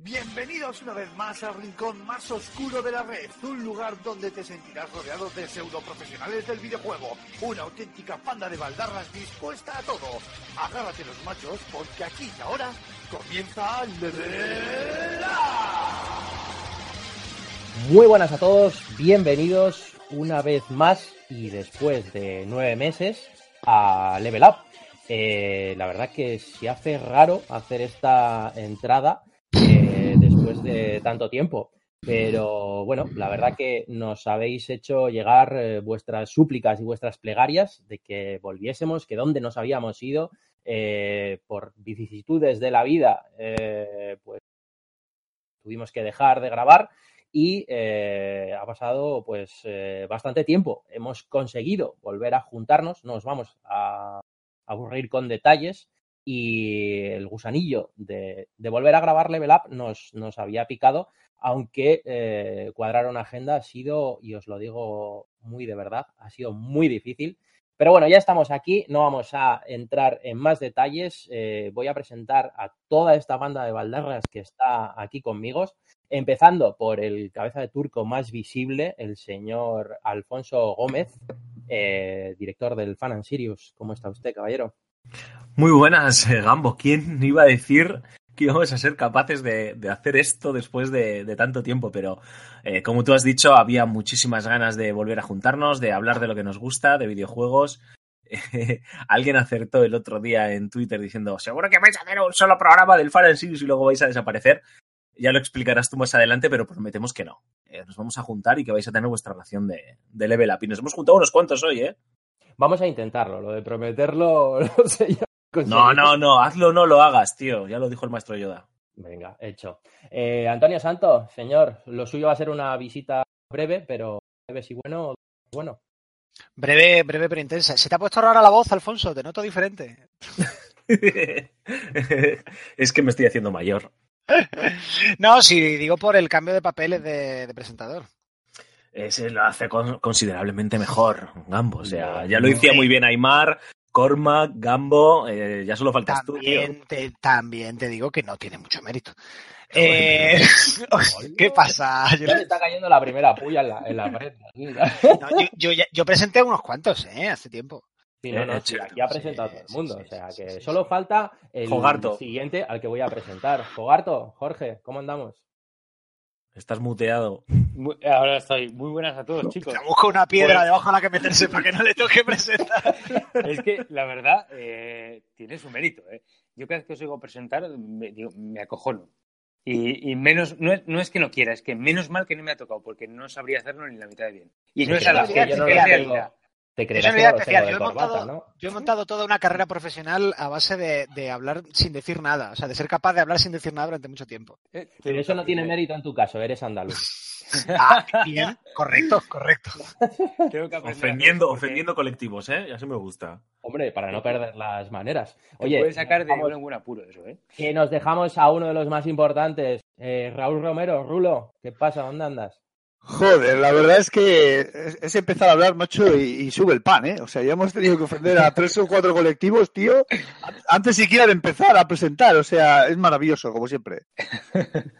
Bienvenidos una vez más al rincón más oscuro de la red, un lugar donde te sentirás rodeado de pseudo profesionales del videojuego, una auténtica panda de baldarras dispuesta a todo. Agárrate los machos porque aquí y ahora comienza Level Muy buenas a todos, bienvenidos una vez más y después de nueve meses a Level Up. Eh, la verdad que se hace raro hacer esta entrada después de tanto tiempo. Pero bueno, la verdad que nos habéis hecho llegar eh, vuestras súplicas y vuestras plegarias de que volviésemos, que dónde nos habíamos ido eh, por vicisitudes de la vida, pues tuvimos que dejar de grabar y ha pasado pues bastante tiempo. Hemos conseguido volver a juntarnos, nos vamos a aburrir con detalles, y el gusanillo de, volver a grabar Level Up nos, había picado, aunque eh, cuadrar una agenda ha sido, y os lo digo muy de verdad, ha sido muy difícil. Pero bueno, ya estamos aquí, no vamos a entrar en más detalles. Eh, voy a presentar a toda esta banda de baldarras que está aquí conmigo, empezando por el cabeza de turco más visible, el señor Alfonso Gómez, eh, director del Fan and Sirius. ¿Cómo está usted, caballero? Muy buenas, eh, Gambo. ¿Quién iba a decir que íbamos a ser capaces de, hacer esto después de, tanto tiempo? Pero eh, como tú has dicho, había muchísimas ganas de volver a juntarnos, de hablar de lo que nos gusta, de videojuegos. alguien acertó el otro día en Twitter diciendo, seguro que vais a hacer un solo programa del Fire Series y luego vais a desaparecer. Ya lo explicarás tú más adelante, pero prometemos que no. Eh, nos vamos a juntar y que vais a tener vuestra relación de, de level up. Y nos hemos juntado unos cuantos hoy, ¿eh? Vamos a intentarlo, lo de prometerlo, no sé yo. No, no, no, hazlo, no lo hagas, tío. Ya lo dijo el maestro Yoda. Venga, hecho. Eh, Antonio Santo, señor, lo suyo va a ser una visita breve, pero breve si bueno, bueno. Breve, breve pero intensa. Se te ha puesto rara la voz, Alfonso, te noto diferente. es que me estoy haciendo mayor. no, sí, digo por el cambio de papeles de, presentador. Ese lo hace considerablemente mejor, Gambo. O sea, ya lo decía muy bien Aymar, Cormac, Gambo, eh, ya solo faltas también tú. Te, también te digo que no tiene mucho mérito. Eh, ¿Qué pasa? Yo... le está cayendo la primera puya en la, en la pared. yo, yo, presenté unos cuantos, ¿eh? Hace tiempo. Sí, no, no, aquí ha presentado todo el mundo. o sea que solo falta el siguiente al que voy a presentar. Fogarto, Jorge, ¿cómo andamos? Estás muteado. ahora estoy. Muy buenas a todos, chicos. Se busca una piedra pues- debajo de la que meterse para que no le toque presentar. es que, la verdad, eh, tiene su mérito. ¿eh? Yo cada vez que os oigo presentar, me, digo, me acojono. Y, menos, no es, no es, que no quiera, es que menos mal que no me ha tocado, porque no sabría hacerlo ni la mitad de bien. Y no es, a la que yo no realidad. Te creerás que especial. Yo, he montado, ¿no? yo he montado toda una carrera profesional a base de, de, hablar sin decir nada, o sea, de ser capaz de hablar sin decir nada durante mucho tiempo. Eh, pero eso no tiene mérito en tu caso, eres andaluz. Ah, bien, correcto, correcto. ofendiendo, ofendiendo colectivos, ¿eh? Ya se me gusta. Hombre, para no perder las maneras. Oye, puede sacar de ningún apuro eso, ¿eh? Que nos dejamos a uno de los más importantes, eh, Raúl Romero. Rulo, ¿qué pasa? ¿Dónde andas? Joder, la verdad es que es, empezar a hablar, macho, y, sube el pan, ¿eh? O sea, ya hemos tenido que ofender a tres o cuatro colectivos, tío, antes siquiera de empezar a presentar. O sea, es maravilloso, como siempre.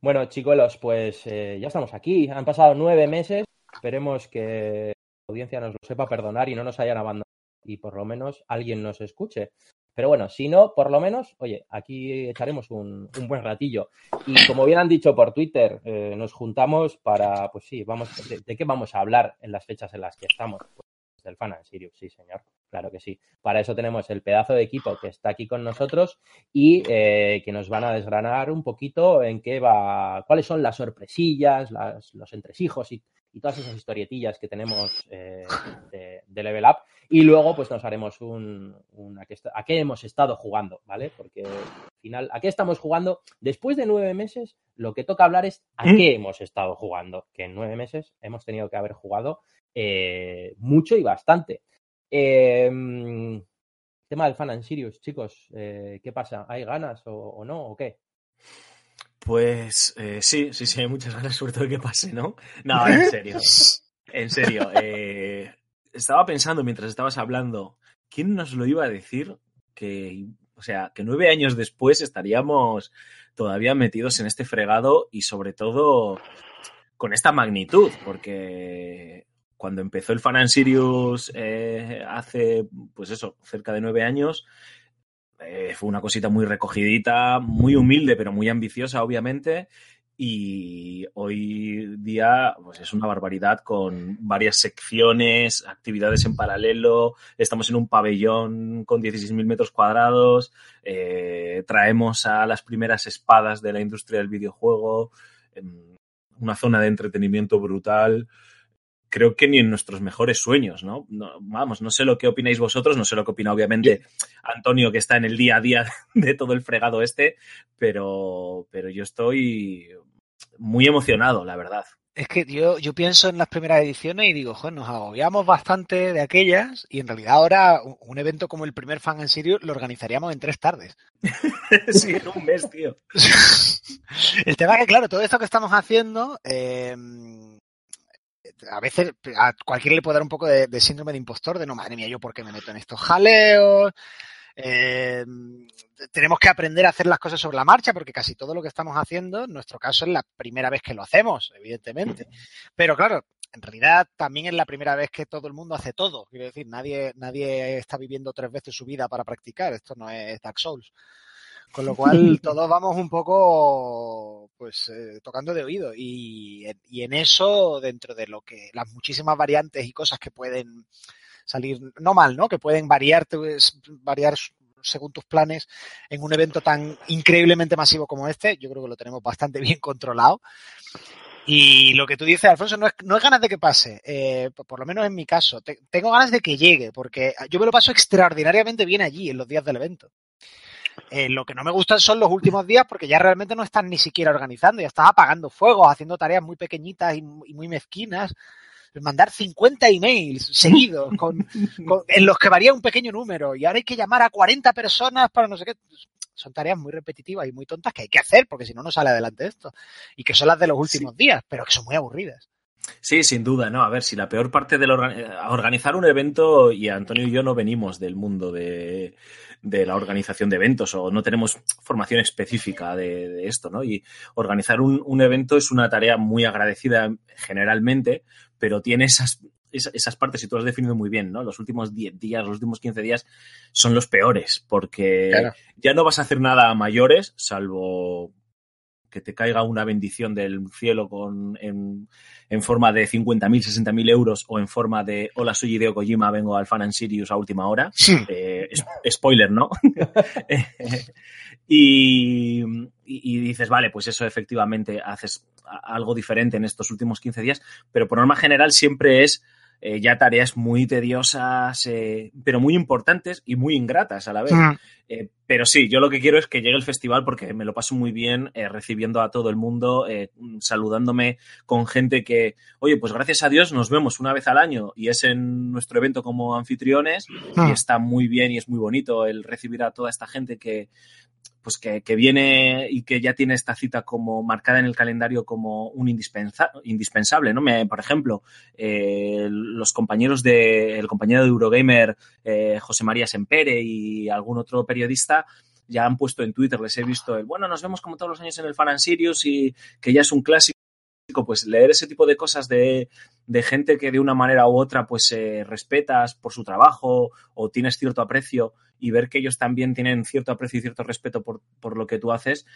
bueno, chicuelos, pues eh, ya estamos aquí. Han pasado nueve meses. Esperemos que la audiencia nos lo sepa perdonar y no nos hayan abandonado y por lo menos alguien nos escuche. Pero bueno, si no, por lo menos, oye, aquí echaremos un, buen ratillo. Y como bien han dicho por Twitter, eh, nos juntamos para, pues sí, vamos, de, qué vamos a hablar en las fechas en las que estamos? Pues del Fan Sirius, sí, señor. Claro que sí. Para eso tenemos el pedazo de equipo que está aquí con nosotros y eh, que nos van a desgranar un poquito en qué va, cuáles son las sorpresillas, los entresijos y, y todas esas historietillas que tenemos eh, de, Level Up. Y luego, pues nos haremos un, a, qué, hemos estado jugando, ¿vale? Porque al final, ¿a qué estamos jugando? Después de nueve meses, lo que toca hablar es a qué hemos estado jugando. Que en nueve meses hemos tenido que haber jugado eh, mucho y bastante. Em, tema del Fan and Sirius, chicos, eh, ¿qué pasa? ¿Hay ganas o no o qué? Pues eh, sí, sí, sí, hay muchas ganas, sobre todo que pase, ¿no? No, en serio. En serio. Eh, estaba pensando mientras estabas hablando, ¿quién nos lo iba a decir? Que, O sea, que nueve años después estaríamos todavía metidos en este fregado y sobre todo con esta magnitud, porque cuando empezó el Fan and Sirius eh, hace, pues eso, cerca de nueve años, eh, fue una cosita muy recogidita, muy humilde, pero muy ambiciosa, obviamente. Y hoy día pues es una barbaridad con varias secciones, actividades en paralelo. Estamos en un pabellón con 16.000 metros cuadrados. Eh, traemos a las primeras espadas de la industria del videojuego. una zona de entretenimiento brutal creo que ni en nuestros mejores sueños, ¿no? Vamos, no sé lo que opináis vosotros, no sé lo que opina obviamente Antonio, que está en el día a día de todo el fregado este, pero, pero yo estoy muy emocionado, la verdad. Es que yo, yo pienso en las primeras ediciones y digo, joder, nos agobiamos bastante de aquellas y en realidad ahora un evento como el primer Fan en Serio lo organizaríamos en tres tardes. sí, en un mes, tío. el tema es que, claro, todo esto que estamos haciendo, eh, a veces a cualquiera le puede dar un poco de, síndrome de impostor, de no, madre mía, yo por qué me meto en estos jaleos. Eh, tenemos que aprender a hacer las cosas sobre la marcha porque casi todo lo que estamos haciendo, en nuestro caso, es la primera vez que lo hacemos, evidentemente. Pero claro, en realidad también es la primera vez que todo el mundo hace todo. Quiero decir, nadie, nadie está viviendo tres veces su vida para practicar. Esto no es Dark Souls. Con lo cual todos vamos un poco pues eh, tocando de oído y, y, en eso dentro de lo que las muchísimas variantes y cosas que pueden salir no mal, ¿no? Que pueden variar variar según tus planes en un evento tan increíblemente masivo como este, yo creo que lo tenemos bastante bien controlado. Y lo que tú dices, Alfonso, no es, no es ganas de que pase, eh, por lo menos en mi caso. tengo ganas de que llegue, porque yo me lo paso extraordinariamente bien allí, en los días del evento. Eh, lo que no me gustan son los últimos días porque ya realmente no están ni siquiera organizando, ya estás apagando fuegos, haciendo tareas muy pequeñitas y, muy mezquinas. Mandar 50 emails seguidos con, en los que varía un pequeño número y ahora hay que llamar a 40 personas para no sé qué. Son tareas muy repetitivas y muy tontas que hay que hacer porque si no, no sale adelante esto. Y que son las de los últimos días, pero que son muy aburridas. Sí, sin duda, ¿no? A ver, si la peor parte de organizar un evento, y Antonio y yo no venimos del mundo de, la organización de eventos o no tenemos formación específica de, esto, ¿no? Y organizar un, evento es una tarea muy agradecida generalmente, pero tiene esas, esas partes, y tú lo has definido muy bien, ¿no? Los últimos 10 días, los últimos 15 días son los peores, porque ya no vas a hacer nada a mayores, salvo que te caiga una bendición del cielo con, en, en forma de 50.000, 60.000 euros o en forma de hola, soy Hideo Kojima, vengo al Fan and Sirius a última hora. Eh, spoiler, ¿no? y, y, dices, vale, pues eso efectivamente haces algo diferente en estos últimos 15 días, pero por norma general siempre es eh, ya tareas muy tediosas, eh, pero muy importantes y muy ingratas a la vez. Eh, pero sí, yo lo que quiero es que llegue el festival porque me lo paso muy bien recibiendo a todo el mundo, saludándome con gente que, oye, pues gracias a Dios nos vemos una vez al año y es en nuestro evento como anfitriones y está muy bien y es muy bonito el recibir a toda esta gente que pues que, viene y que ya tiene esta cita como marcada en el calendario como un indispensable, ¿no? Me, por ejemplo, eh, los compañeros de, el compañero de Eurogamer, eh, José María Sempere y algún otro periodista, ya han puesto en Twitter, les he visto el, bueno, nos vemos como todos los años en el Fan Sirius y que ya es un clásico pues leer ese tipo de cosas de, de gente que de una manera u otra pues eh, respetas por su trabajo o tienes cierto aprecio y ver que ellos también tienen cierto aprecio y cierto respeto por, por lo que tú haces,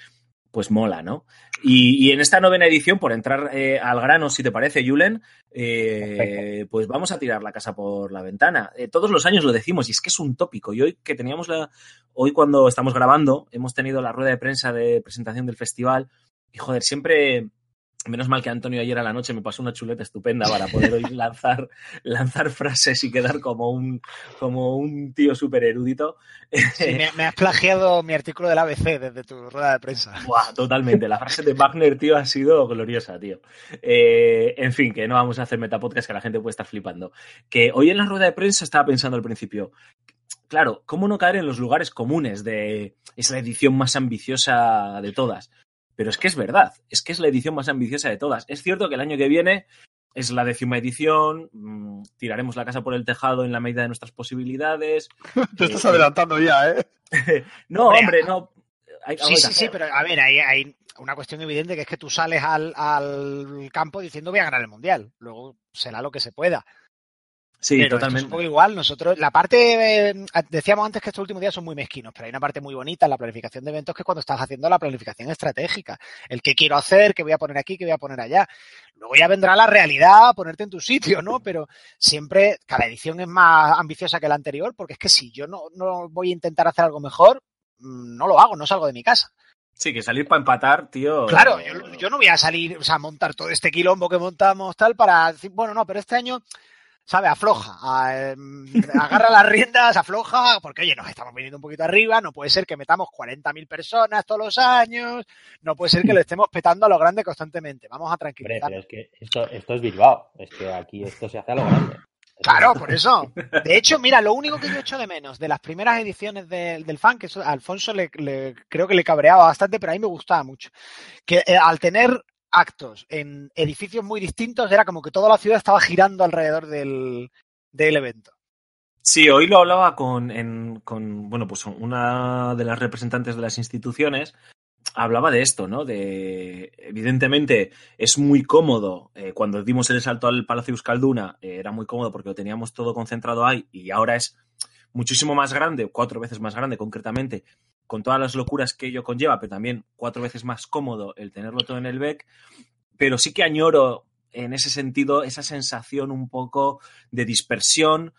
pues mola, ¿no? Y, en esta novena edición, por entrar eh, al grano, si te parece, Julen, eh, pues vamos a tirar la casa por la ventana. todos los años lo decimos y es que es un tópico. Y hoy que teníamos la, hoy cuando estamos grabando, hemos tenido la rueda de prensa de presentación del festival y joder, siempre Menos mal que Antonio ayer a la noche me pasó una chuleta estupenda para poder hoy lanzar, lanzar frases y quedar como un, como un tío súper erudito. me, has plagiado mi artículo del ABC desde tu rueda de prensa. Buah, totalmente. La frase de Wagner, tío, ha sido gloriosa, tío. Eh, en fin, que no vamos a hacer metapodcast que la gente puede estar flipando. Que hoy en la rueda de prensa estaba pensando al principio, claro, ¿cómo no caer en los lugares comunes de esa edición más ambiciosa de todas? Pero es que es verdad, es que es la edición más ambiciosa de todas. Es cierto que el año que viene es la décima edición, mm, tiraremos la casa por el tejado en la medida de nuestras posibilidades. Te estás adelantando ya, ¿eh? no, hombre, no. Hay, sí, sí, sí, pero a ver, hay, hay, una cuestión evidente que es que tú sales al, al campo diciendo voy a ganar el mundial. Luego será lo que se pueda. Sí, pero totalmente. es un poco igual. Nosotros, la parte, eh, decíamos antes que estos últimos días son muy mezquinos, pero hay una parte muy bonita en la planificación de eventos que es cuando estás haciendo la planificación estratégica. El qué quiero hacer, qué voy a poner aquí, qué voy a poner allá. Luego ya vendrá la realidad, ponerte en tu sitio, ¿no? Pero siempre, cada edición es más ambiciosa que la anterior, porque es que si yo no, no voy a intentar hacer algo mejor, mm, no lo hago, no salgo de mi casa. Sí, que salir para empatar, tío. Claro, yo, yo, no voy a salir, o sea, montar todo este quilombo que montamos tal para decir, bueno, no, pero este año, ¿sabe? Afloja, a, eh, agarra las riendas, afloja, porque oye, nos estamos viniendo un poquito arriba, no puede ser que metamos 40.000 personas todos los años, no puede ser que lo estemos petando a lo grande constantemente, vamos a tranquilizar. Pero es que esto, esto es Bilbao, es que aquí esto se hace a lo grande. Claro, por eso. De hecho, mira, lo único que yo echo de menos de las primeras ediciones de, del fan, que eso, a Alfonso le, le, creo que le cabreaba bastante, pero a mí me gustaba mucho, que eh, al tener actos en edificios muy distintos, era como que toda la ciudad estaba girando alrededor del, del evento. Sí, hoy lo hablaba con, en, con, bueno, pues una de las representantes de las instituciones, hablaba de esto, ¿no? De, evidentemente, es muy cómodo. Eh, cuando dimos el salto al Palacio Euskalduna, eh, era muy cómodo porque lo teníamos todo concentrado ahí y ahora es muchísimo más grande, cuatro veces más grande concretamente, con todas las locuras que ello conlleva, pero también cuatro veces más cómodo el tenerlo todo en el BEC. Pero sí que añoro en ese sentido esa sensación un poco de dispersión,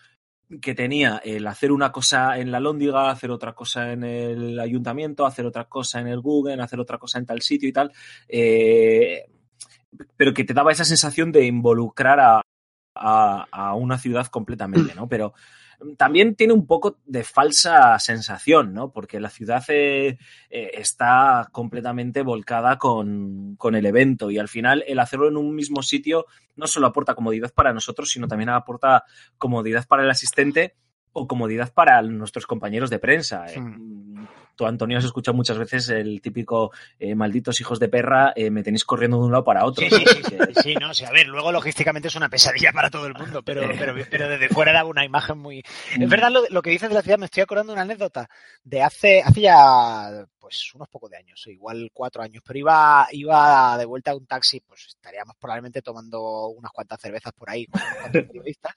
que tenía el hacer una cosa en la Lóndiga, hacer otra cosa en el ayuntamiento, hacer otra cosa en el Google, hacer otra cosa en tal sitio y tal, eh, pero que te daba esa sensación de involucrar a, a, a, una ciudad completamente, ¿no? Pero también tiene un poco de falsa sensación, ¿no? Porque la ciudad eh, eh, está completamente volcada con, con, el evento y al final el hacerlo en un mismo sitio no solo aporta comodidad para nosotros, sino también aporta comodidad para el asistente o comodidad para nuestros compañeros de prensa. Hmm. Tú, Antonio, has escuchado muchas veces el típico eh, malditos hijos de perra, eh, me tenéis corriendo de un lado para otro. Sí, sí, sí, sí, sí no, o sea, a ver, luego logísticamente es una pesadilla para todo el mundo, pero, pero, pero desde fuera daba una imagen muy... Es verdad lo, lo, que dices de la ciudad, me estoy acordando de una anécdota de hace, hace ya pues unos pocos de años, igual cuatro años, pero iba, iba de vuelta a un taxi, pues estaríamos probablemente tomando unas cuantas cervezas por ahí con unos periodistas.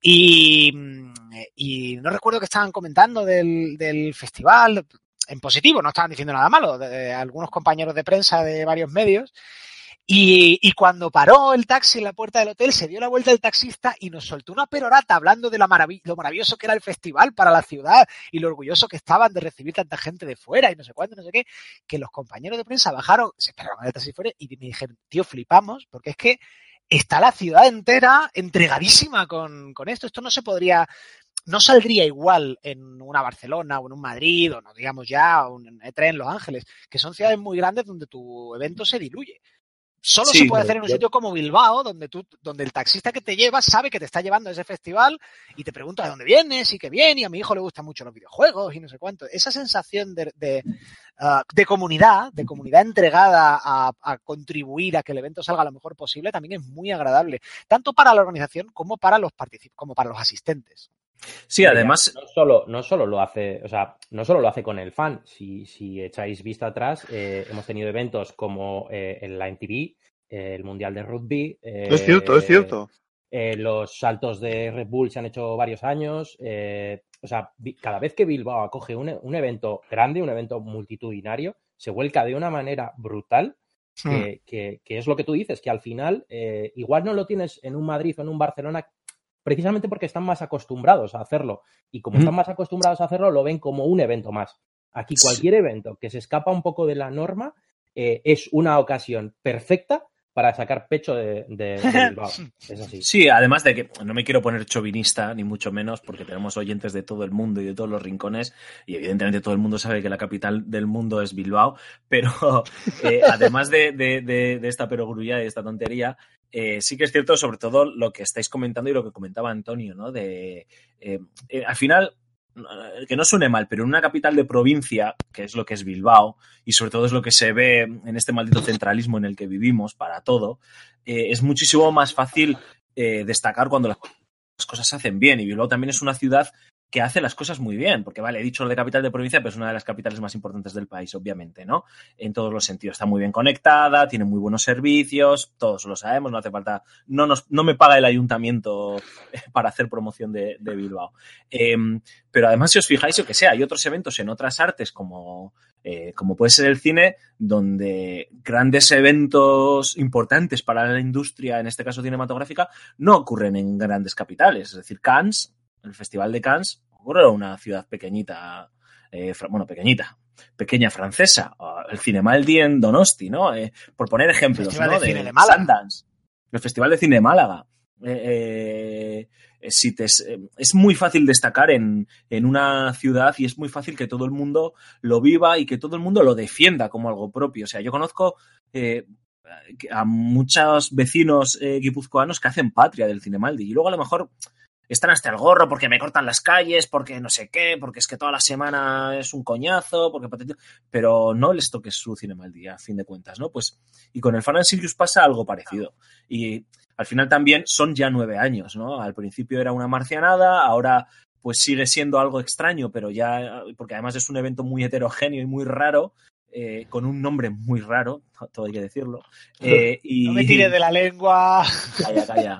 Y, y, no recuerdo que estaban comentando del, festival, en positivo, no estaban diciendo nada malo, de, algunos compañeros de prensa de varios medios. Y, cuando paró el taxi en la puerta del hotel, se dio la vuelta el taxista y nos soltó una perorata hablando de la lo maravilloso que era el festival para la ciudad y lo orgulloso que estaban de recibir tanta gente de fuera y no sé cuánto, no sé qué, que los compañeros de prensa bajaron, se esperaron el taxi fuera y me dijeron, tío, flipamos, porque es que está la ciudad entera entregadísima con, con esto. Esto no se podría, no saldría igual en una Barcelona o en un Madrid o no digamos ya un E3 en Los Ángeles, que son ciudades muy grandes donde tu evento se diluye. Solo sí, se puede hacer en un sitio como Bilbao, donde tú, donde el taxista que te lleva sabe que te está llevando a ese festival y te pregunta de dónde vienes y qué viene, y a mi hijo le gustan mucho los videojuegos y no sé cuánto. Esa sensación de, de, uh, de comunidad, de comunidad entregada a, a, contribuir a que el evento salga lo mejor posible, también es muy agradable, tanto para la organización como para los como para los asistentes. Sí, además. No solo, no solo lo hace, o sea, no solo lo hace con el fan. Si, si echáis vista atrás, eh, hemos tenido eventos como eh, el Line TV, eh, el Mundial de Rugby. es cierto, es cierto. Eh, los saltos de Red Bull se han hecho varios años. Eh, o sea, cada vez que Bilbao acoge un, un, evento grande, un evento multitudinario, se vuelca de una manera brutal. Que, hmm. que, que es lo que tú dices, que al final eh, igual no lo tienes en un Madrid o en un Barcelona precisamente porque están más acostumbrados a hacerlo. Y como mm. están más acostumbrados a hacerlo, lo ven como un evento más. Aquí cualquier evento que se escapa un poco de la norma eh, es una ocasión perfecta para sacar pecho de, de, de Bilbao. Es así. Sí, además de que no me quiero poner chauvinista, ni mucho menos, porque tenemos oyentes de todo el mundo y de todos los rincones, y evidentemente todo el mundo sabe que la capital del mundo es Bilbao, pero eh, además de, de, de, esta perogrulla y esta tontería, eh, sí que es cierto, sobre todo lo que estáis comentando y lo que comentaba Antonio, ¿no? De eh, eh, al final que no suene mal, pero en una capital de provincia, que es lo que es Bilbao, y sobre todo es lo que se ve en este maldito centralismo en el que vivimos para todo, eh, es muchísimo más fácil eh, destacar cuando las cosas se hacen bien. Y Bilbao también es una ciudad que hace las cosas muy bien, porque vale, he dicho lo de capital de provincia, pero es una de las capitales más importantes del país, obviamente, ¿no? En todos los sentidos. Está muy bien conectada, tiene muy buenos servicios, todos lo sabemos, no hace falta, no, nos, no me paga el ayuntamiento para hacer promoción de, Bilbao. Eh, pero además, si os fijáis, yo que sé, hay otros eventos en otras artes como, eh, como puede ser el cine, donde grandes eventos importantes para la industria, en este caso cinematográfica, no ocurren en grandes capitales. Es decir, Cannes el Festival de Cannes ocurre en una ciudad pequeñita, eh, bueno, pequeñita, pequeña francesa, el Cinemaldi en Donosti, ¿no? Eh, por poner ejemplos, Festival ¿no? de Cine de Málaga. Sundance, el Festival de Cine de Málaga. Eh, eh, si te, es muy fácil destacar en, en, una ciudad y es muy fácil que todo el mundo lo viva y que todo el mundo lo defienda como algo propio. O sea, yo conozco a muchos vecinos guipuzcoanos que hacen patria del Cinemaldi y luego a lo mejor están hasta el gorro porque me cortan las calles, porque no sé qué, porque es que toda la semana es un coñazo, porque pero no les toques su cinema al día, a fin de cuentas, ¿no? Pues, y con el Fan and Sirius pasa algo parecido. Y al final también son ya nueve años, ¿no? Al principio era una marcianada, ahora pues sigue siendo algo extraño, pero ya, porque además es un evento muy heterogéneo y muy raro, eh, con un nombre muy raro, todo hay que decirlo. Eh, y... No me tires de la lengua. Calla, calla.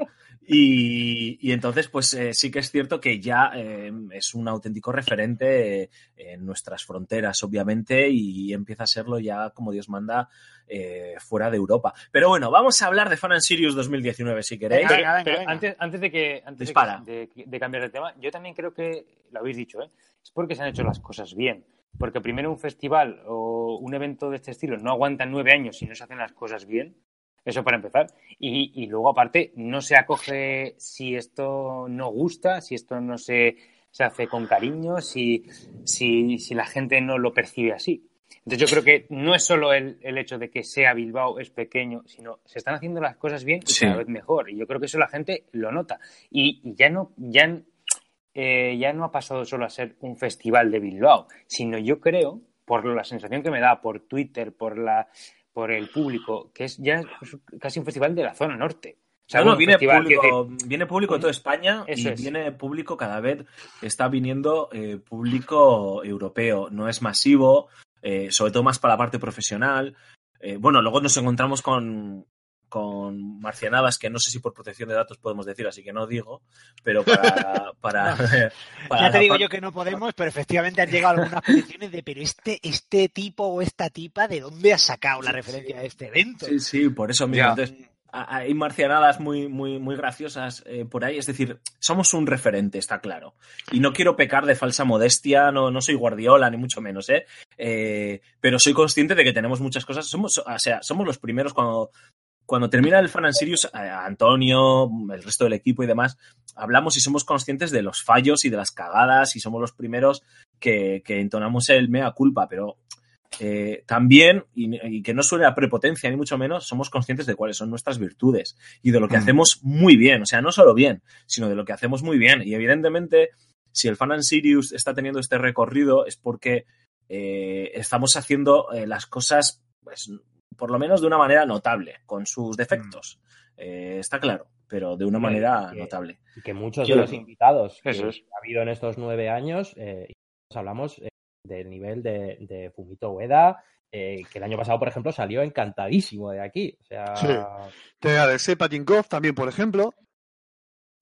Y, y, entonces, pues eh, sí que es cierto que ya eh, es un auténtico referente eh, en nuestras fronteras, obviamente, y empieza a serlo ya como Dios manda eh, fuera de Europa. Pero bueno, vamos a hablar de Fan and Sirius 2019, si queréis. Venga, venga, venga, pero antes, antes, de que antes de, de, de, cambiar de tema, yo también creo que, lo habéis dicho, ¿eh? es porque se han hecho las cosas bien. Porque primero un festival o un evento de este estilo no aguanta nueve años si no se hacen las cosas bien. Eso para empezar. Y, y, luego, aparte, no se acoge si esto no gusta, si esto no se, se hace con cariño, si, si, si, la gente no lo percibe así. Entonces, yo creo que no es solo el, el hecho de que sea Bilbao, es pequeño, sino se están haciendo las cosas bien y cada vez mejor. Y yo creo que eso la gente lo nota. Y, y ya no, ya, eh, ya no ha pasado solo a ser un festival de Bilbao, sino yo creo, por la sensación que me da, por Twitter, por la por el público, que es ya casi un festival de la zona norte. O sea, no, viene, público, que... viene público de toda España Eso y es. viene público cada vez, está viniendo eh, público europeo. No es masivo, eh, sobre todo más para la parte profesional. Eh, bueno, luego nos encontramos con, con marcianadas que no sé si por protección de datos podemos decir, así que no digo, pero para... para, para ya te digo yo que no podemos, pero efectivamente han llegado algunas peticiones de, pero este, este tipo o esta tipa, ¿de dónde ha sacado la referencia a este evento? Sí, sí, por eso mismo. Entonces, hay marcianadas muy, muy, muy graciosas eh, por ahí. Es decir, somos un referente, está claro. Y no quiero pecar de falsa modestia, no, no soy guardiola, ni mucho menos, ¿eh? ¿eh? Pero soy consciente de que tenemos muchas cosas. Somos, o sea, somos los primeros cuando cuando termina el Fan and Sirius, Antonio, el resto del equipo y demás, hablamos y somos conscientes de los fallos y de las cagadas y somos los primeros que, que entonamos el mea culpa, pero eh, también, y, y, que no suene a prepotencia ni mucho menos, somos conscientes de cuáles son nuestras virtudes y de lo que mm. hacemos muy bien, o sea, no solo bien, sino de lo que hacemos muy bien. Y evidentemente, si el Fan and Sirius está teniendo este recorrido es porque eh, estamos haciendo eh, las cosas pues, por lo menos de una manera notable, con sus defectos. Mm. Eh, está claro, pero de una sí, manera que, notable. Y que muchos de los invitados que es. ha habido en estos nueve años, eh, hablamos eh, del nivel de, de Fumito Ueda, eh, que el año pasado, por ejemplo, salió encantadísimo de aquí. O sea... Sí. De Alexei Patinkov también, por ejemplo.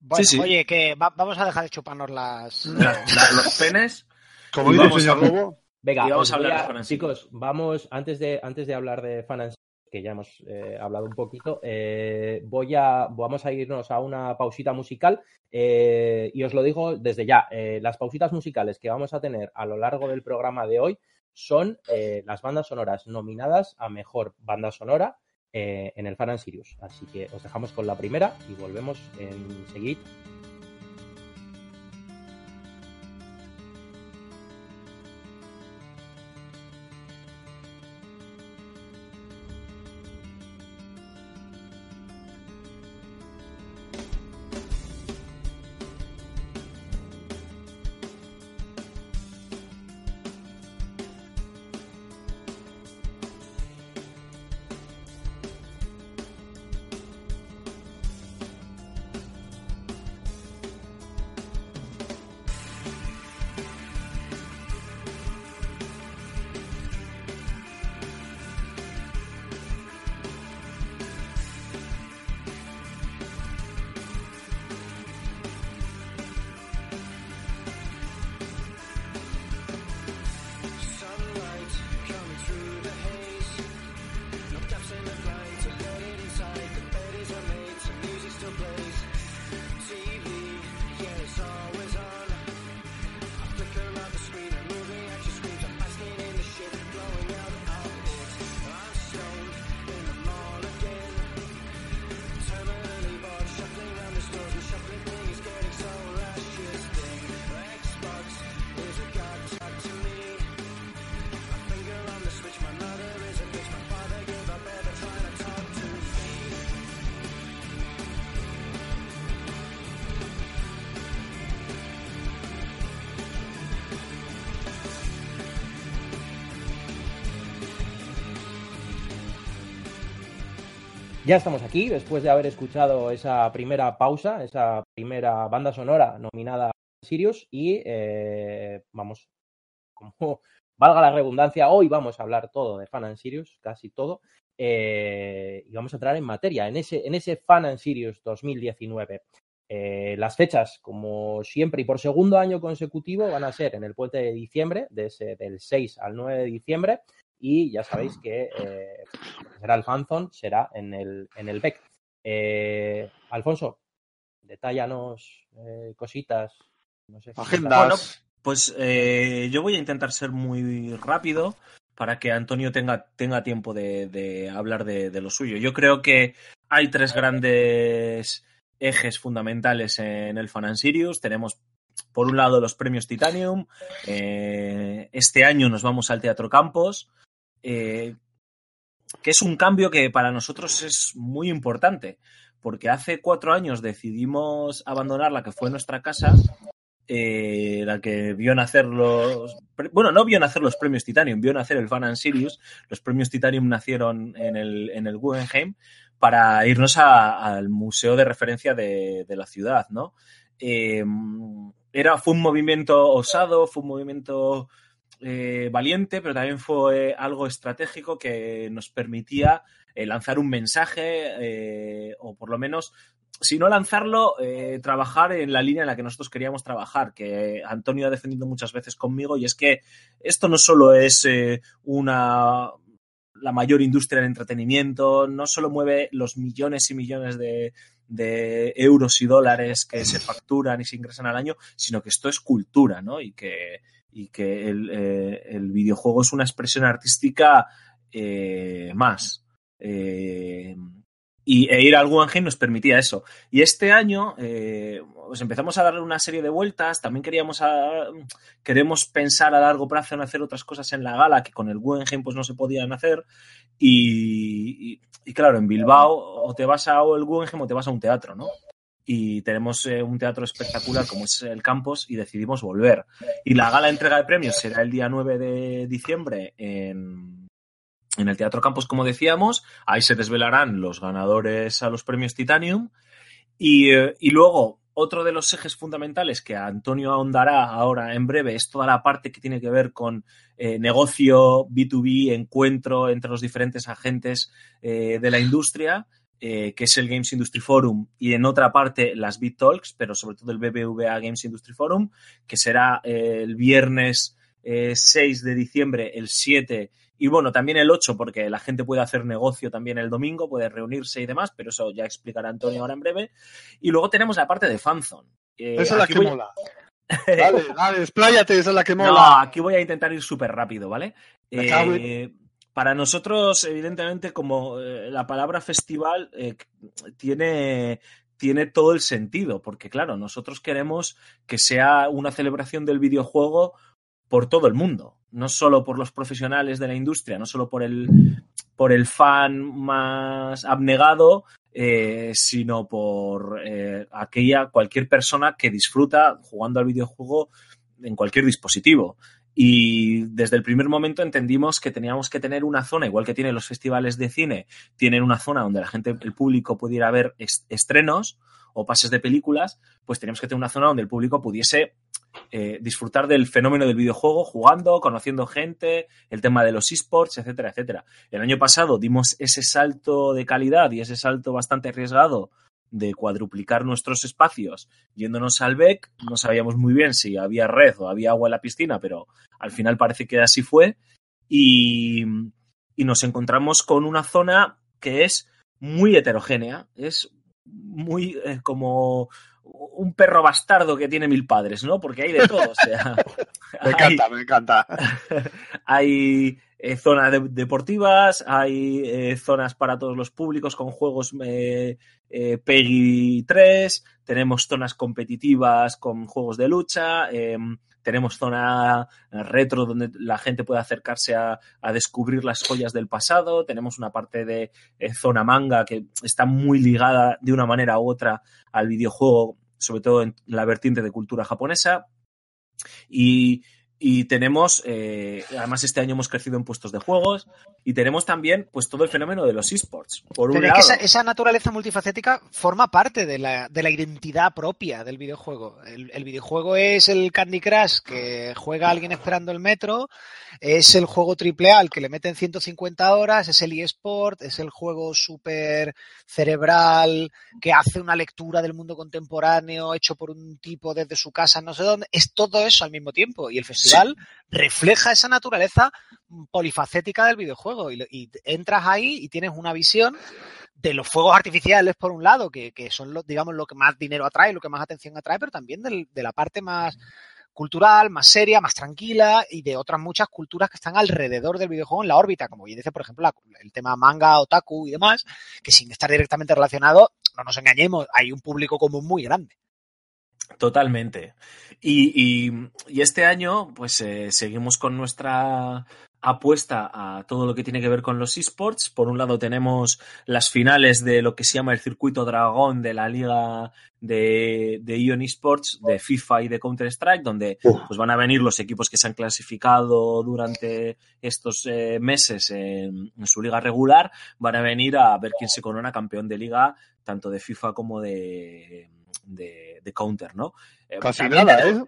Bueno, sí, sí. oye, que va, vamos a dejar de chuparnos las... la, la, los penes. Como dice el señor Lobo. Venga, vamos a hablar a, de chicos, vamos, antes de, antes de hablar de Fan que ya hemos eh, hablado un poquito, eh, voy a, vamos a irnos a una pausita musical eh, y os lo digo desde ya, las pausitas musicales que vamos a tener a lo largo del programa de hoy son las bandas sonoras nominadas a Mejor Banda Sonora en el Fan and Sirius. Así que os dejamos con la primera y volvemos enseguida. Ya estamos aquí, después de haber escuchado esa primera pausa, esa primera banda sonora nominada Sirius, y eh, vamos, como valga la redundancia, hoy vamos a hablar todo de Fan and Sirius, casi todo, eh, y vamos a entrar en materia, en ese, en ese Fan and Sirius 2019. Eh, las fechas, como siempre y por segundo año consecutivo, van a ser en el puente de diciembre, de ese, del 6 al 9 de diciembre, y ya sabéis que eh, será el fanzone, será en el, en el BEC. Eh, Alfonso, detállanos eh, cositas, no sé. Agendas. Bueno, pues eh, yo voy a intentar ser muy rápido para que Antonio tenga, tenga tiempo de, de hablar de, de lo suyo. Yo creo que hay tres grandes ejes fundamentales en el Fan and Sirius. Tenemos, por un lado, los premios Titanium. Eh, este año nos vamos al Teatro Campos, eh, que es un cambio que para nosotros es muy importante, porque hace cuatro años decidimos abandonar la que fue nuestra casa, eh, la que vio nacer los... Bueno, no vio nacer los premios Titanium, vio nacer el Fan and Sirius. Los premios Titanium nacieron en el, en el Guggenheim para irnos al museo de referencia de, de la ciudad, ¿no? Eh, era, fue un movimiento osado, fue un movimiento eh, valiente, pero también fue algo estratégico que nos permitía eh, lanzar un mensaje eh, o por lo menos, si no lanzarlo, trabajar en la línea en la que nosotros queríamos trabajar, que Antonio ha defendido muchas veces conmigo, y es que esto no solo es una la mayor industria del entretenimiento, no solo mueve los millones y millones de, de euros y dólares que se facturan y se ingresan al año, sino que esto es cultura, ¿no? Y que, y que el, eh, el videojuego es una expresión artística eh, más. Eh, y e ir al Guggenheim nos permitía eso. Y este año pues empezamos a darle una serie de vueltas. También queríamos a- queremos pensar a largo plazo en hacer otras cosas en la gala que con el Guggenheim pues no se podían hacer. Y, claro, en Bilbao o te vas a el Guggenheim o te vas a un teatro, ¿no? Y tenemos eh, un teatro espectacular como es el Campos y decidimos volver. Y la gala de entrega de premios será el día 9 de diciembre en, en el Teatro Campos, como decíamos. Ahí se desvelarán los ganadores a los premios Titanium. Y, eh, y luego, otro de los ejes fundamentales que Antonio ahondará ahora en breve es toda la parte que tiene que ver con eh, negocio, B2B, encuentro entre los diferentes agentes de la industria, eh, que es el Games Industry Forum, y en otra parte las Bit Talks, pero sobre todo el BBVA Games Industry Forum, que será eh, el viernes eh, 6 de diciembre, el 7 y bueno, también el 8, porque la gente puede hacer negocio también el domingo, puede reunirse y demás, pero eso ya explicará Antonio ahora en breve. Y luego tenemos la parte de Fanzone. Eh, Esa es la que voy- mola. Dale, dale, expláyate, esa es la que No, mola. aquí voy a intentar ir súper rápido, ¿vale? Eh, para nosotros, evidentemente, como eh, la palabra festival eh, tiene, tiene todo el sentido, porque claro, nosotros queremos que sea una celebración del videojuego por todo el mundo, no solo por los profesionales de la industria, no solo por el, por el fan más abnegado, eh, sino por aquella cualquier persona que disfruta jugando al videojuego en cualquier dispositivo. Y desde el primer momento entendimos que teníamos que tener una zona, igual que tienen los festivales de cine, tienen una zona donde la gente, el público pudiera ver est- estrenos o pases de películas, pues teníamos que tener una zona donde el público pudiese eh, disfrutar del fenómeno del videojuego, jugando, conociendo gente, el tema de los esports, etcétera, etcétera. El año pasado dimos ese salto de calidad y ese salto bastante arriesgado de cuadruplicar nuestros espacios yéndonos al BEC. No sabíamos muy bien si había red o había agua en la piscina, pero al final parece que así fue. y, y nos encontramos con una zona que es muy heterogénea, es muy eh, como un perro bastardo que tiene mil padres, ¿no? Porque hay de todo, o sea... me encanta, me encanta. Hay eh, zonas de, deportivas, hay eh, zonas para todos los públicos con juegos eh, eh PEGI 3, tenemos zonas competitivas con juegos de lucha, em, tenemos zona retro donde la gente puede acercarse a, a, descubrir las joyas del pasado, tenemos una parte de eh, zona manga que está muy ligada de una manera u otra al videojuego, sobre todo en la vertiente de cultura japonesa. Y, y tenemos, eh, además este año hemos crecido en puestos de juegos y tenemos también pues todo el fenómeno de los esports. Por un Pero lado, es que esa, esa, naturaleza multifacética forma parte de la, de la identidad propia del videojuego. El, el, videojuego es el Candy Crush que juega alguien esperando el metro, es el juego triple A al que le meten 150 horas, es el eSport, es el juego súper cerebral que hace una lectura del mundo contemporáneo hecho por un tipo desde su casa, no sé dónde. Es todo eso al mismo tiempo y el festival sí. refleja esa naturaleza polifacética del videojuego y, y, entras ahí y tienes una visión de los fuegos artificiales por un lado, que, que son los, digamos, lo que más dinero atrae, lo que más atención atrae, pero también del, de la parte más cultural, más seria, más tranquila y de otras muchas culturas que están alrededor del videojuego en la órbita, como bien dice, por ejemplo, la, el tema manga, otaku y demás, que sin estar directamente relacionado, no nos engañemos, hay un público común muy grande. Totalmente. Y, y, y, este año, pues eh, seguimos con nuestra apuesta a todo lo que tiene que ver con los esports. Por un lado tenemos las finales de lo que se llama el circuito dragón de la liga de, de Ion Esports, de FIFA y de Counter-Strike, donde pues, van a venir los equipos que se han clasificado durante estos eh, meses en, en, su liga regular, van a venir a ver quién se corona campeón de liga, tanto de FIFA como de, de, de Counter, ¿no? Casi nada, ¿eh?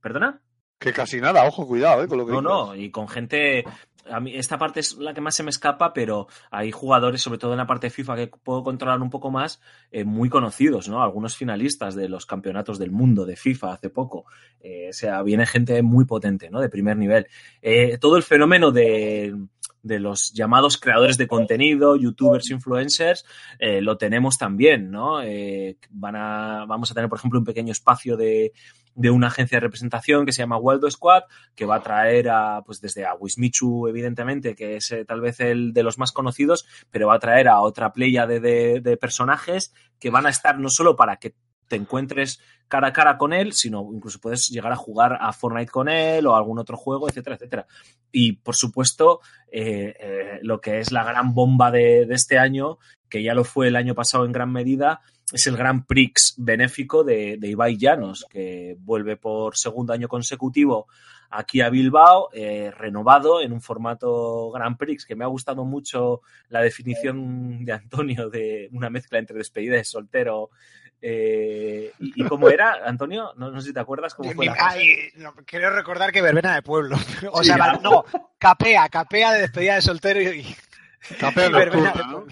¿Perdona? Que casi nada, ojo, cuidado, ¿eh? Con lo que no, no, y con gente. A mí esta parte es la que más se me escapa, pero hay jugadores, sobre todo en la parte de FIFA, que puedo controlar un poco más, eh, muy conocidos, ¿no? Algunos finalistas de los campeonatos del mundo de FIFA hace poco. Eh, o sea, viene gente muy potente, ¿no? De primer nivel. Eh, todo el fenómeno de, de los llamados creadores de contenido, youtubers, influencers, eh, lo tenemos también, ¿no? Eh, van a, vamos a tener, por ejemplo, un pequeño espacio de, de, una agencia de representación que se llama Waldo Squad, que va a traer a, pues desde a Wismichu, evidentemente, que es eh, tal vez el de los más conocidos, pero va a traer a otra playa de, de, de personajes que van a estar no solo para que te encuentres cara a cara con él, sino incluso puedes llegar a jugar a Fortnite con él o algún otro juego, etcétera, etcétera. Y por supuesto, eh, eh, lo que es la gran bomba de, de, este año, que ya lo fue el año pasado en gran medida, es el Gran Prix benéfico de, de Ibai Llanos, que vuelve por segundo año consecutivo aquí a Bilbao, eh, renovado en un formato Grand Prix, que me ha gustado mucho la definición de Antonio de una mezcla entre despedida de soltero eh, ¿y, ¿y, cómo era, Antonio? No, no, sé si te acuerdas cómo fue. La Ay, no, quiero recordar que verbena de pueblo. O sí, sea, no, capea, capea de despedida de soltero y. Capea y verbena de pueblo.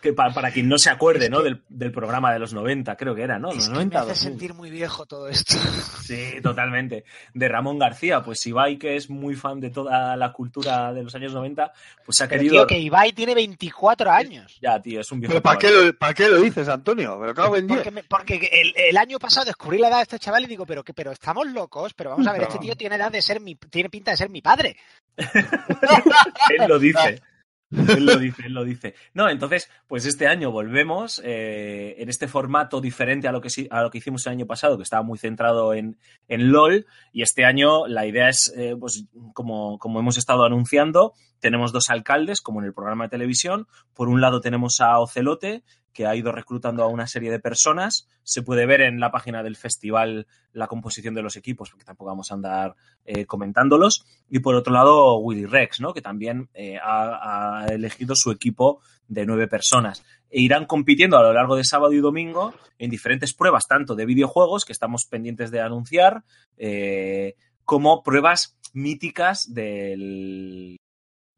Que para, para, quien no se acuerde, ¿no? Del, del, programa de los 90, creo que era, ¿no? Los es 90. Que me hace sentir muy viejo todo esto. Sí, totalmente. De Ramón García, pues Ibai, que es muy fan de toda la cultura de los años 90, pues se ha Pero, querido. Tío, que Ibai tiene 24 años. Ya, tío, es un viejo. ¿Pero para qué, lo, para qué lo dices, Antonio? Pero claro, porque, me, porque el, el, año pasado descubrí la edad de este chaval y digo, pero, que, pero estamos locos, pero vamos a ver, no. este tío tiene edad de ser mi, tiene pinta de ser mi padre. Él lo dice. él lo dice, él lo dice. No, entonces, pues este año volvemos eh, en este formato diferente a lo, que, a lo que hicimos el año pasado, que estaba muy centrado en, en LOL, y este año la idea es, eh, pues como, como hemos estado anunciando, tenemos dos alcaldes, como en el programa de televisión. Por un lado tenemos a Ocelote, que ha ido reclutando a una serie de personas. Se puede ver en la página del festival la composición de los equipos, porque tampoco vamos a andar eh, comentándolos. Y por otro lado, Willy Rex, ¿no? que también eh, ha, elegido su equipo de nueve personas. E irán compitiendo a lo largo de sábado y domingo en diferentes pruebas, tanto de videojuegos, que estamos pendientes de anunciar, eh, como pruebas míticas del,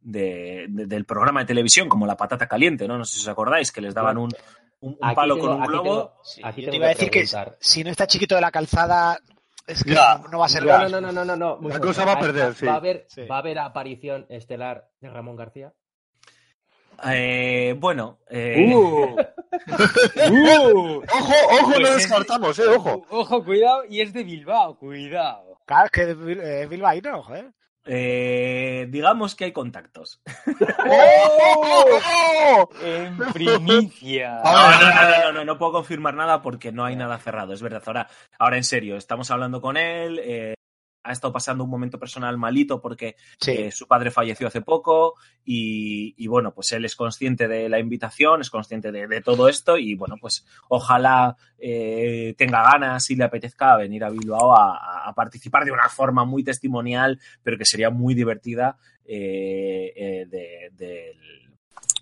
de, de, del programa de televisión, como la patata caliente, ¿no? No sé si os acordáis, que les daban un, un, un palo tengo, con un globo. Yo te iba a decir que si no está chiquito de la calzada, Es que no, no va a ser. No, no, no, no, no, no. La cosa va a Va- perder, sí. Va a haber, Sí. va a haber aparición estelar de Ramón García. Eh, bueno, eh, ¡Uh! ¡Uh! Ojo, ojo, Pues no es- descartamos, eh, ojo. Ojo, cuidado, y es de Bilbao, cuidado. Claro, es que es es bilbaíno, joder. Eh, digamos que hay contactos. ¡Oh! En primicia. No, no, no, no, no, puedo confirmar nada porque no hay nada cerrado, es verdad. Ahora, ahora en serio, estamos hablando con él. eh, ha estado pasando un momento personal malito porque Sí. eh, su padre falleció hace poco y, y, bueno, pues él es consciente de la invitación, es consciente de, de todo esto y bueno, pues ojalá eh, tenga ganas y le apetezca venir a Bilbao a, a participar de una forma muy testimonial, pero que sería muy divertida eh, eh, de-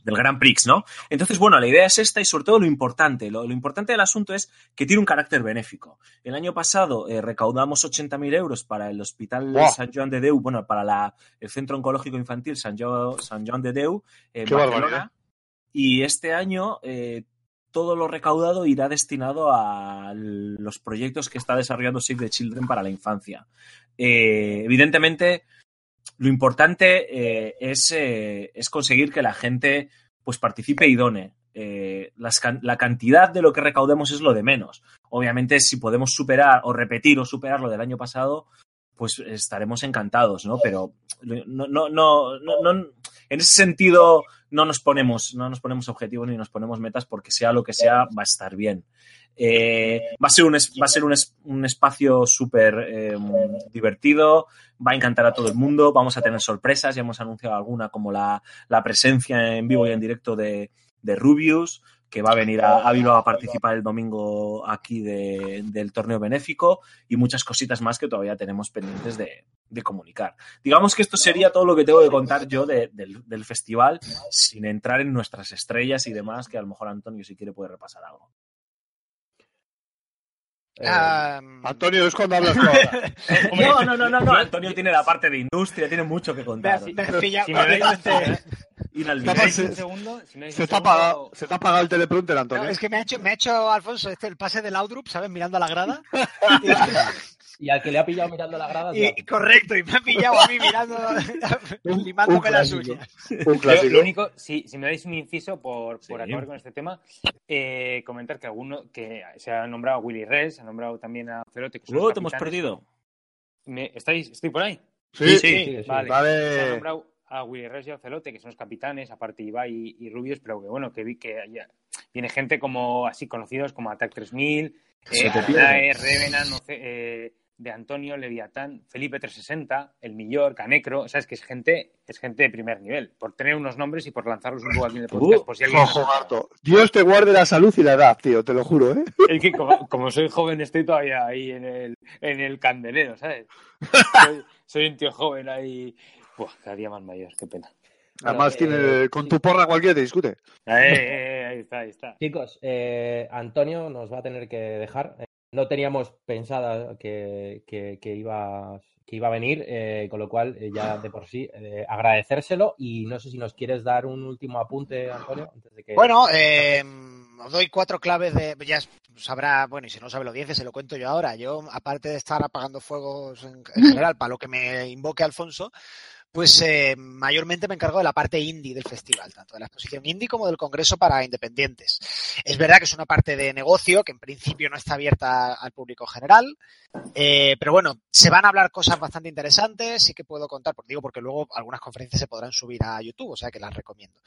del, Grand Prix, ¿no? Entonces, bueno, la idea es esta y sobre todo lo importante. Lo, lo importante del asunto es que tiene un carácter benéfico. El año pasado eh, recaudamos 80.000 euros para el Hospital. San Joan de Deu, bueno, para la- el Centro Oncológico Infantil San, Jo- San Joan de Deu en ¡Qué Barcelona. barbaridad! Y este año eh, todo lo recaudado irá destinado a los proyectos que está desarrollando Save the Children para la infancia. Eh, evidentemente, lo importante eh, es, eh, es conseguir que la gente pues participe y done. Eh, la cantidad de lo que recaudemos es lo de menos. Obviamente, si podemos superar o repetir o superar lo del año pasado, pues estaremos encantados, ¿no? Pero no, no, no, no- en ese sentido no nos ponemos, no nos ponemos objetivos ni nos ponemos metas porque sea lo que sea, va a estar bien. Eh, va a ser un, va a ser un, un espacio súper eh, divertido, va a encantar a todo el mundo, vamos a tener sorpresas, ya hemos anunciado alguna como la, la presencia en vivo y en directo de, de Rubius, que va a venir a, a Bilbao a participar el domingo aquí de- del torneo benéfico y muchas cositas más que todavía tenemos pendientes de, de comunicar. Digamos que esto sería todo lo que tengo que contar yo de- del, del festival, sin entrar en nuestras estrellas y demás, que a lo mejor Antonio si quiere puede repasar algo. Eh, Ah, Antonio, es cuando hablas tú ahora. No, no, no, no, no, Antonio tiene la parte de industria, tiene mucho que contar. Si me si Se- un segundo, si me dais Se un te ha segundo- apagado, se te ha apagado el teleprompter, No, Antonio. es que me ha hecho, me ha hecho Alfonso este, el pase del Laudrup, ¿sabes? Mirando a la grada. Y al que le ha pillado mirando la grada. Y, y correcto, y me ha pillado a mí mirando, limándome un las uñas. Un Lo, único, si, si me dais un inciso por, por Sí. acabar con este tema, eh, comentar que alguno que se ha nombrado a Willy Res, se ha nombrado también a Cerote. Que te hemos perdido. Me- ¿Estáis, ¿Estoy por ahí? Sí, Sí, sí. sí, sí. Vale. Vale. Se ha nombrado a Willy Res y a Celote, que son los capitanes, aparte Ibai y, y Rubius, pero que bueno, que vi que haya- viene gente como así conocidos como Attack 3000, Se eh, Revenant, no sé, eh, de Antonio, Leviatán, Felipe 360, El Millor, Canecro, o sea, es que es gente, es gente de primer nivel, por tener unos nombres y por lanzarlos un poco aquí en el podcast, Uh, por si alguien... Ojo. Dios te guarde la salud y la edad, tío, te lo juro, ¿eh? Es que como, como soy joven estoy todavía ahí en el, en el candelero, ¿sabes? Soy, soy un tío joven ahí... Buah, cada día más mayor, qué pena. Además, eh, tiene, con tu porra cualquiera te discute. Eh, eh, ahí está, ahí está. Chicos, eh, Antonio nos va a tener que dejar. No teníamos pensada que, que, que ibas- que iba a venir, eh, con lo cual eh, ya de por sí eh, agradecérselo y no sé si nos quieres dar un último apunte, Antonio, antes de que... Bueno, eh, os doy cuatro claves de. Ya sabrá, bueno, y si no sabe la audiencia, se lo cuento yo ahora. Yo, aparte de estar apagando fuegos en, en general, para lo que me invoque Alfonso, pues eh, mayormente me encargo de la parte indie del festival, tanto de la exposición indie como del Congreso para Independientes. Es verdad que es una parte de negocio que en principio no está abierta al público general, eh, pero bueno, se van a hablar cosas bastante interesantes, sí que puedo contar, porque digo, porque luego algunas conferencias se podrán subir a YouTube, o sea que las recomiendo.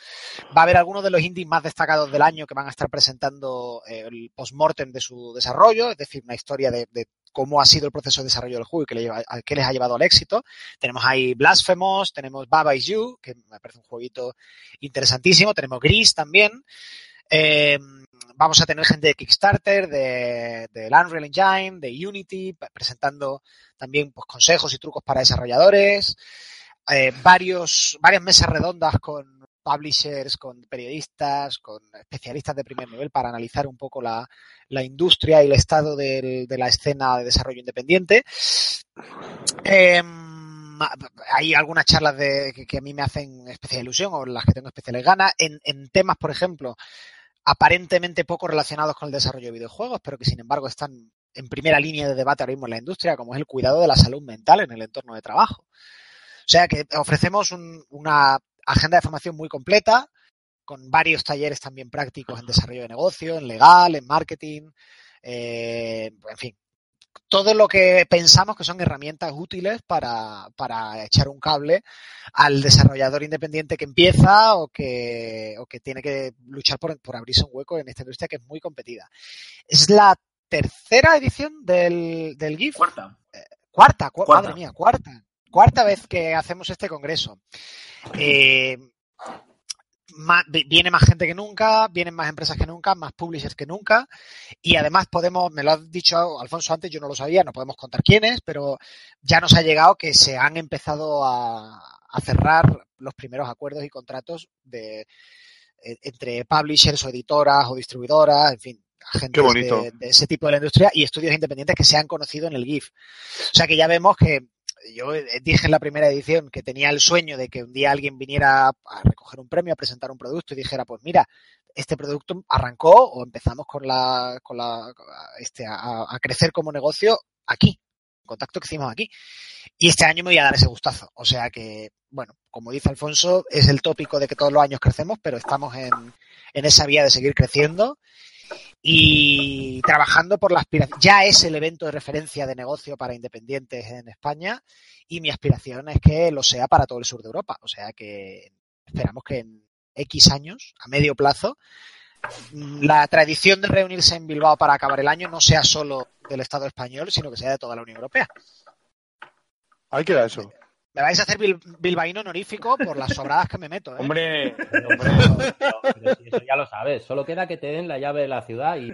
Va a haber algunos de los indies más destacados del año que van a estar presentando eh, el post-mortem de su desarrollo, es decir, una historia de, de cómo ha sido el proceso de desarrollo del juego y a- que les ha llevado al éxito. Tenemos ahí Blasphemous, tenemos Baba Is You, que me parece un jueguito interesantísimo, tenemos Gris también. Eh, vamos a tener gente de Kickstarter, de, Unreal Engine, de Unity, presentando también pues, consejos y trucos para desarrolladores. Eh, varios, varias mesas redondas con publishers, con periodistas, con especialistas de primer nivel para analizar un poco la, la industria y el estado del- de la escena de desarrollo independiente. Eh, hay algunas charlas de, que, que a mí me hacen especial ilusión o las que tengo especiales ganas en, en temas, por ejemplo, aparentemente poco relacionados con el desarrollo de videojuegos, pero que sin embargo están en primera línea de debate ahora mismo en la industria, como es el cuidado de la salud mental en el entorno de trabajo. O sea que ofrecemos un, una agenda de formación muy completa, con varios talleres también prácticos en desarrollo de negocio, en legal, en marketing, eh, en fin, todo lo que pensamos que son herramientas útiles para, para, echar un cable al desarrollador independiente que empieza o que, o que tiene que luchar por, por, abrirse un hueco en esta industria que es muy competida. Es la tercera edición del, del GIF. Cuarta. Eh, cuarta, cu cuarta, madre mía, cuarta. Cuarta vez que hacemos este congreso. Eh, más, viene más gente que nunca, vienen más empresas que nunca, más publishers que nunca y además podemos, me lo ha dicho Alfonso antes, yo no lo sabía, no podemos contar quiénes, pero ya nos ha llegado que se han empezado a, a cerrar los primeros acuerdos y contratos de e, entre publishers o editoras o distribuidoras, en fin, agentes de, de, ese tipo de la industria y estudios independientes que se han conocido en el GIF. O sea que ya vemos que yo dije en la primera edición que tenía el sueño de que un día alguien viniera a recoger un premio, a presentar un producto y dijera, pues mira, este producto arrancó o empezamos con la, con la, este, a, a crecer como negocio aquí, en contacto que hicimos aquí. Y este año me voy a dar ese gustazo. O sea que, bueno, como dice Alfonso, es el tópico de que todos los años crecemos, pero estamos en, en esa vía de seguir creciendo y trabajando por la aspiración. Ya es el evento de referencia de negocio para independientes en España y mi aspiración es que lo sea para todo el sur de Europa. O sea que esperamos que en X años, a medio plazo, la tradición de reunirse en Bilbao para acabar el año no sea solo del Estado español, sino que sea de toda la Unión Europea. Ahí queda eso. Me vais a hacer bil bilbaíno honorífico por las sobradas que me meto. ¿eh? Hombre, hombre pero, pero si eso ya lo sabes. Solo queda que te den la llave de la ciudad y.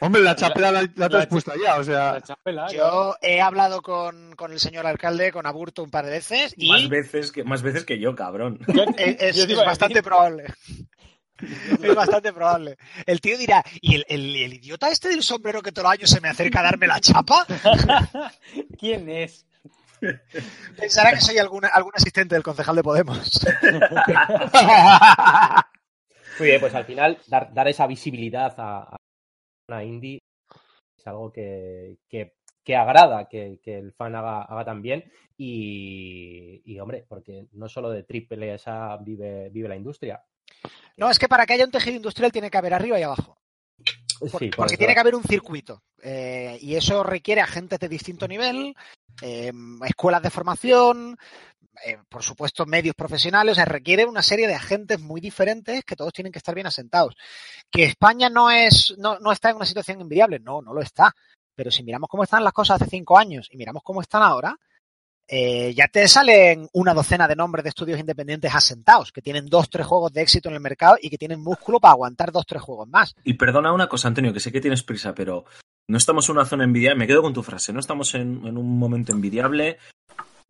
Hombre, la chapela la, la, la has puesto ya, o sea. Chapela, yo he hablado con, con, el señor alcalde, con Aburto, un par de veces. Y... Más, veces que, más veces que yo, cabrón. es, es, es bastante probable. Es bastante probable. El tío dirá, ¿y el, el, el, idiota este del sombrero que todos los años se me acerca a darme la chapa? ¿Quién es? Pensará que soy algún, algún asistente del concejal de Podemos. Muy bien, pues al final dar, dar esa visibilidad a, a, una indie es algo que, que, que agrada que, que, el fan haga, haga también y, y, hombre, porque no solo de triple esa vive, vive la industria. No, es que para que haya un tejido industrial tiene que haber arriba y abajo. Por, sí, porque tiene que haber un circuito eh, y eso requiere agentes de distinto nivel, eh, escuelas de formación, eh, por supuesto medios profesionales, o requiere una serie de agentes muy diferentes que todos tienen que estar bien asentados. Que España no es, no, está en una situación envidiable, no, no lo está. Pero si miramos cómo están las cosas hace cinco años y miramos cómo están ahora, eh, ya te salen una docena de nombres de estudios independientes asentados, que tienen dos, tres juegos de éxito en el mercado y que tienen músculo para aguantar dos, tres juegos más. Y perdona una cosa, Antonio, que sé que tienes prisa, pero no estamos en una zona envidiable, me quedo con tu frase, no estamos en, en un momento envidiable,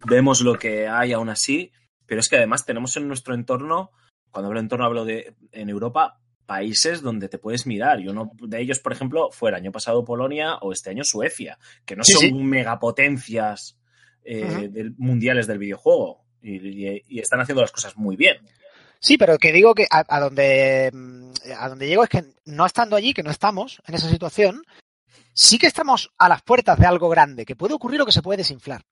vemos lo que hay aún así, pero es que además tenemos en nuestro entorno, cuando hablo de entorno hablo de en Europa, países donde te puedes mirar. Y uno de ellos, por ejemplo, fue el año pasado Polonia o este año Suecia, que no sí, son sí. megapotencias eh, uh -huh. del, mundiales del videojuego y, y, y, están haciendo las cosas muy bien. Sí, pero que digo que a, a, donde a donde llego es que no estando allí, que no estamos en esa situación, sí que estamos a las puertas de algo grande, que puede ocurrir o que se puede desinflar.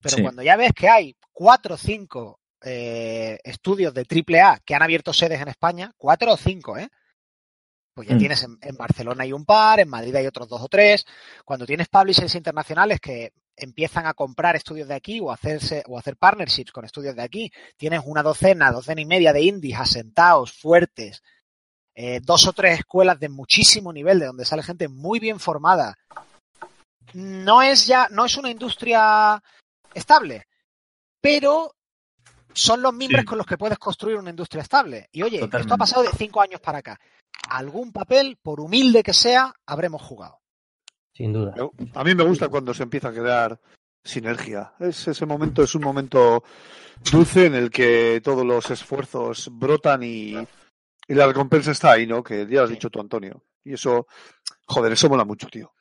Pero sí. cuando ya ves que hay cuatro o cinco eh, estudios de AAA que han abierto sedes en España, cuatro o cinco, ¿eh? Pues ya mm. tienes en, en, Barcelona hay un par, en Madrid hay otros dos o tres. Cuando tienes publishers internacionales que empiezan a comprar estudios de aquí o hacerse o hacer partnerships con estudios de aquí, tienes una docena, docena y media de indies asentados, fuertes, eh, dos o tres escuelas de muchísimo nivel, de donde sale gente muy bien formada. No es ya, no es una industria estable, pero son los mimbres sí. con los que puedes construir una industria estable. Y oye, Totalmente. esto ha pasado de cinco años para acá. Algún papel, por humilde que sea, habremos jugado. Sin duda. A mí me gusta cuando se empieza a crear sinergia. Es, ese momento es un momento dulce en el que todos los esfuerzos brotan y, y la recompensa está ahí, ¿no? Que ya has dicho tú, Antonio. Y eso, joder, eso mola mucho, tío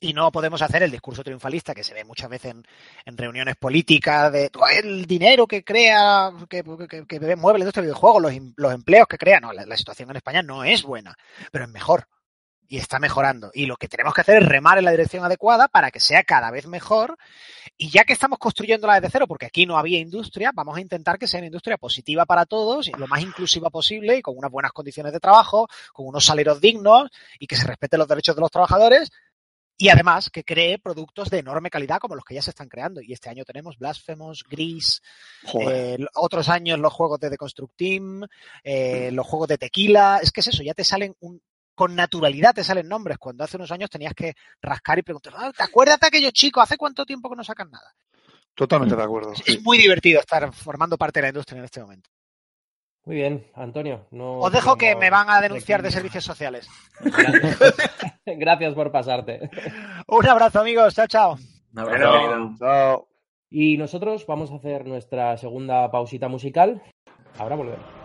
y no podemos hacer el discurso triunfalista que se ve muchas veces en, en reuniones políticas de el dinero que crea, que, que, que mueve la industria del videojuego, los, los, empleos que crea. No, la, la, situación en España no es buena, pero es mejor. Y está mejorando. Y lo que tenemos que hacer es remar en la dirección adecuada para que sea cada vez mejor. Y ya que estamos construyéndola desde cero, porque aquí no había industria, vamos a intentar que sea una industria positiva para todos, y lo más inclusiva posible y con unas buenas condiciones de trabajo, con unos salarios dignos y que se respeten los derechos de los trabajadores. Y además que cree productos de enorme calidad como los que ya se están creando. Y este año tenemos Blasphemous, Gris, eh, otros años los juegos de The Construct Team, eh, los juegos de tequila. Es que es eso, ya te salen un, con naturalidad te salen nombres. Cuando hace unos años tenías que rascar y preguntar, "Ah, ¿te acuerdas de aquellos chicos? ¿Hace cuánto tiempo que no sacan nada? Totalmente de acuerdo. Es- sí. Muy divertido estar formando parte de la industria en este momento. Muy bien, Antonio. No Os dejo que me van a denunciar de servicios sociales. Gracias. Gracias por pasarte. Un abrazo, amigos. Chao, chao. Un abrazo, Bueno. Chao. Y nosotros vamos a hacer nuestra segunda pausita musical. Ahora volvemos.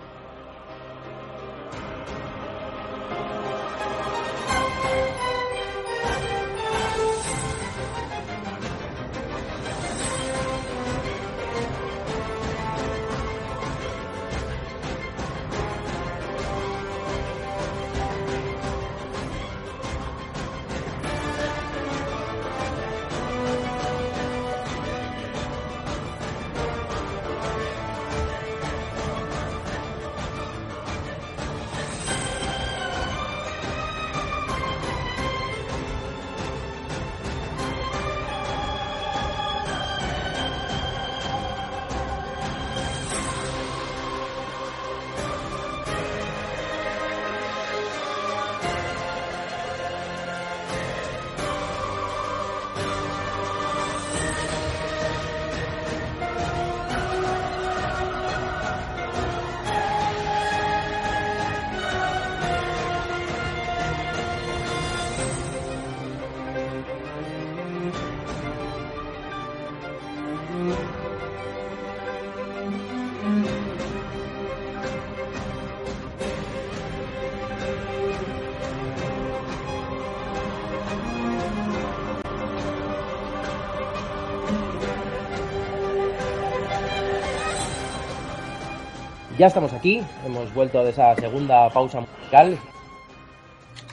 Ya estamos aquí, hemos vuelto de esa segunda pausa musical.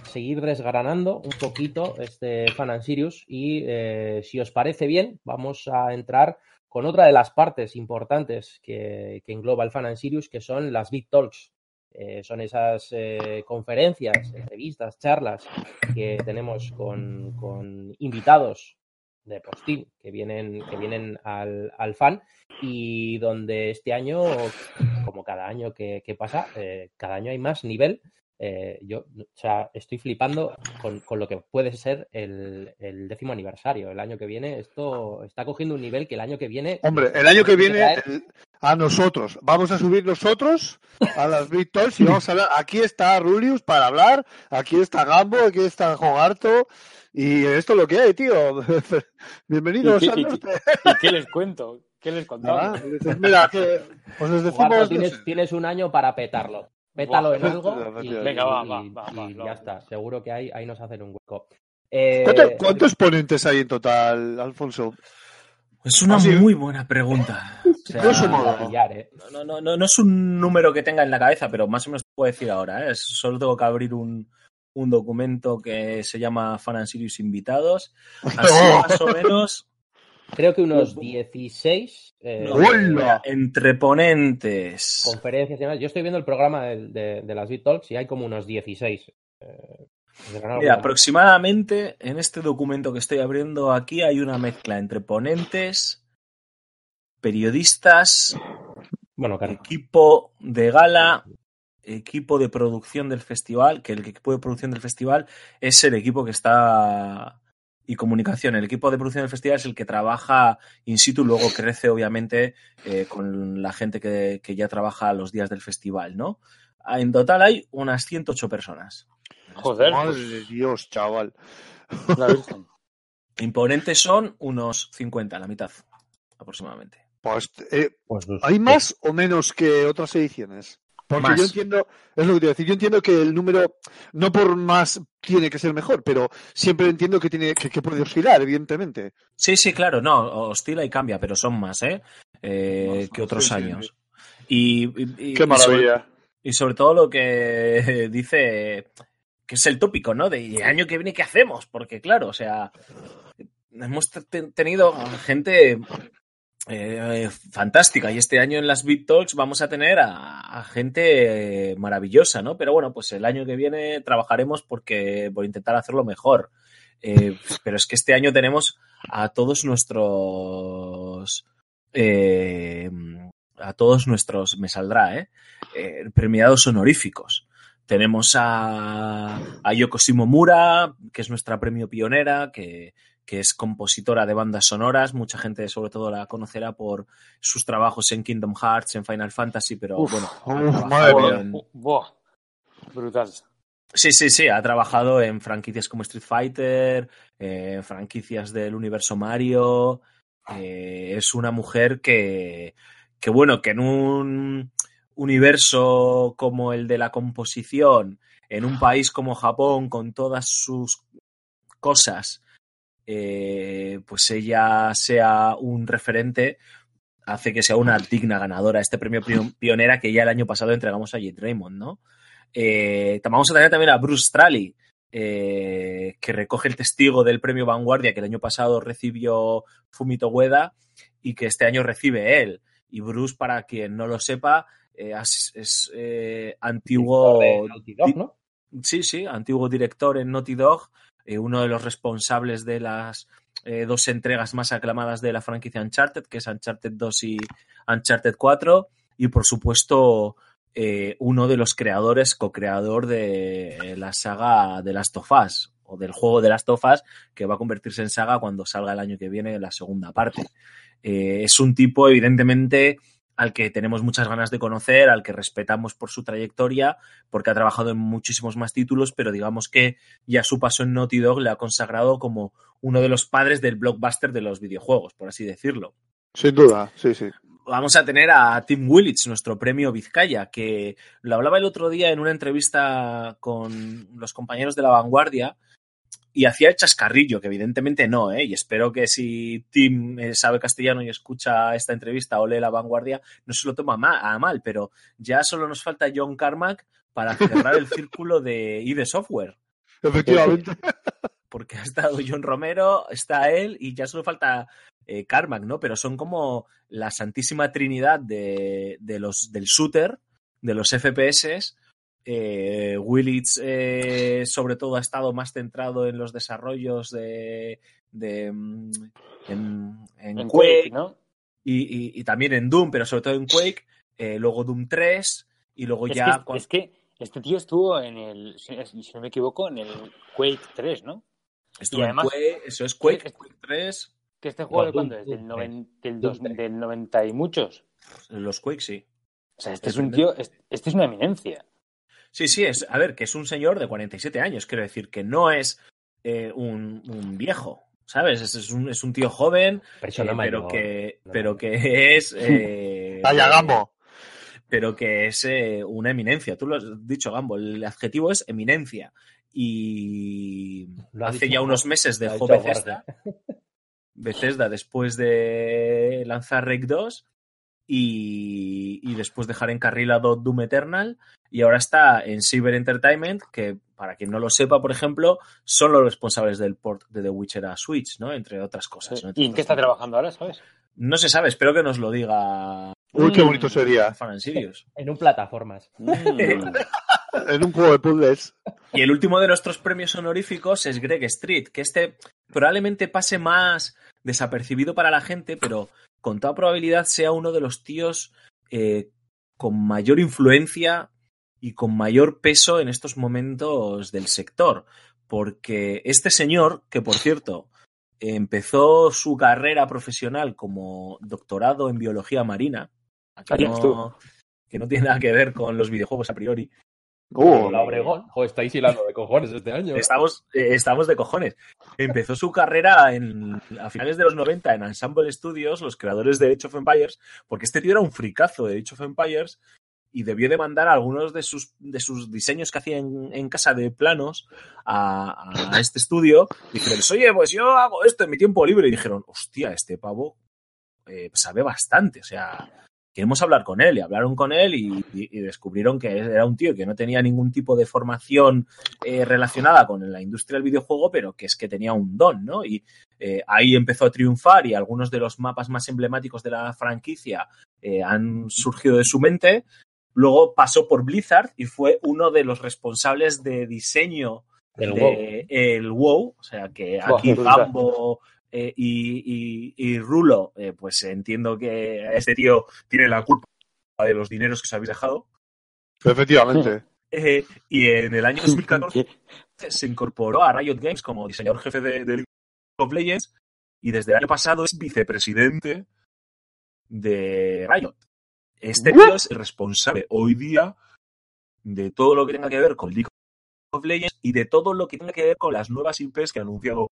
Seguir desgranando un poquito este Fan and Sirius y eh, si os parece bien, vamos a entrar con otra de las partes importantes que, que engloba el Fan and Sirius, que son las Big Talks. Eh, son esas eh, conferencias, entrevistas, charlas que tenemos con, con invitados de postín que vienen, que vienen al, al fan y donde este año, como cada año que, que pasa, eh, cada año hay más nivel. Eh, yo o sea, estoy flipando con, con lo que puede ser el, el, décimo aniversario. El año que viene esto está cogiendo un nivel que el año que viene... Hombre, el año que viene el, a nosotros. Vamos a subir nosotros a las Big Talks y vamos a hablar. Aquí está Rulius para hablar, aquí está Gambo, aquí está Jogarto. Y esto es lo que hay, tío. Bienvenidos ¿Y al qué, norte. y, y, qué les cuento? ¿Qué les contamos? Ah, mira, que os les decimos. Guardo, tienes, tienes, un año para petarlo. Pétalo Buah, en algo y, Venga, va, y, va, va, va, y va, ya está. Seguro que ahí, ahí nos hacen un hueco. Eh, ¿Cuántos, ¿Cuántos, ponentes hay en total, Alfonso? Es una ¿Ah, sí? muy buena pregunta. O sea, Grosso modo. pillar, ¿eh? no, no, no, no, es un número que tenga en la cabeza, pero más o menos te puedo decir ahora. ¿eh? Solo tengo que abrir un, un documento que se llama Fan and Sirius Invitados. Así más o menos. Creo que unos 16 eh, ¡Hola! entre ponentes. conferencias y demás. Yo estoy viendo el programa de, de, de las Big Talks y hay como unos 16. Eh, Mira, aproximadamente en este documento que estoy abriendo aquí hay una mezcla entre ponentes, periodistas, bueno, claro. equipo de gala, equipo de producción del festival, que el equipo de producción del festival es el equipo que está y comunicación. El equipo de producción del festival es el que trabaja in situ, luego crece obviamente eh, con la gente que, que, ya trabaja los días del festival, ¿no? En total hay unas 108 personas. Joder. Madre de Dios, chaval. La Virgen. Imponentes son unos 50, la mitad aproximadamente. Pues, eh, pues ¿hay más o menos que otras ediciones? Porque Más. yo entiendo, es lo que te decir, yo entiendo que el número, no por más tiene que ser mejor, pero siempre entiendo que tiene que, que puede oscilar, evidentemente. Sí, sí, claro, no, oscila y cambia, pero son más, ¿eh? eh Más, que otros sí, sí, años. Y, y, Qué y maravilla. sobre, y sobre todo lo que dice que es el tópico, ¿no? De el año que viene, ¿qué hacemos? Porque, claro, o sea, hemos tenido gente eh, fantástica y este año en las Beat Talks vamos a tener a, gente maravillosa, ¿no? Pero bueno, pues el año que viene trabajaremos porque por intentar hacerlo mejor. Eh, pero es que este año tenemos a todos nuestros eh, a todos nuestros, me saldrá, ¿eh? premiados honoríficos. Tenemos a, a Yoko Mura, que es nuestra premio pionera, que, que es compositora de bandas sonoras. Mucha gente, sobre todo, la conocerá por sus trabajos en Kingdom Hearts, en Final Fantasy, pero bueno. Brutal. Sí, sí, sí, ha trabajado en franquicias como Street Fighter, eh, franquicias del universo Mario. Eh, es una mujer que, que, bueno, que en un universo como el de la composición, en un país como Japón, con todas sus cosas, eh, pues ella sea un referente, hace que sea una digna ganadora. Este premio pionera que ya el año pasado entregamos a Jet Raymond, ¿no? Eh, vamos a tener también a Bruce Straley, eh, que recoge el testigo del premio Vanguardia que el año pasado recibió Fumito Ueda y que este año recibe él. Y Bruce, para quien no lo sepa, eh, es, antiguo. ¿no? Sí, sí, antiguo director en Naughty Dog, uno de los responsables de las dos entregas más aclamadas de la franquicia Uncharted, que es Uncharted 2 y Uncharted 4. Y por supuesto, eh, uno de los creadores, co-creador de la saga de Last of o del juego de Last of que va a convertirse en saga cuando salga el año que viene la segunda parte. Eh, es un tipo, evidentemente, al que tenemos muchas ganas de conocer, al que respetamos por su trayectoria, porque ha trabajado en muchísimos más títulos, pero digamos que ya su paso en Naughty Dog le ha consagrado como uno de los padres del blockbuster de los videojuegos, por así decirlo. Sin duda, sí, sí vamos a tener a Tim Willits, nuestro premio Vizcaya, que lo hablaba el otro día en una entrevista con los compañeros de la vanguardia y hacía el chascarrillo, que evidentemente no, ¿eh? y espero que si Tim eh, sabe castellano y escucha esta entrevista o lee la vanguardia, no se lo toma a mal, pero ya solo nos falta John Carmack para cerrar el círculo de ID Software. Efectivamente. Porque ha estado John Romero, está él y ya solo falta eh, Carmack, ¿no? Pero son como la santísima trinidad de, los, del shooter, de los FPS. Eh, Willits, eh, sobre todo, ha estado más centrado en los desarrollos de, de mm, en, Quake, ¿no? Y, también en Doom, pero sobre todo en Quake. Eh, luego Doom 3 y luego ya. Es que este tío estuvo en el, si, no me equivoco, en el Quake 3, ¿no? Estuvo en Quake, eso es Quake, Quake 3. ¿Que este juego de cuándo es? ¿Del, del, 90 y muchos? Los Quake, sí. O sea, este es un tío, este es una eminencia. Sí, sí, es, a ver, que es un señor de 47 años, quiero decir, que no es eh, un, un, viejo, ¿sabes? Es, un, es un tío joven, eh, pero, que, pero que es... Eh, Vaya, Gambo. Pero que es eh, una eminencia. Tú lo has dicho, Gambo, el adjetivo es eminencia. Y hace ya unos meses dejó Bethesda. Bethesda después de lanzar Rake 2 y, después dejar encarrilado Doom Eternal y ahora está en Cyber Entertainment, que para quien no lo sepa, por ejemplo, son los responsables del port de The Witcher a Switch, ¿no? Entre otras cosas. ¿Y en qué está trabajando ahora, sabes? No se sabe, espero que nos lo diga. Uy, qué bonito sería. en un plataformas. Mm. en un juego de puzzles. Y el último de nuestros premios honoríficos es Greg Street, que este probablemente pase más desapercibido para la gente, pero con toda probabilidad sea uno de los tíos eh, con mayor influencia y con mayor peso en estos momentos del sector. Porque este señor, que por cierto empezó su carrera profesional como doctorado en biología marina, que no tiene nada que ver con los videojuegos a priori, Uh, la Obregón. Joder, estáis hilando de cojones este año. Estamos, eh, estamos de cojones. Empezó su carrera en, a finales de los 90 en Ensemble Studios, los creadores de Age of Empires, porque este tío era un fricazo de Age of Empires y debió de mandar algunos de sus, de sus diseños que hacía en, casa de planos a, a este estudio. Dijeron, oye, pues yo hago esto en mi tiempo libre. Y dijeron, hostia, este pavo eh, sabe bastante. O sea, queremos hablar con él. Y hablaron con él y, y, y descubrieron que era un tío que no tenía ningún tipo de formación eh, relacionada con la industria del videojuego, pero que es que tenía un don, ¿no? Y eh, ahí empezó a triunfar y algunos de los mapas más emblemáticos de la franquicia eh, han surgido de su mente. Luego pasó por Blizzard y fue uno de los responsables de diseño El de WoW. el WoW, o sea que aquí Bambo eh, y, y- y Rulo, eh, pues entiendo que este tío tiene la culpa de los dineros que os habéis dejado. Efectivamente. Eh, y en el año 2014 se incorporó a Riot Games como diseñador jefe de, de League of Legends y desde el año pasado es vicepresidente de Riot. Este tío es el responsable hoy día de todo lo que tenga que ver con League of Legends y de todo lo que tenga que ver con las nuevas IPs que ha anunciado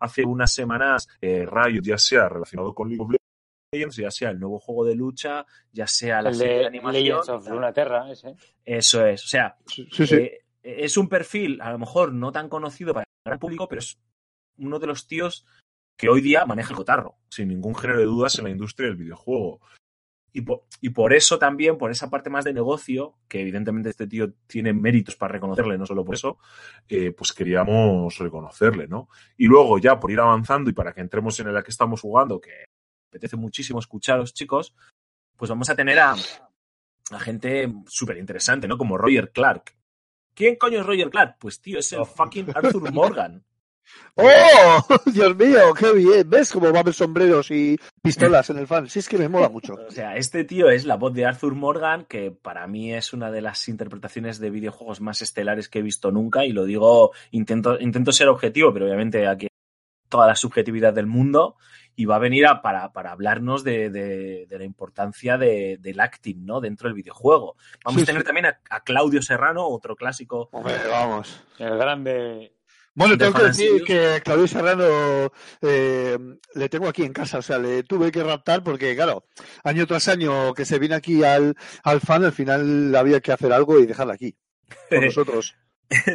hace unas semanas eh, Riot, ya sea relacionado con League of Legends, ya sea el nuevo juego de lucha, ya sea la El serie de de animación. Legends of Runeterra, ese. Eso es, o sea, Sí, sí. eh, es un perfil, a lo mejor no tan conocido para el gran público, pero es uno de los tíos que hoy día maneja el cotarro, sin ningún género de dudas, en la industria del videojuego. Y por, y por eso también, por esa parte más de negocio, que evidentemente este tío tiene méritos para reconocerle, no solo por eso, eh, pues queríamos reconocerle, ¿no? Y luego ya por ir avanzando y para que entremos en la que estamos jugando, que me apetece muchísimo escucharos, chicos, pues vamos a tener a, a gente súper interesante, ¿no? Como Roger Clark. ¿Quién coño es Roger Clark? Pues tío, es el fucking Arthur Morgan. ¡Oh! Dios mío, qué bien. ¿Ves cómo va a haber sombreros y pistolas en el fan? Sí, es que me mola mucho. O sea, este tío es la voz de Arthur Morgan, que para mí es una de las interpretaciones de videojuegos más estelares que he visto nunca, y lo digo, intento, intento ser objetivo, pero obviamente aquí hay toda la subjetividad del mundo, y va a venir a, para, para hablarnos de, de- de la importancia de- del acting, ¿no? Dentro del videojuego. Vamos Sí, a tener sí. también a, a Claudio Serrano, otro clásico. Hombre, vamos. El grande. Bueno, tengo que decir que Claudio Serrano eh, le tengo aquí en casa, o sea, le tuve que raptar porque, claro, año tras año que se viene aquí al, al fan, al final había que hacer algo y dejarla aquí, con nosotros.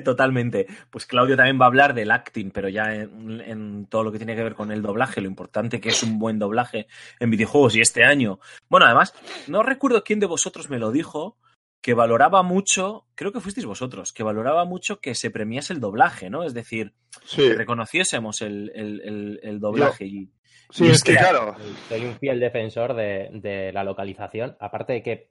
Totalmente. Pues Claudio también va a hablar del acting, pero ya en, en todo lo que tiene que ver con el doblaje, lo importante que es un buen doblaje en videojuegos. Y este año, bueno, además, no recuerdo quién de vosotros me lo dijo, que valoraba mucho, creo que fuisteis vosotros, que valoraba mucho que se premiase el doblaje, ¿no? Es decir, Sí, que reconociésemos el, el- el- el doblaje. Y, sí, y es que claro. Soy un fiel defensor de, de la localización. Aparte de que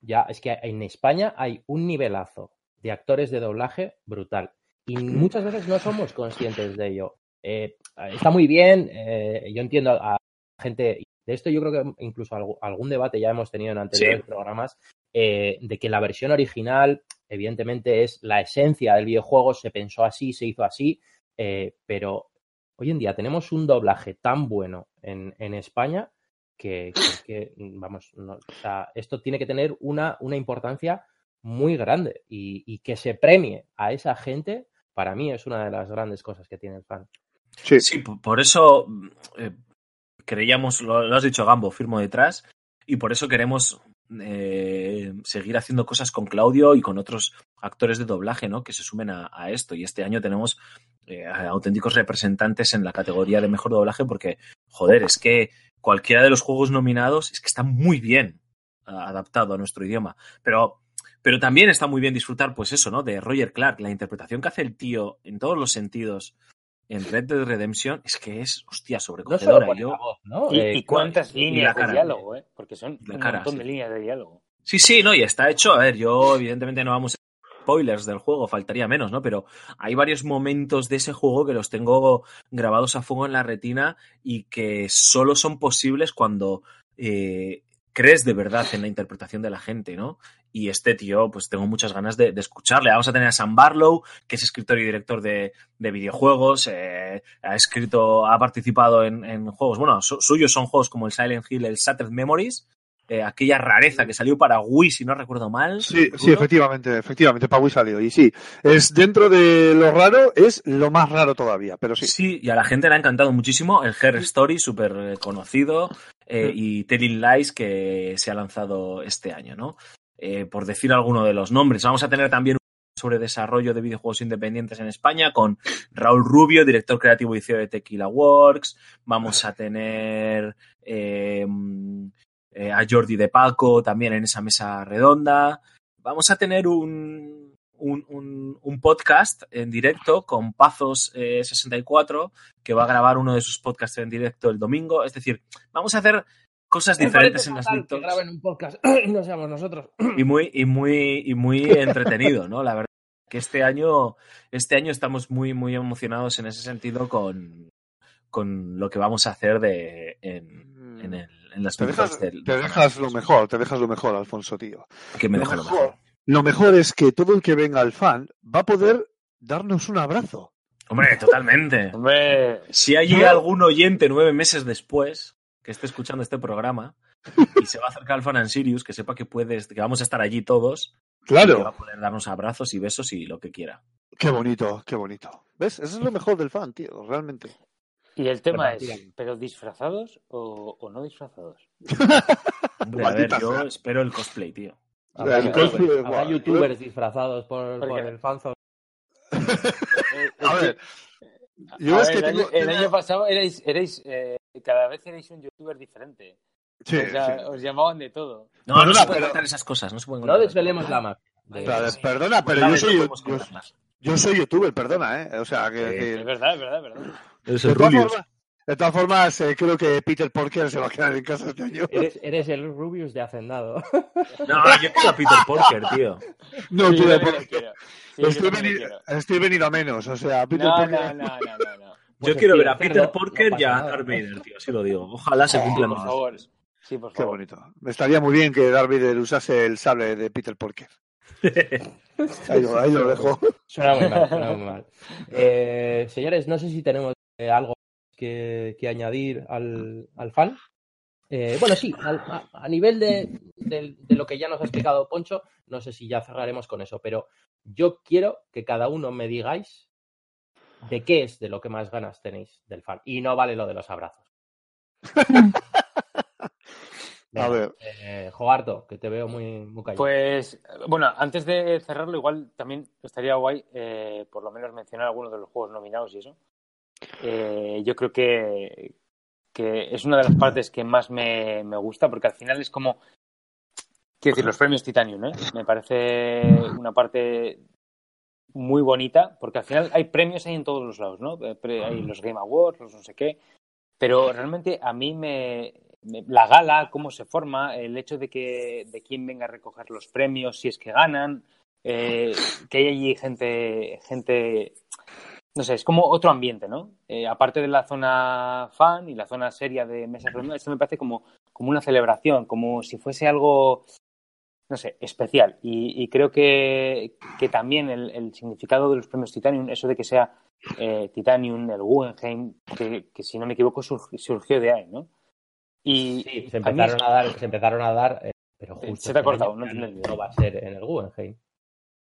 ya es que en España hay un nivelazo de actores de doblaje brutal. Y muchas veces no somos conscientes de ello. Eh, está muy bien, eh, yo entiendo a gente. De esto yo creo que incluso algún debate ya hemos tenido en anteriores Sí. programas, eh, de que la versión original, evidentemente, es la esencia del videojuego, se pensó así, se hizo así, eh, pero hoy en día tenemos un doblaje tan bueno en, en España que, que- que, vamos, no, o sea, esto tiene que tener una, una importancia muy grande y, y que se premie a esa gente, para mí es una de las grandes cosas que tiene el fan. Sí, Sí, por por eso eh, creíamos, lo, lo has dicho Gambo, firmo detrás, y por eso queremos eh, seguir haciendo cosas con Claudio y con otros actores de doblaje, ¿no? Que se sumen a, esto. Y este año tenemos eh, auténticos representantes en la categoría de mejor doblaje porque, joder, es que cualquiera de los juegos nominados es que está muy bien adaptado a nuestro idioma. Pero pero también está muy bien disfrutar, pues eso, ¿no? De Roger Clark, la interpretación que hace el tío en todos los sentidos en Red Dead Redemption es que es, hostia, No sobrecogedora. por Yo- voz, ¿no? ¿Y, Eh, y cuántas y líneas de cara, diálogo, eh? Porque son un cara, montón sí. de líneas de diálogo. Sí, sí, no, y está hecho. A ver, yo evidentemente no vamos a spoilers del juego, faltaría menos, ¿no? Pero hay varios momentos de ese juego que los tengo grabados a fuego en la retina y que solo son posibles cuando eh, crees de verdad en la interpretación de la gente, ¿no? Y este tío, pues tengo muchas ganas de, de escucharle. Vamos a tener a Sam Barlow, que es escritor y director de, de videojuegos. eh, ha escrito, ha participado en, en juegos, bueno, su- suyos son juegos como el Silent Hill, el Shattered Memories, eh, aquella rareza que salió para Wii, si no recuerdo mal. Sí, sí, efectivamente, efectivamente, Pau salió. Y sí, es dentro de lo raro, es lo más raro todavía, pero sí. Sí, y a la gente le ha encantado muchísimo el Her Story, súper conocido, eh, y Telling Lies, que se ha lanzado este año, ¿no? Eh, por decir alguno de los nombres. Vamos a tener también un sobre desarrollo de videojuegos independientes en España con Raúl Rubio, director creativo y CEO de Tequila Works. Vamos a tener eh, a Jordi de Paco también en esa mesa redonda. Vamos a tener un, un, un, un podcast en directo con Pazos64, que va a grabar uno de sus podcasts en directo el domingo. Es decir, vamos a hacer cosas diferentes en las Que Victories. graben un podcast y no seamos nosotros. y muy y muy y muy entretenido, ¿no? La verdad que este año este año estamos muy muy emocionados en ese sentido con con lo que vamos a hacer de en, en, el, en las Te dejas, del- te dejas lo mejor, te dejas lo mejor, Alfonso, tío. que me lo deja lo mejor. Lo mejor es que todo el que venga al fan va a poder darnos un abrazo. Hombre, totalmente. Hombre, Si hay algún oyente nueve meses después que esté escuchando este programa y se va a acercar al fan en Sirius, que sepa que puedes, que vamos a estar allí todos, y que va Claro, a poder darnos abrazos y besos y lo que quiera. qué bonito, qué bonito. ¿Ves? Eso es lo mejor del fan, tío, realmente. y el tema es. ¿pero disfrazados o, o no disfrazados? Hombre, a ver, yo espero el cosplay, tío. Habrá, El youtubers, cosplay, habrá guau. youtubers disfrazados por, ¿Por el fanzone. A ver, que- yo a es ver, que el, tengo... año, el tengo- año pasado erais, erais eh, cada vez erais un youtuber diferente. Sí, o sea, sí. os llamaban de todo. No, no se pueden pero- contar esas cosas, no se pueden No contar. desvelemos la map. de- Claro, perdona, pero La yo soy, yo, yo soy youtuber, perdona, ¿eh? O sea, que... Sí. que- Es verdad, es verdad, es verdad. De, todas formas, de todas formas, eh, creo que Peter Porker se va a quedar en casa este año. Eres, eres el Rubius de Hacendado. No, yo quiero a Peter Porker, tío. No, Sí, también lo Porker. Sí, estoy, venido, quiero. estoy venido a menos, o sea, Peter No, Porker... no, no, no, no, no. Yo Pues quiero ver a Peter Porker no y a. Darth Vader, tío, así lo digo. Ojalá se cumplan Por los favor. Sí, por Qué favor. bonito. Estaría muy bien que Darth Vader usase el sable de Peter Porker. Ahí lo, ahí lo dejo. Suena muy mal, suena muy mal. Eh, señores, no sé si tenemos eh, algo que, que añadir al, al fan. Eh, bueno, sí, al- a, a nivel de, de- de lo que ya nos ha explicado Poncho, no sé si ya cerraremos con eso, pero yo quiero que cada uno me digáis de qué es de lo que más ganas tenéis del fan. Y no vale lo de los abrazos. A ver. Eh, Jogarto, que te veo muy, muy callado. Pues, bueno, antes de cerrarlo, igual también estaría guay, eh, por lo menos mencionar algunos de los juegos nominados y eso. Eh, yo creo que, que es una de las partes que más me, me gusta, porque al final es como, quiero decir, los premios Titanium, ¿eh? Me parece una parte muy bonita, porque al final hay premios ahí en todos los lados, ¿no? Eh, Hay los Game Awards, los no sé qué, pero realmente a mí me, me- la gala, cómo se forma, el hecho de que de quién venga a recoger los premios, si es que ganan, eh, que hay allí gente, gente, no sé, es como otro ambiente, ¿no? Eh, aparte de la zona fan y la zona seria de mesas redondas, esto me parece como, como una celebración, como si fuese algo, no sé, especial. Y, y creo que, que también el, el significado de los premios Titanium, eso de que sea eh, Titanium, el Guggenheim, que, que si no me equivoco surg- surgió de ahí, ¿no? Y Sí, se a mí empezaron a dar, se empezaron a dar, eh, pero justo se te ha este cortado, no entendido. no va a ser en el Guggenheim.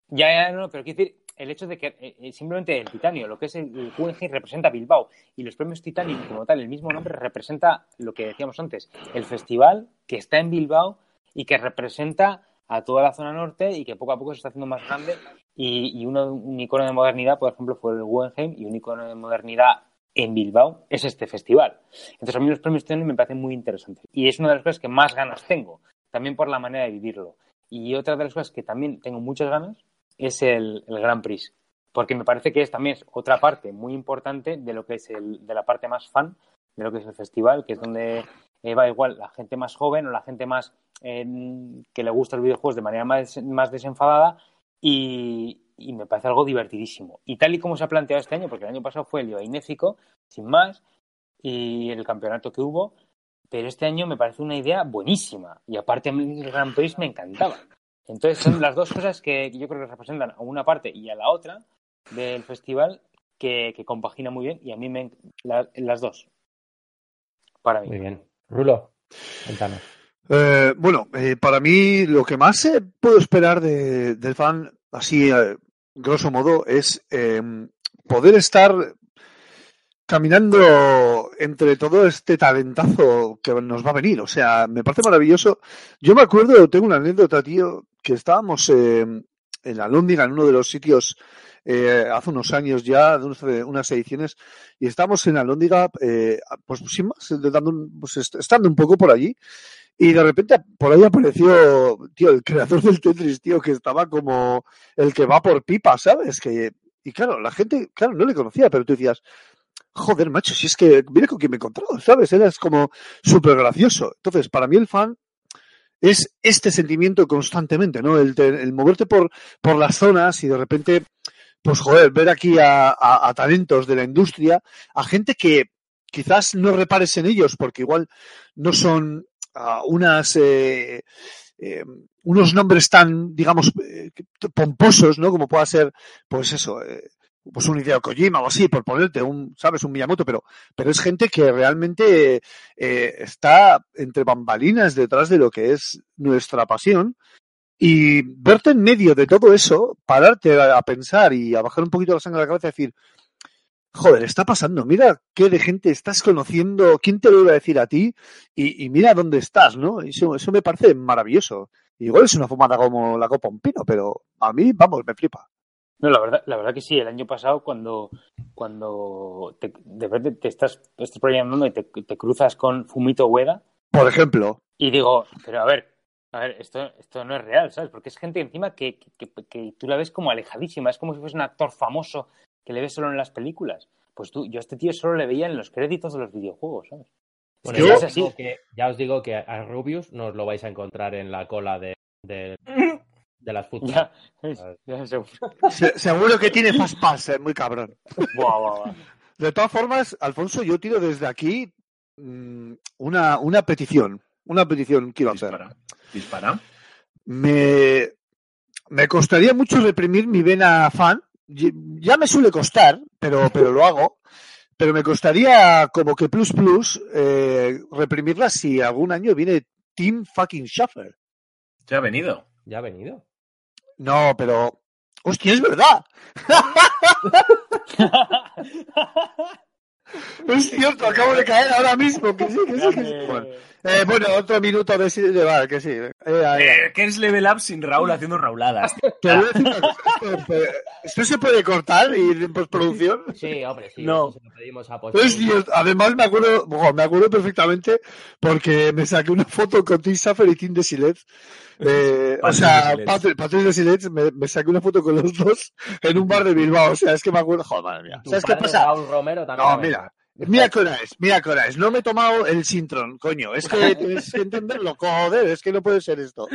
Ya, ya, no, pero quiero decir, el hecho de que eh, eh, simplemente el titanio, lo que es el, el representa Bilbao y los premios Titanium como tal, el mismo nombre representa lo que decíamos antes, el festival que está en Bilbao y que representa a toda la zona norte y que poco a poco se está haciendo más grande y, y uno- un icono de modernidad, por ejemplo, fue el Guggenheim y un icono de modernidad en Bilbao es este festival. Entonces a mí los premios Titanium me parecen muy interesantes y es una de las cosas que más ganas tengo, también por la manera de vivirlo. Y otra de las cosas que también tengo muchas ganas es el, el Grand Prix, porque me parece que es también otra parte muy importante de lo que es el, de la parte más fan de lo que es el festival, que es donde eh, va igual la gente más joven o la gente más eh, que le gusta los videojuegos de manera más, más desenfadada y, me parece algo divertidísimo. Y tal y como se ha planteado este año, porque el año pasado fue el Inéfico, sin más, y el campeonato que hubo, pero este año me parece una idea buenísima. Y aparte el Grand Prix me encantaba. Entonces son las dos cosas que yo creo que representan a una parte y a la otra del festival que, que compagina muy bien y a mí me la- las dos. Para mí. Muy bien. Rulo, cuéntanos. Eh, bueno, eh, para mí lo que más eh, puedo esperar de- del fan, así eh, grosso modo, es eh, poder estar caminando entre todo este talentazo que nos va a venir. O sea, me parece maravilloso. Yo me acuerdo, tengo una anécdota, tío, que estábamos eh, en la en uno de los sitios eh, hace unos años ya, de unas, ediciones, y estábamos en la Lóndiga, eh, pues sin más, dando un- pues, est- estando un poco por allí, Y de repente por ahí apareció, tío, el creador del Tetris, tío, que estaba como el que va por pipa, ¿sabes? Que, y claro, la gente, claro, no le conocía, pero tú decías, joder, macho, si es que mira con quién me he encontrado, ¿sabes? Era como súper gracioso. Entonces, para mí el fan es este sentimiento constantemente, ¿no? El, el moverte por, por las zonas y de repente, pues joder, ver aquí a talentos de la industria, a gente que quizás no repares en ellos porque igual no son ah, unas... eh, eh, unos nombres tan, digamos, eh, pomposos, ¿no? Como pueda ser, pues eso, eh, pues un Hideo Kojima o así, por ponerte un, ¿sabes? Un Miyamoto, pero, pero es gente que realmente eh, está entre bambalinas detrás de lo que es nuestra pasión. Y verte en medio de todo eso, pararte a, pensar y a bajar un poquito la sangre a la cabeza y decir, joder, está pasando, mira qué de gente estás conociendo, quién te lo iba a decir a ti y, y mira dónde estás, ¿no? Eso, eso me parece maravilloso. Igual es una fumada como la copa un pino, pero a mí, vamos, me flipa. No, la verdad, la verdad que sí, el año pasado cuando, cuando te, de repente te estás, estás programando y te, te cruzas con Fumito Ueda Por ejemplo, y digo, pero a ver, a ver, esto, esto no es real, ¿sabes? Porque es gente encima que, que, que- que tú la ves como alejadísima, es como si fuese un actor famoso que le ves solo en las películas. Pues tú, yo a este tío solo le veía en los créditos de los videojuegos, ¿sabes? Bueno, Yo- ya, es os así. digo que, ya os digo que a Rubius no os lo vais a encontrar en la cola de, de, de las food Ya, ya seguro. se- seguro que tiene fast pass, eh, muy cabrón. Buah, buah, buah. De todas formas, Alfonso, yo tiro desde aquí mm, una, una petición. Una petición quiero hacer. Dispara. Dispara. Me, me costaría mucho reprimir mi vena fan. Ya me suele costar, pero, pero lo hago. Pero me costaría como que plus plus eh, reprimirla si algún año viene Team fucking Schaffer. Ya ha venido. Ya ha venido. No, pero. Hostia, es verdad. Es cierto, acabo de caer ahora mismo. Que sí, que sí, que sí. Bueno, eh, bueno, otro minuto de sí, de vale, que sí. Eh. Eh, ¿Qué es Level Up sin Raúl haciendo rauladas? Te voy a decir una cosa, esto, eh, ¿esto se puede cortar y ir en postproducción? Sí, hombre, sí. No. eso se lo pedimos a Es cierto. Además, me acuerdo, me acuerdo perfectamente porque me saqué una foto con Tim Saffer y Tim Desilet. Eh, o sea. Patrick, Patrick Desilet, me, me saqué una foto con los dos en un bar de Bilbao. O sea, es que me acuerdo, joder, madre mía. ¿Sabes qué pasa? Raúl Romero también. No, mira. Mira qué hora es, mira qué hora es. No me he tomado el Sintron, coño. Es que tienes que entenderlo, joder, es que no puede ser esto.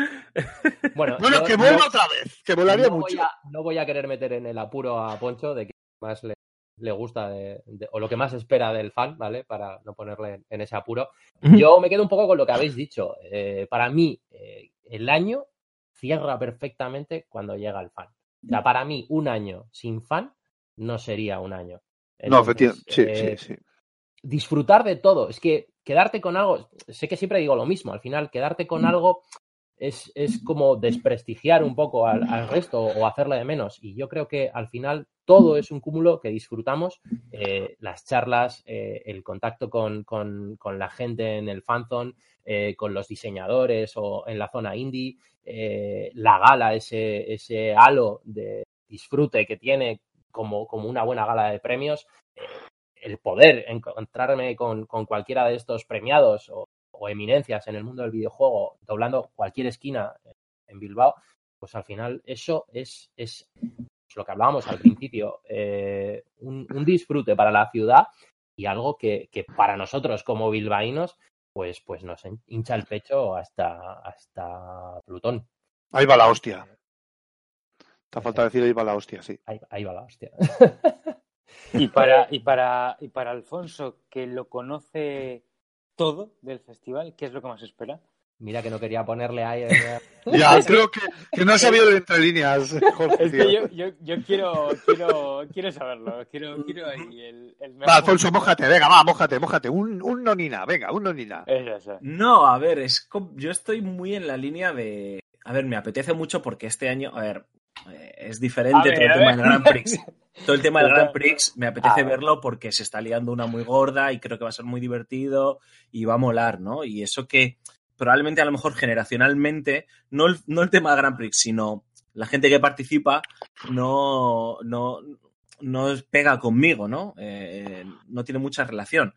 Bueno, Bueno, yo que vuelva no- otra vez, que volaría no mucho. Voy a, no voy a querer meter en el apuro a Poncho de que más le, le gusta de- de- o lo que más espera del fan, ¿vale? Para no ponerle en, en ese apuro. Yo me quedo un poco con lo que habéis dicho. Eh, para mí, eh, el año cierra perfectamente cuando llega el fan. O sea, para mí, un año sin fan no sería un año. No, Entonces, efectivamente, sí, eh, sí, sí. disfrutar de todo. Es que quedarte con algo, sé que siempre digo lo mismo, al final quedarte con algo es, es como desprestigiar un poco al, resto o hacerle de menos. Y yo creo que al final todo es un cúmulo que disfrutamos, eh, las charlas, eh, el contacto con, con- con la gente en el fanzone, eh, con los diseñadores o en la zona indie, la gala, ese, ese halo de disfrute que tiene como, como una buena gala de premios. el poder encontrarme con, con cualquiera de estos premiados o eminencias en el mundo del videojuego, doblando cualquier esquina en Bilbao, pues al final eso es, es lo que hablábamos al principio, eh, un, un disfrute para la ciudad y algo que, que para nosotros como bilbaínos, pues, pues nos hincha el pecho hasta, hasta Plutón. Ahí va la hostia. Te falta decir ahí va la hostia, sí. Ahí, ahí va la hostia. Y para, y, para, y para Alfonso, que lo conoce todo del festival, ¿qué es lo que más espera? Mira que no quería ponerle ahí. Ya, creo que, que no ha sabido de entre líneas, Jorge. Es que yo, yo, yo quiero, quiero, quiero saberlo, quiero, quiero ahí el, el mejor- Va, Alfonso, mójate, venga, va, mójate, mójate. Un, un nonina, venga, un nonina. Eso, eso. No, a ver, es com- yo estoy muy en la línea de. A ver, me apetece mucho porque este año, a ver, eh, es diferente A ver, todo el tema del Grand Prix. Todo el tema del. Grand Prix me apetece Ah, verlo porque se está liando una muy gorda y creo que va a ser muy divertido y va a molar, ¿no? Y eso que probablemente a lo mejor generacionalmente, no el, no el tema del Grand Prix, sino la gente que participa no, no, no pega conmigo, ¿no? Eh, no tiene mucha relación.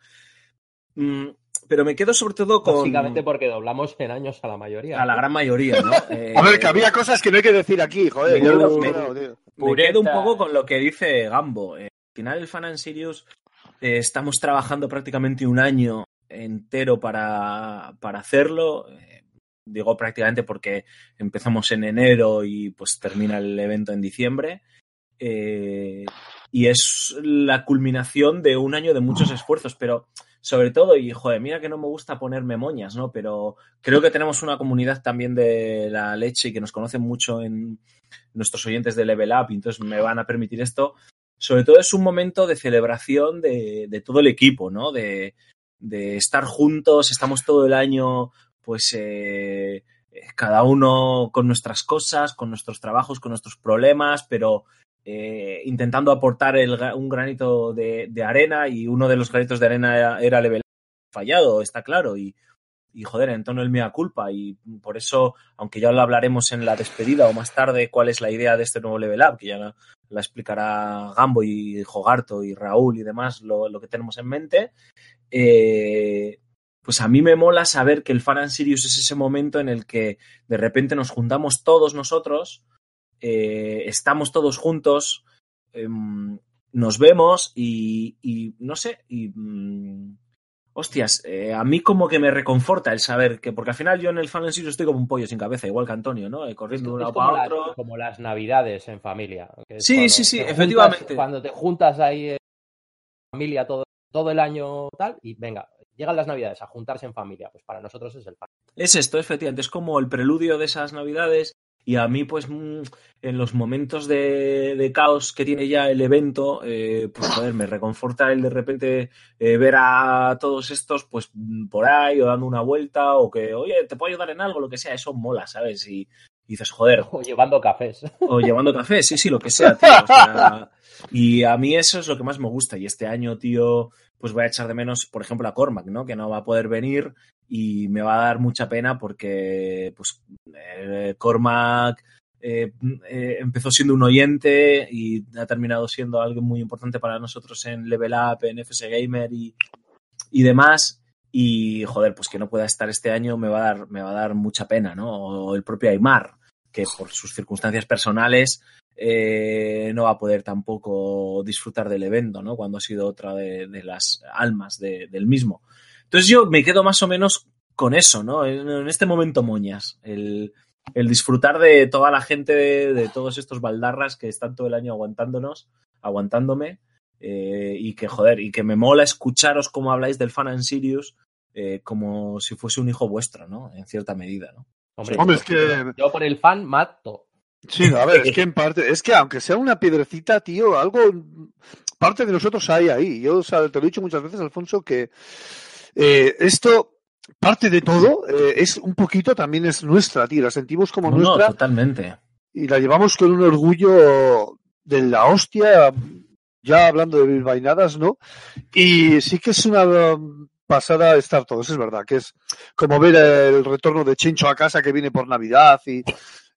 Mm, pero me quedo sobre todo con... Básicamente porque doblamos en años a la mayoría. A la gran mayoría, ¿no? Eh, A ver, que había cosas que no hay que decir aquí, joder. Me yo me- superado, tío. Me quedo un Pureta. poco con lo que dice Gambo. Eh, al final, el Fan and Sirius eh, estamos trabajando prácticamente un año entero para, para hacerlo. Eh, digo prácticamente porque empezamos en enero y pues termina el evento en diciembre. Y es la culminación de un año de muchos esfuerzos, pero sobre todo, y joder, mira que no me gusta ponerme moñas, ¿no? Pero creo que tenemos una comunidad también de la leche y que nos conocen mucho en nuestros oyentes de Level Up, y entonces me van a permitir esto. Sobre todo es un momento de celebración de, de todo el equipo, ¿no? De, de estar juntos, estamos todo el año, pues, eh, cada uno con nuestras cosas, con nuestros trabajos, con nuestros problemas, pero eh, intentando aportar el un granito de, arena y uno de los granitos de arena era, era Level fallado, está claro, y, y joder, en tono el mea culpa, y por eso, aunque ya lo hablaremos en la despedida o más tarde, cuál es la idea de este nuevo Level Up, que ya la, explicará Gambo y Jogarto y Raúl y demás, lo, lo que tenemos en mente, eh, pues a mí me mola saber que el Fan and Sirius es ese momento en el que de repente nos juntamos todos nosotros, eh, estamos todos juntos, em, nos vemos y, y no sé, y mm, hostias, eh, a mí como que me reconforta el saber que, porque al final yo en el Fan Sirius estoy como un pollo sin cabeza, igual que Antonio, ¿no? Eh, corriendo de un lado como, para las, otro. como las navidades en familia. que Sí, sí, sí, te juntas- efectivamente. cuando te juntas ahí en familia todo, todo el año tal, y venga, llegan las navidades a juntarse en familia. Pues para nosotros es el fan. Es esto, efectivamente, es como el preludio de esas navidades y a mí, pues, mm, en los momentos de, de caos que tiene ya el evento, eh, pues, joder, me reconforta el de repente eh, ver a todos estos, pues, mm, por ahí o dando una vuelta o que, oye, te puedo ayudar en algo, lo que sea, eso mola, ¿sabes? Y, y dices, joder, O llevando cafés. o llevando café, sí, sí, lo que sea, tío. o sea, y a mí eso es lo que más me gusta. Y este año, tío, pues voy a echar de menos, por ejemplo, a Cormac, ¿no? Que no va a poder venir y me va a dar mucha pena porque, pues, eh, Cormac eh, eh, empezó siendo un oyente y ha terminado siendo algo muy importante para nosotros en Level Up, en FS Gamer y, y demás. Y joder, pues que no pueda estar este año me va a dar, me va a dar mucha pena, ¿no? O el propio Aymar, que por sus circunstancias personales eh, no va a poder tampoco disfrutar del evento, ¿no? Cuando ha sido otra de, de las almas de- del mismo. Entonces yo me quedo más o menos con eso, ¿no? En, en este momento moñas, el, el disfrutar de toda la gente, de, de todos estos baldarras que están todo el año aguantándonos, aguantándome, eh, y que, joder, y que me mola escucharos cómo habláis del Fan and Sirius eh, como si fuese un hijo vuestro, ¿no? En cierta medida, ¿no? Hombre, es que- yo por el fan mato. Sí, a ver, es que en parte, es que aunque sea una piedrecita, tío, algo, parte de nosotros hay ahí. Yo o sea, te lo he dicho muchas veces, Alfonso, que eh, esto, parte de todo, eh, es un poquito también es nuestra, tío. La sentimos como No, no, nuestra totalmente. y la llevamos con un orgullo de la hostia, ya hablando de bilbainadas, ¿no? Y sí que es una um, pasada estar todos, es verdad, que es como ver el retorno de Chincho a casa que viene por Navidad y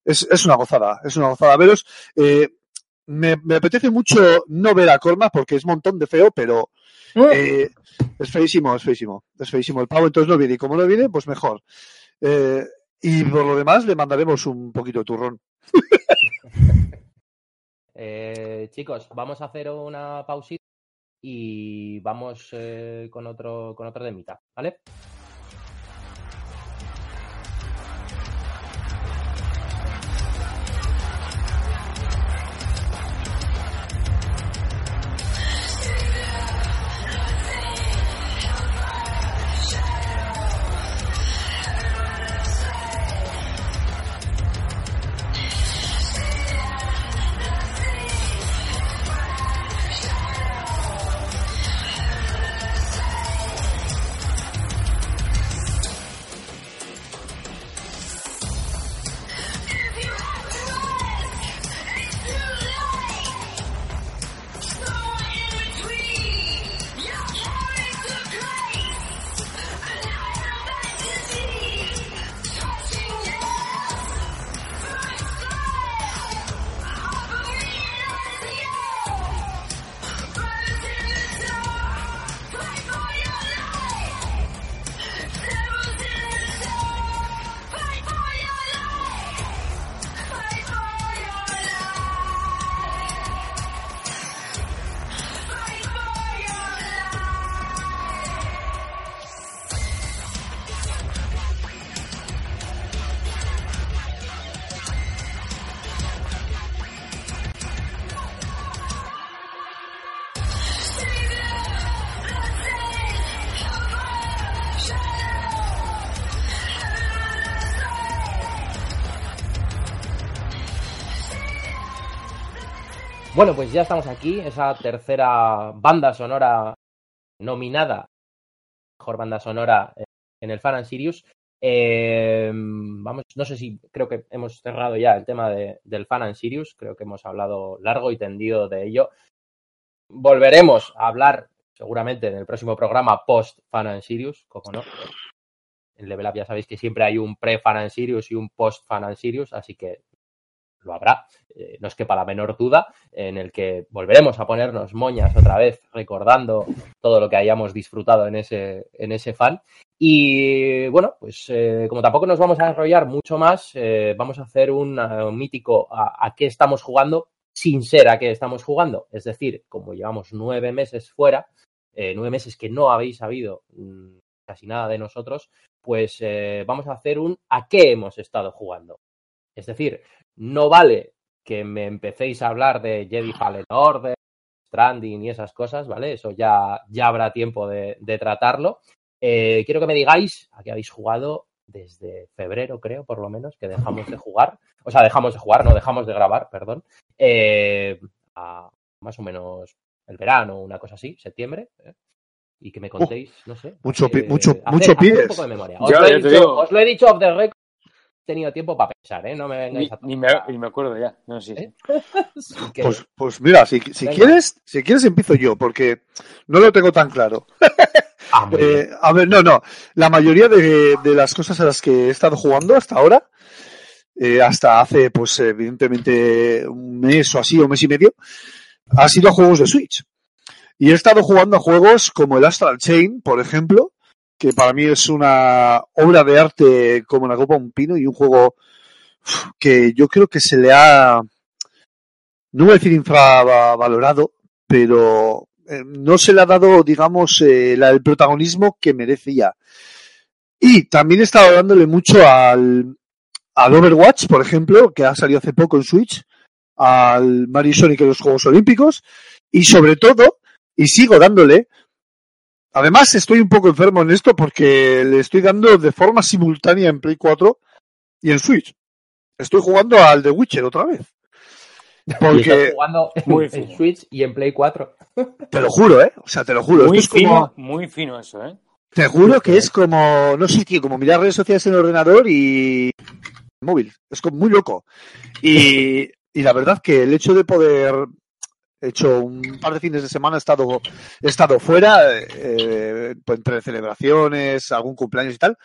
es, es una gozada, es una gozada veros. Eh, me, me apetece mucho no ver a Corma porque es montón de feo, pero eh, es feísimo, es feísimo, es feísimo el pavo, entonces no viene. Y como no viene, pues mejor. Eh, y por lo demás le mandaremos un poquito de turrón. Eh, chicos, vamos a hacer una pausita y vamos con otro con otro temita, ¿vale? Bueno, pues ya estamos aquí, esa tercera banda sonora nominada, mejor banda sonora en el Fan and Sirius. Eh, vamos, no sé si creo que hemos cerrado ya el tema de, del Fan and Sirius, creo que hemos hablado largo y tendido de ello. Volveremos a hablar seguramente en el próximo programa post Fan and Sirius, como no. En Level Up ya sabéis que siempre hay un pre-Fan and Sirius y un post-Fan and Sirius, así que lo habrá, eh, no es que la menor duda, en el que volveremos a ponernos moñas otra vez, recordando todo lo que hayamos disfrutado en ese, en ese fan. Y bueno, pues eh, como tampoco nos vamos a enrollar mucho más, eh, vamos a hacer un, un mítico a, qué estamos jugando sin ser a qué estamos jugando. Es decir, como llevamos nueve meses fuera, nueve meses que no habéis sabido mmm, casi nada de nosotros, pues vamos a hacer un a qué hemos estado jugando. Es decir, no vale que me empecéis a hablar de Jedi Fallen Order, Stranding y esas cosas, ¿vale? Eso ya, ya habrá tiempo de, de tratarlo. Eh, quiero que me digáis a qué habéis jugado desde febrero, creo, por lo menos, que dejamos de jugar. O sea, dejamos de jugar, no dejamos de grabar, perdón. Eh, a más o menos el verano, una cosa así, septiembre. ¿eh? Y que me contéis, uh, no sé. Mucho, mucho, hacer, mucho pides. Un poco de memoria. Os, ya, lo, he dicho, os lo he dicho off the record tenido tiempo para pensar, ¿eh? No me vengáis ni, a ni, me, ni me acuerdo ya. No, sí, ¿Eh? sí. pues, pues, mira, si, si quieres, si quieres empiezo yo, porque no lo tengo tan claro. ah, eh, a ver, no, no. La mayoría de, de, las cosas a las que he estado jugando hasta ahora, eh, hasta hace, pues, evidentemente, un mes o así, o un mes y medio, ha sido a juegos de Switch. Y he estado jugando a juegos como el Astral Chain, por ejemplo, que para mí es una obra de arte como la copa un pino y un juego que yo creo que se le ha, no voy a decir infravalorado, pero eh, no se le ha dado, digamos, eh, el protagonismo que merecía. Y también he estado dándole mucho al, al Overwatch, por ejemplo, que ha salido hace poco en Switch, al Mario Sonic en los Juegos Olímpicos, y sobre todo, y sigo dándole, Además, estoy un poco enfermo en esto porque le estoy dando de forma simultánea en Play 4 y en Switch. Estoy jugando al The Witcher otra vez. Porque... jugando muy en Switch y en Play 4. Te lo juro, ¿eh? O sea, te lo juro. Muy, Esto fino, como... muy fino eso, ¿eh? Te juro que es como, no sé, tío, como mirar redes sociales en el ordenador y móvil. Es como muy loco. Y, y la verdad que el hecho de poder He hecho un par de fines de semana, he estado, he estado fuera, eh, entre celebraciones, algún cumpleaños y tal.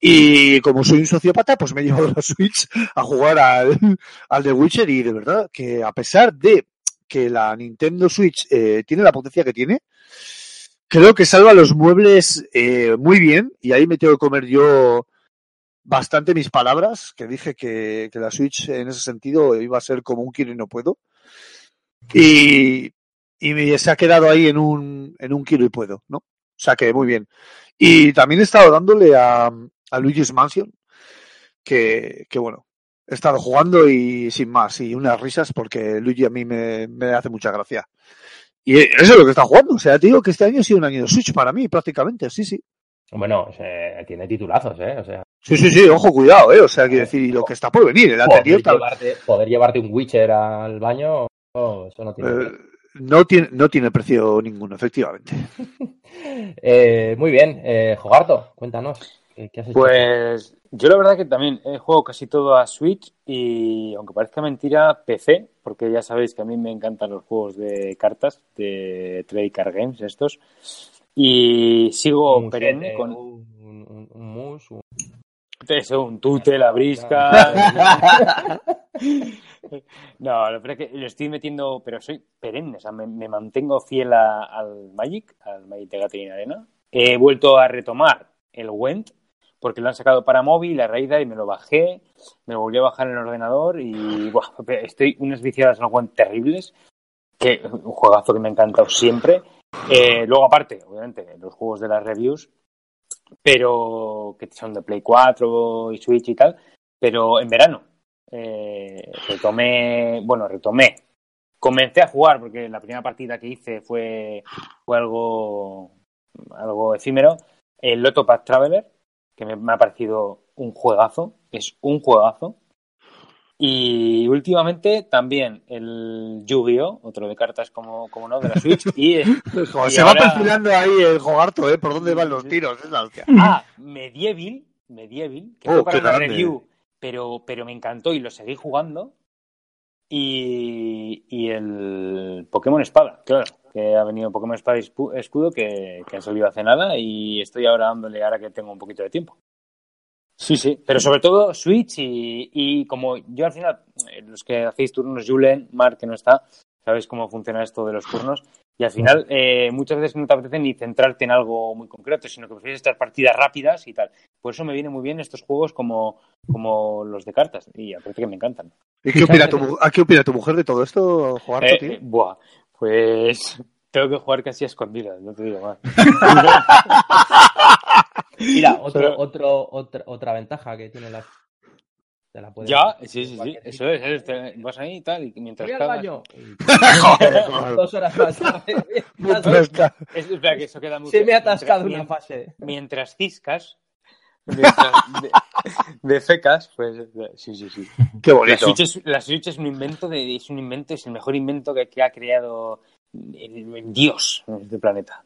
Y como soy un sociópata, pues me he llevado la Switch a jugar al, al The Witcher y de verdad que a pesar de que la Nintendo Switch eh, tiene la potencia que tiene, creo que salva los muebles eh, muy bien y ahí me tengo que comer yo bastante mis palabras, que dije que, que la Switch en ese sentido iba a ser como un quiero y no puedo. Y, y se ha quedado ahí en un, en un kilo y puedo, ¿no? O sea que muy bien. Y también he estado dándole a, a Luigi's Mansion, que, que bueno, he estado jugando y sin más, y unas risas porque Luigi a mí me, me hace mucha gracia. Y eso es lo que está jugando. O sea, te digo que este año ha sido un año de Switch para mí, prácticamente, sí, sí. Bueno, sea, tiene titulazos, ¿eh? O sea. Sí, sí, sí, ojo, cuidado, ¿eh? O sea, quiero decir, y lo que está por venir, el poder anterior. Llevarte, poder llevarte un Witcher al baño, oh, eso no tiene. Eh, no tiene, no tiene precio ninguno, efectivamente. eh, muy bien, eh, Jogarto, cuéntanos. ¿qué, qué has hecho? Pues yo la verdad que también he jugado casi todo a Switch y aunque parezca mentira, PC, porque ya sabéis que a mí me encantan los juegos de cartas, de Trade Card Games estos. Y sigo un perenne con un, un, un mus, eso, un tute, la brisca. No, lo que lo estoy metiendo, pero soy perenne, o sea, me, me mantengo fiel a, al Magic, al Magic de Gathering Arena. He vuelto a retomar el Went, porque lo han sacado para móvil, la Raida, y me lo bajé, me lo volví a bajar en el ordenador y buah, estoy unas viciadas en el Went terribles, que un juegazo que me ha encantado siempre. Eh, luego, aparte, obviamente, los juegos de las reviews, pero que son de Play 4 y Switch y tal, pero en verano. Eh, retomé, bueno, retomé. Comencé a jugar porque la primera partida que hice fue, fue algo, algo efímero. El Pack Traveler, que me, ha parecido un juegazo. Es un juegazo. Y últimamente también el Yu-Gi-Oh, otro de cartas como, como no, de la Switch. Y, Joder, y se ahora- va perfilando ahí el jogarto, ¿eh? Por dónde van los tiros, es la hostia. Ah, Medieval, Medieval, que Oh, fue para review, pero, pero me encantó y lo seguí jugando. Y, y el Pokémon Espada, claro, que ha venido Pokémon Espada y Escudo, que, que ha salido hace nada y estoy ahora dándole ahora que tengo un poquito de tiempo. Sí, sí, pero sobre todo Switch y, y como yo al final, eh, los que hacéis turnos, Julen, Mark, que no está, sabéis cómo funciona esto de los turnos. Y al final, eh, muchas veces no te apetece ni centrarte en algo muy concreto, sino que prefieres estas partidas rápidas y tal. Por eso me vienen muy bien estos juegos como, como los de cartas. Y aparte que me encantan. ¿Y qué opina, tu, ah, qué opina tu mujer de todo esto, jogarto, Eh, tío? eh, buah, pues tengo que jugar casi a escondidas, no te digo más. Mira, otro, Pero- otro, otra, otra ventaja que tiene la. Te la puedes- ya, sí, sí, sí, eso es, es, te- vas ahí y tal, y mientras Voy al cagas- baño. Joder, joder. Dos horas más Es, espera, que eso queda mucho. Se me ha atascado Mientras- una fase. mientras ciscas mientras de, de fecas, pues sí, sí, sí. Qué La bonito. Switch, es, la Switch es un invento de, es un invento, es el mejor invento que, que ha creado el, el Dios en este planeta.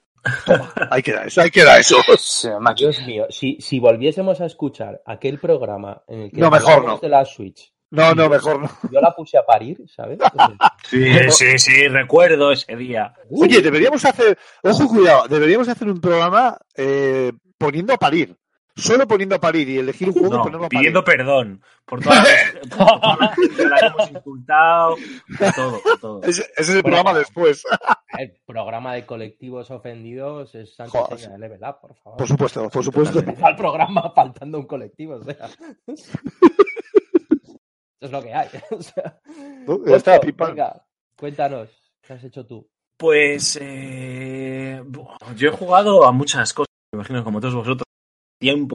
Ahí queda eso, ahí queda eso. Dios mío, si, si volviésemos a escuchar aquel programa en el que No, mejor no. de la Switch, No, no, mejor no. yo la puse a parir, ¿sabes? Sí, sí, sí, recuerdo ese día. Oye, deberíamos hacer, ojo, cuidado, deberíamos hacer un programa eh, poniendo a parir. Solo poniendo a parir y elegir un juego y No, ponerlo a parir. pidiendo perdón por toda la, que hemos insultado, por todo, por todo. Ese, ese es el programa después. El programa de colectivos ofendidos es Joder, Seña de Level Up, por favor. Por supuesto, por supuesto. El programa faltando un colectivo, o sea. Eso es lo que hay. O sea. ¿No? Ya está, Ocho, venga, cuéntanos, ¿qué has hecho tú? Pues eh, yo he jugado a muchas cosas, me imagino como todos vosotros, tiempo.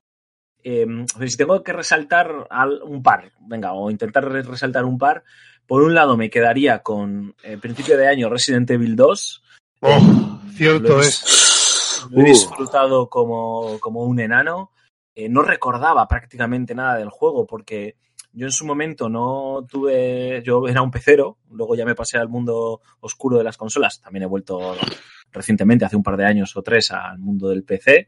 Eh, si tengo que resaltar al- un par, venga, o intentar re- resaltar un par, por un lado me quedaría con eh, principio de año Resident Evil 2. Oh, cierto Lo he- es. Lo he Uh. disfrutado como, como un enano. Eh, no recordaba prácticamente nada del juego porque yo en su momento no tuve. Yo era un pecero, luego ya me pasé al mundo oscuro de las consolas. También he vuelto recientemente, hace un par de años o tres, al mundo del PC.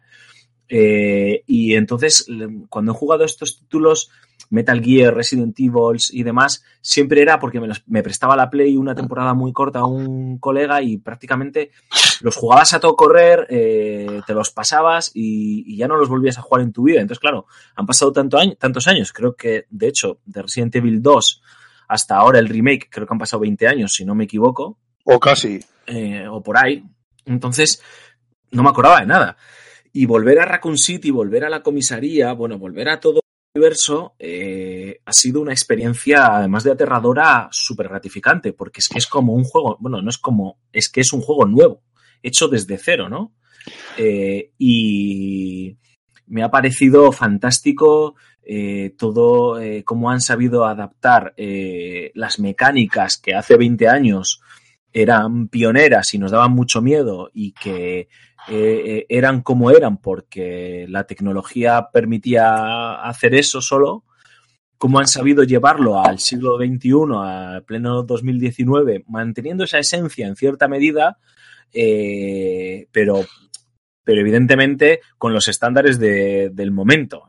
Eh, y entonces, cuando he jugado estos títulos, Metal Gear, Resident Evil y demás, siempre era porque me, los- me prestaba la Play una temporada muy corta a un colega y prácticamente los jugabas a todo correr, eh, te los pasabas y, y ya no los volvías a jugar en tu vida. Entonces, claro, han pasado tanto año- tantos años, creo que, de hecho, de Resident Evil 2 hasta ahora el remake, creo que han pasado 20 años, si no me equivoco O casi. eh, o por ahí. Entonces, no me acordaba de nada. Y volver a Raccoon City, volver a la comisaría, bueno, volver a todo el universo, eh, ha sido una experiencia, además de aterradora, súper gratificante, porque es que es como un juego, bueno, no es como, es que es un juego nuevo, hecho desde cero, ¿no? Eh, y me ha parecido fantástico eh, todo cómo han sabido adaptar las mecánicas que hace 20 años eran pioneras y nos daban mucho miedo y que eh, eh, eran como eran porque la tecnología permitía hacer eso solo, cómo han sabido llevarlo al siglo XXI, al pleno 2019, manteniendo esa esencia en cierta medida, eh, pero, pero evidentemente con los estándares de- del momento.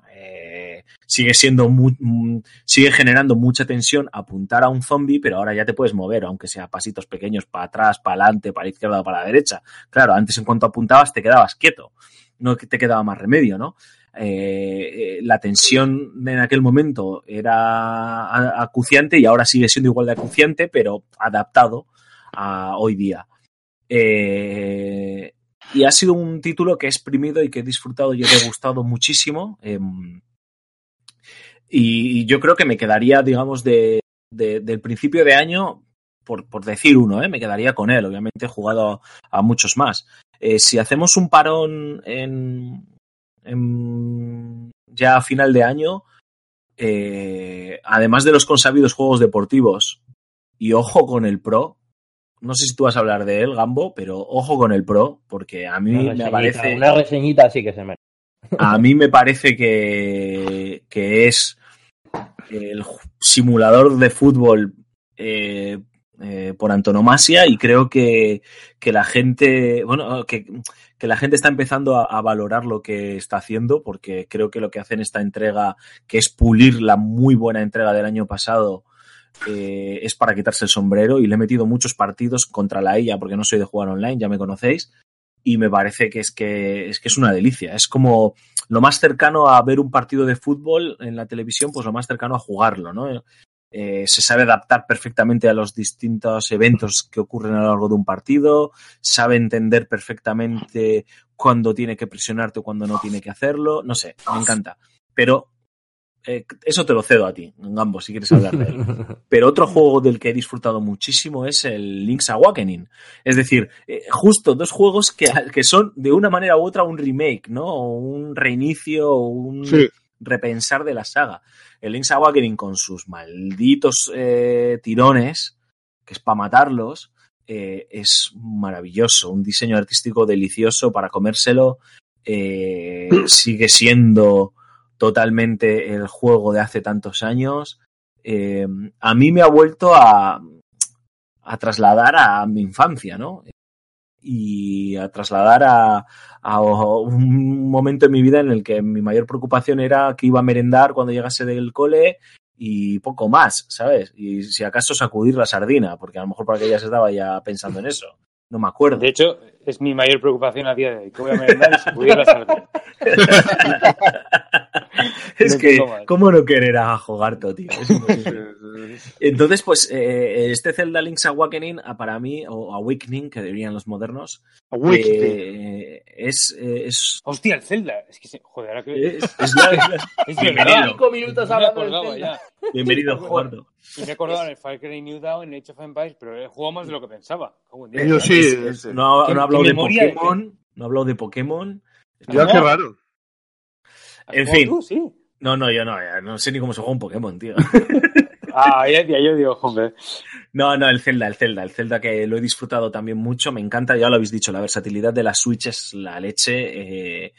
Sigue siendo mm, sigue generando mucha tensión apuntar a un zombie, pero ahora ya te puedes mover, aunque sea pasitos pequeños para atrás, para adelante, para la izquierda o para la derecha. Claro, antes en cuanto apuntabas te quedabas quieto, no te quedaba más remedio, ¿no? Eh, eh, la tensión en aquel momento era acuciante y ahora sigue siendo igual de acuciante, pero adaptado a hoy día. Eh, y ha sido un título que he exprimido y que he disfrutado y he degustado muchísimo. Y, y yo creo que me quedaría, digamos, de, de- del principio de año, por, por decir uno, ¿eh? me quedaría con él. Obviamente he jugado a, a muchos más. Eh, si hacemos un parón en, en- ya a final de año, eh, además de los consabidos juegos deportivos, y ojo con el Pro, no sé si tú vas a hablar de él, Gambo, pero ojo con el Pro, porque a mí me parece una reseñita sí que se merece. a mí me parece que, que es el simulador de fútbol eh, eh, por antonomasia y creo que, que la gente, bueno, que, que, la gente está empezando a, valorar lo que está haciendo porque creo que lo que hacen esta entrega, que es pulir la muy buena entrega del año pasado, eh, es para quitarse el sombrero y le he metido muchos partidos contra la ella porque no soy de jugar online, ya me conocéis. Y me parece que es que es que es una delicia. Es como lo más cercano a ver un partido de fútbol en la televisión, pues lo más cercano a jugarlo, ¿no? Eh, se sabe adaptar perfectamente a los distintos eventos que ocurren a lo largo de un partido, sabe entender perfectamente cuándo tiene que presionarte o cuándo no tiene que hacerlo, no sé, me encanta. Pero eh, eso te lo cedo a ti, en ambos, si quieres hablar de él. Pero otro juego del que he disfrutado muchísimo es el Link's Awakening. Es decir, eh, justo dos juegos que, que, son de una manera u otra un remake, ¿no? O un reinicio, o un sí. repensar de la saga. El Link's Awakening con sus malditos eh, tirones, que es para matarlos, es maravilloso. Un diseño artístico delicioso para comérselo. Sigue siendo totalmente el juego de hace tantos años. Eh, a mí me ha vuelto a, a, trasladar a mi infancia, ¿no? Y a trasladar a, a, un momento en mi vida en el que mi mayor preocupación era que iba a merendar cuando llegase del cole y poco más, ¿sabes? Y si acaso sacudir la sardina, porque a lo mejor para que ella se estaba ya pensando en eso. No me acuerdo. De hecho, es mi mayor preocupación a día de hoy. Que voy a merendar y sacudir la sardina. es que, ¿cómo no querer a Jogarto, tío? Entonces, pues, eh, este Zelda Link's Awakening, para mí, o Awakening, que dirían los modernos, eh, es, es. Hostia, el Zelda. Es que, joder, ahora que. Es, es, la, es, la, es bienvenido. Cinco minutos hablando del Zelda. Ya. Bienvenido, Jogarto. Y me he acordado en el Fire Cry New Dawn, en Age of Empires, pero he jugado más de lo que pensaba. Yo sí. No, no he hablado de Pokémon. No he hablado de Pokémon. Ya, qué raro. En fin. Tú, sí. No, no, yo no, no sé ni cómo se juega un Pokémon, tío. ah, ya, ya, yo digo, hombre. No, no, el Zelda, el Zelda, el Zelda que lo he disfrutado también mucho, me encanta, ya lo habéis dicho, la versatilidad de la Switch es la leche. Eh,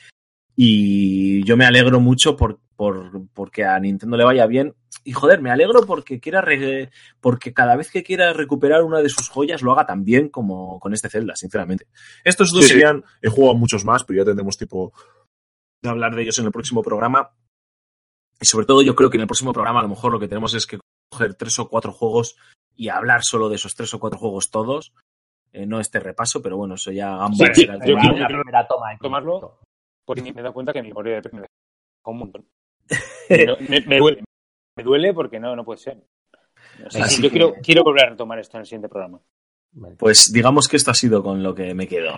y yo me alegro mucho por, por, porque a Nintendo le vaya bien. Y joder, me alegro porque quiera re, porque cada vez que quiera recuperar una de sus joyas lo haga tan bien como con este Zelda, sinceramente. Estos dos sí, serían, sí. he jugado muchos más, pero ya tendremos tipo hablar de ellos en el próximo programa. Y sobre todo yo creo que en el próximo programa a lo mejor lo que tenemos es que coger tres o cuatro juegos y hablar solo de esos tres o cuatro juegos todos. Eh, no este repaso, pero bueno, eso ya ambos. Sí, yo, yo quiero la primera toma. Tomarlo porque me he dado cuenta que mi memoria de me un montón. No, me, me, duele. Me duele porque no, no puede ser. O sea, sí, yo que... quiero, quiero volver a retomar esto en el siguiente programa. Pues digamos que esto ha sido con lo que me quedo.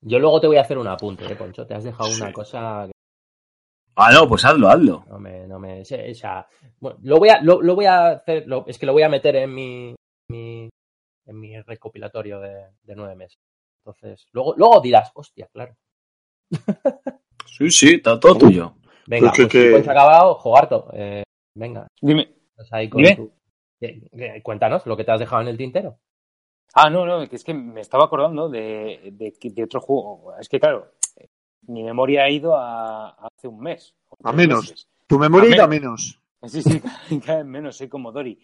Yo luego te voy a hacer un apunte, ¿eh, Poncho? Te has dejado sí. una cosa. Ah, no, pues hazlo, hazlo. No me, no me, o sea, bueno, lo voy a, lo, lo voy a hacer, lo, es que lo voy a meter en mi, mi en mi recopilatorio de, de, nueve meses. Entonces, luego, luego dirás, hostia, claro. sí, sí, está todo tuyo. Venga, pues, que... pues acabado, Jogarto, eh, venga. Dime. Pues ahí con Dime. Tu... Eh, cuéntanos lo que te has dejado en el tintero. Ah, no, no, es que me estaba acordando de, de, de otro juego. Es que, claro, mi memoria ha ido a, a hace un mes. A menos. Meses. Tu memoria ha ido a menos. Sí, sí, cada vez menos, soy como Dory.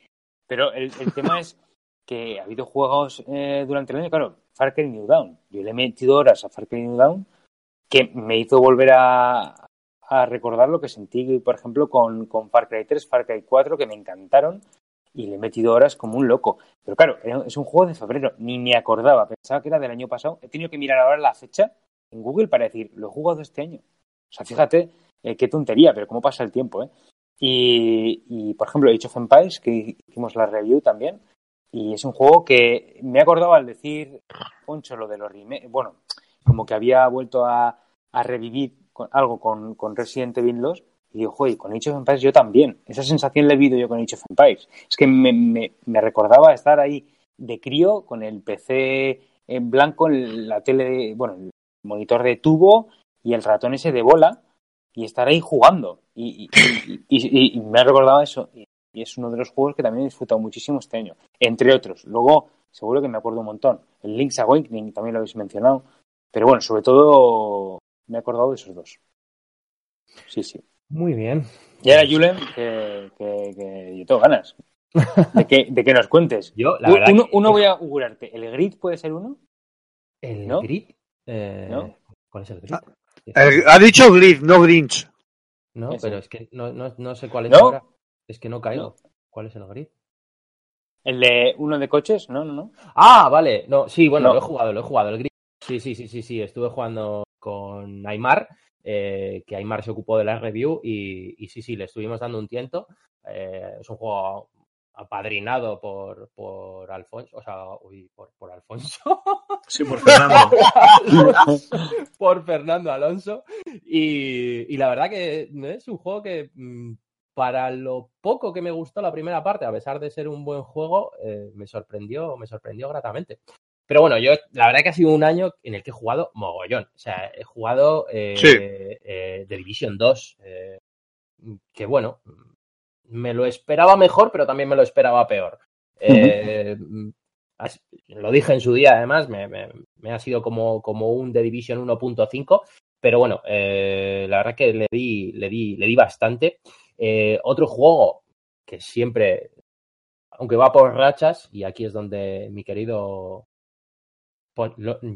Pero el, el tema es que ha habido juegos eh, durante el año, claro, Far Cry New Dawn. Yo le he metido horas a Far Cry New Dawn que me hizo volver a, a recordar lo que sentí, por ejemplo, con, con Far Cry 3, Far Cry 4, que me encantaron y le he metido horas como un loco. Pero claro, es un juego de febrero, ni me acordaba, pensaba que era del año pasado. He tenido que mirar ahora la fecha en Google para decir, lo he jugado este año. O sea, fíjate eh, qué tontería, pero cómo pasa el tiempo, ¿eh? Y, y, por ejemplo, Age of Empires, que hicimos la review también, y es un juego que me he acordado al decir, Poncho, lo de los remakes, bueno, como que había vuelto a, revivir con, algo con, con Resident Evil 2, y digo, joder, con Age of Empires yo también. Esa sensación le he vivido yo con Age of Empires. Es que me, me, recordaba estar ahí de crío con el PC en blanco, la tele, de, bueno, el monitor de tubo y el ratón ese de bola y estar ahí jugando. Y, y me ha recordado eso. Y, es uno de los juegos que también he disfrutado muchísimo este año, entre otros. Luego, seguro que me acuerdo un montón. El Link's Awakening también lo habéis mencionado. Pero bueno, sobre todo me he acordado de esos dos. Sí, sí. Muy bien. Y ahora, Julen, que, que, que yo tengo ganas de que, de que nos cuentes. Yo, la verdad. Uno, que- uno voy a augurarte. ¿El grid puede ser uno? El ¿no? grid. eh, ¿No? ¿Cuál es el grid? Ah, ha dicho Grid, no Grinch. No, Ese. pero es que no, no, no sé cuál es ¿No? ahora. Es que no caigo. ¿Cuál es el grid? ¿El de uno de coches? No, no, no. Ah, vale. No, sí, bueno, No. lo he jugado, lo he jugado. El grid. Sí, sí, sí, sí, sí. Estuve jugando con Aymar, eh, que Aymar se ocupó de la review y, y sí, sí, le estuvimos dando un tiento. Eh, es un juego apadrinado por, por Alfonso, o sea, uy, por, por Alfonso. Sí, por Fernando. por Fernando Alonso. Y, y la verdad que es un juego que mm, para lo poco que me gustó la primera parte, a pesar de ser un buen juego, eh, me sorprendió, me sorprendió gratamente. Pero bueno, yo la verdad que ha sido un año en el que he jugado mogollón. O sea, he jugado eh, Sí. eh, The Division 2, eh, que bueno, me lo esperaba mejor, pero también me lo esperaba peor. Lo dije en su día, además, me, me- me ha sido como, como un The Division 1.5, pero bueno, la verdad que le di, le di, le di bastante. Otro juego que siempre, aunque va por rachas, y aquí es donde mi querido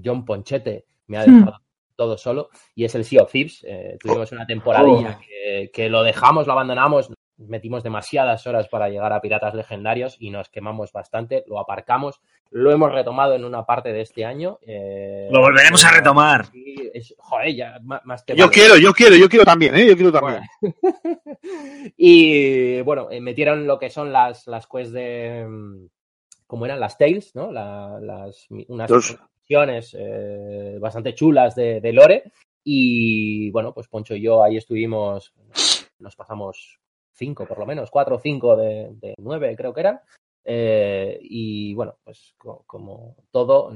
John Ponchete me ha dejado todo solo, y es el Sea of Thieves. Eh, tuvimos una temporadilla que, que lo dejamos, lo abandonamos, metimos demasiadas horas para llegar a Piratas Legendarios y nos quemamos bastante, lo aparcamos, lo hemos retomado en una parte de este año. eh, Lo volveremos a retomar. es- joder, ya, más te Yo vale. quiero, yo quiero, yo quiero también, ¿eh? Yo quiero también. y bueno, eh, metieron lo que son las, las quests de. ¿Cómo eran? Las Tales, ¿no? La- las, unas misiones eh, bastante chulas de, de Lore. Y bueno, pues Poncho y yo ahí estuvimos. Nos pasamos cinco, por lo menos, cuatro o cinco de, de nueve, creo que eran. Eh, y bueno, pues co- como todo,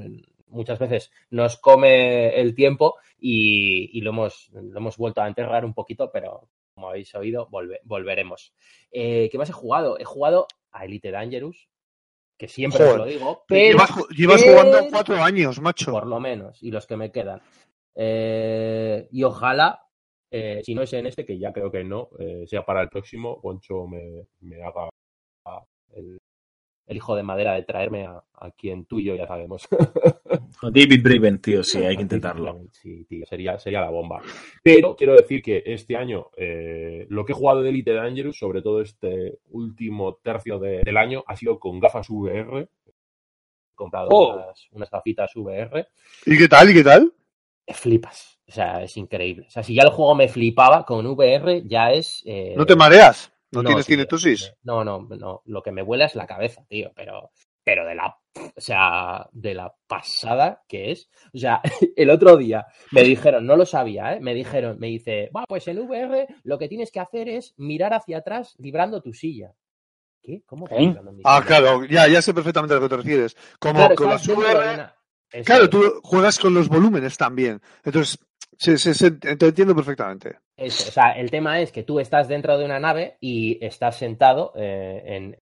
muchas veces nos come el tiempo y, y lo, hemos, lo hemos vuelto a enterrar un poquito, pero como habéis oído, volve- volveremos. Eh, ¿Qué más he jugado? He jugado a Elite Dangerous, que siempre os lo digo, pero Llevas, jugando cuatro años, macho. por lo menos, y los que me quedan. Eh, y ojalá, eh, si no es en este, que ya creo que no, eh, sea para el próximo, Poncho me, me haga el, el hijo de madera de traerme a, a quien tú y yo ya sabemos. David Braven, tío, sí, hay que intentarlo. Sí, tío, sería, sería la bomba. Pero quiero decir que este año eh, lo que he jugado de Elite Dangerous, sobre todo este último tercio de- del año, ha sido con gafas VR. He comprado Oh. unas, unas gafitas VR. ¿Y qué tal? ¿Y qué tal? Flipas. O sea, es increíble. O sea, si ya el juego me flipaba con VR, ya es. eh, ¿No te mareas? ¿No, tienes cinetosis? No, no, no. Lo que me vuela es la cabeza, tío. Pero, pero de la, o sea, de la pasada que es. O sea, el otro día me dijeron, no lo sabía, ¿eh? Me dijeron, me dice, va, pues en VR lo que tienes que hacer es mirar hacia atrás librando tu silla. ¿Qué? ¿Cómo que ¿Eh? librando mi Ah, silla? claro, ya, ya sé perfectamente a lo que te refieres. Como Claro, con las VR, claro, es. tú juegas con los volúmenes también. Entonces, se- se- te entiendo perfectamente. O sea, el tema es que tú estás dentro de una nave y estás sentado eh, en el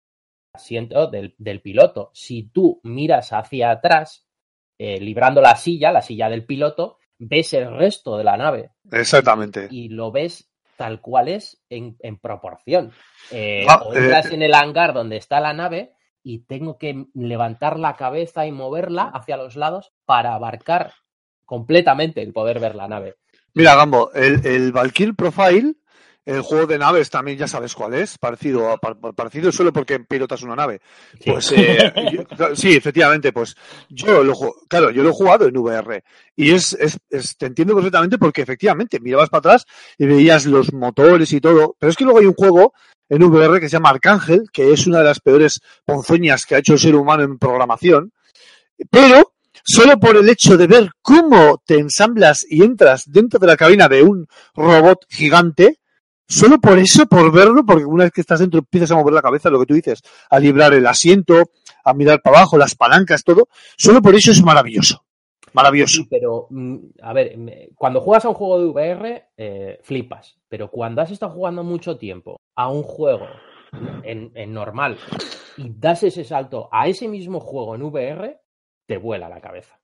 asiento del, del piloto. Si tú miras hacia atrás, eh, librando la silla, la silla del piloto, ves el resto de la nave Exactamente. y lo ves tal cual es en, en proporción. Eh, Ah, o entras eh, en el hangar donde está la nave y tengo que levantar la cabeza y moverla hacia los lados para abarcar completamente el poder ver la nave. Mira, Gambo, el, el Valkyrie Profile, el juego de naves también ya sabes cuál es, parecido, a- par- parecido solo porque pilotas una nave. Sí. Pues eh, yo- sí, efectivamente, pues yo lo claro, yo lo he jugado en VR y es, es, es- te entiendo perfectamente porque efectivamente mirabas para atrás y veías los motores y todo, pero es que luego hay un juego en VR que se llama Arcángel, que es una de las peores ponzoñas que ha hecho el ser humano en programación, pero solo por el hecho de ver cómo te ensamblas y entras dentro de la cabina de un robot gigante, solo por eso, por verlo, porque una vez que estás dentro empiezas a mover la cabeza, lo que tú dices, a librar el asiento, a mirar para abajo, las palancas, todo, solo por eso es maravilloso. Maravilloso. Pero mm, a ver, cuando juegas a un juego de VR, eh, flipas. Pero cuando has estado jugando mucho tiempo a un juego en normal y das ese salto a ese mismo juego en VR, te vuela la cabeza.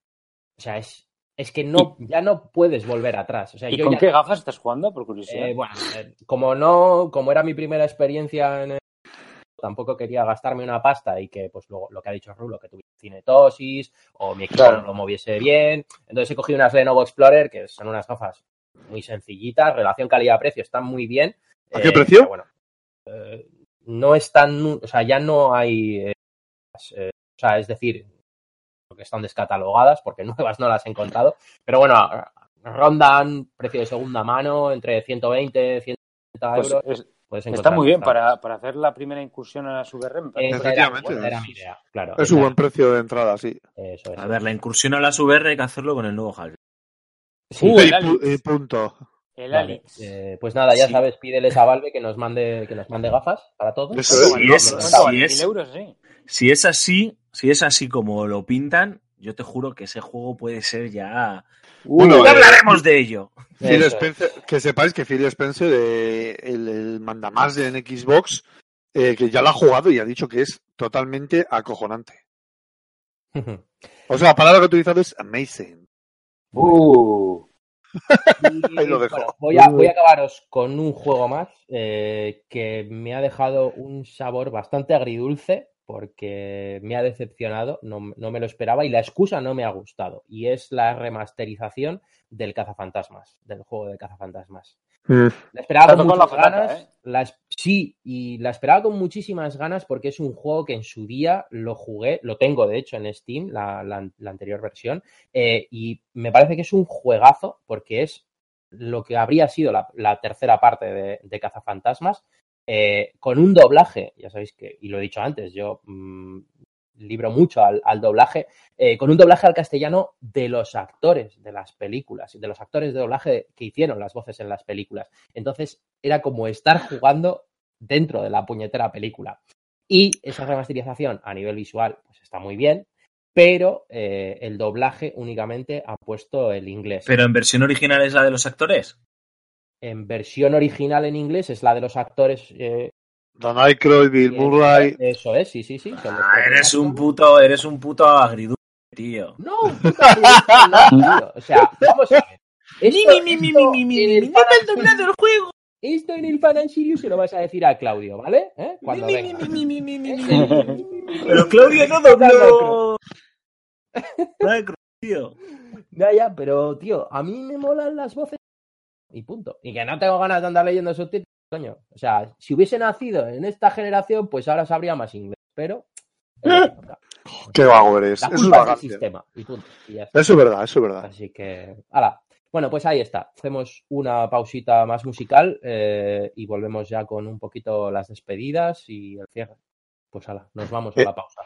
O sea, es es que no, ya no puedes volver atrás. O sea, ¿Y yo con ya- qué gafas estás jugando, por curiosidad? eh, bueno, eh, como no, como era mi primera experiencia en el- tampoco quería gastarme una pasta y que, pues luego, lo que ha dicho Rulo, que tuviese cinetosis o mi equipo Claro. no lo moviese bien. Entonces he cogido unas Lenovo Explorer, que son unas gafas muy sencillitas, relación calidad-precio, están muy bien. ¿A qué Eh, precio? bueno, eh, no están, o sea, ya no hay, eh, eh, o sea, es decir, porque están descatalogadas, porque nuevas no las he encontrado, pero bueno, rondan precio de segunda mano entre 120, 130 Pues euros. es- puedes está muy bien para, para hacer la primera incursión a parece. Esa Efectivamente, Era, esa era es- mi idea, claro. Es un buen precio de entrada, sí. Eso es. A ver, la incursión a las VR hay que hacerlo con el nuevo. Sí, Uh, y, el y punto. El vale. Alex. Eh, pues nada, ya Sí. sabes, pídeles a Valve que nos mande, que nos mande gafas para todos. Eso ¿Cuánto es. es- es- ¿Mil euros? Sí. Si es así, si es así como lo pintan, yo te juro que ese juego puede ser ya. Bueno, Ya eh, hablaremos de ello. Phil. Spencer, que sepáis que Phil Spencer, eh, el, el mandamás de en Xbox, eh, que ya lo ha jugado y ha dicho que es totalmente acojonante. O sea, la palabra que ha utilizado es amazing. Uh, Ahí lo dejo. bueno, voy, a, voy a acabaros con un juego más eh, que me ha dejado un sabor bastante agridulce porque me ha decepcionado, no, no me lo esperaba y la excusa no me ha gustado. Y es la remasterización del Cazafantasmas, del juego de Cazafantasmas. La esperaba con muchas ganas. ¿eh? sí, y la esperaba con muchísimas ganas porque es un juego que en su día lo jugué, lo tengo de hecho en Steam, la, la- la anterior versión, eh, y me parece que es un juegazo porque es lo que habría sido la, la tercera parte de, de Cazafantasmas, eh, con un doblaje, ya sabéis que, y lo he dicho antes, yo mm, libro mucho al, doblaje, eh, con un doblaje al castellano de los actores de las películas, de los actores de doblaje que hicieron las voces en las películas. Entonces era como estar jugando dentro de la puñetera película. Y esa remasterización a nivel visual pues está muy bien, pero eh, el doblaje únicamente ha puesto el inglés. Pero en versión original es la de los actores. En versión original en inglés es la de los actores. eh, Don Aykroyd, Bill Murray. Eso es, sí, sí, sí. son los Ah, eres un puto, eres un puto agridulce, tío. No, puta mierda, no, tío. O sea, vamos a ver. Esto, esto en el Fan and Sirius- el juego. Esto en el Fan and Sirius se lo vas a decir a Claudio, ¿vale? ¿Eh? Cuando venga. Pero Claudio no dobló. Ay, tío. Ya, ya, pero, tío, a mí me molan las voces y punto. Y que no tengo ganas de andar leyendo subtítulos, coño. O sea, si hubiese nacido en esta generación, pues ahora sabría más inglés, pero... es toca. Qué vago eres. La es culpa es del vagancia. sistema, y punto. Y ya está. Eso es verdad, eso es verdad. Así que, hala. Bueno, pues ahí está. Hacemos una pausita más musical eh, y volvemos ya con un poquito las despedidas y el cierre. Pues hala, nos vamos a Eh. la pausa.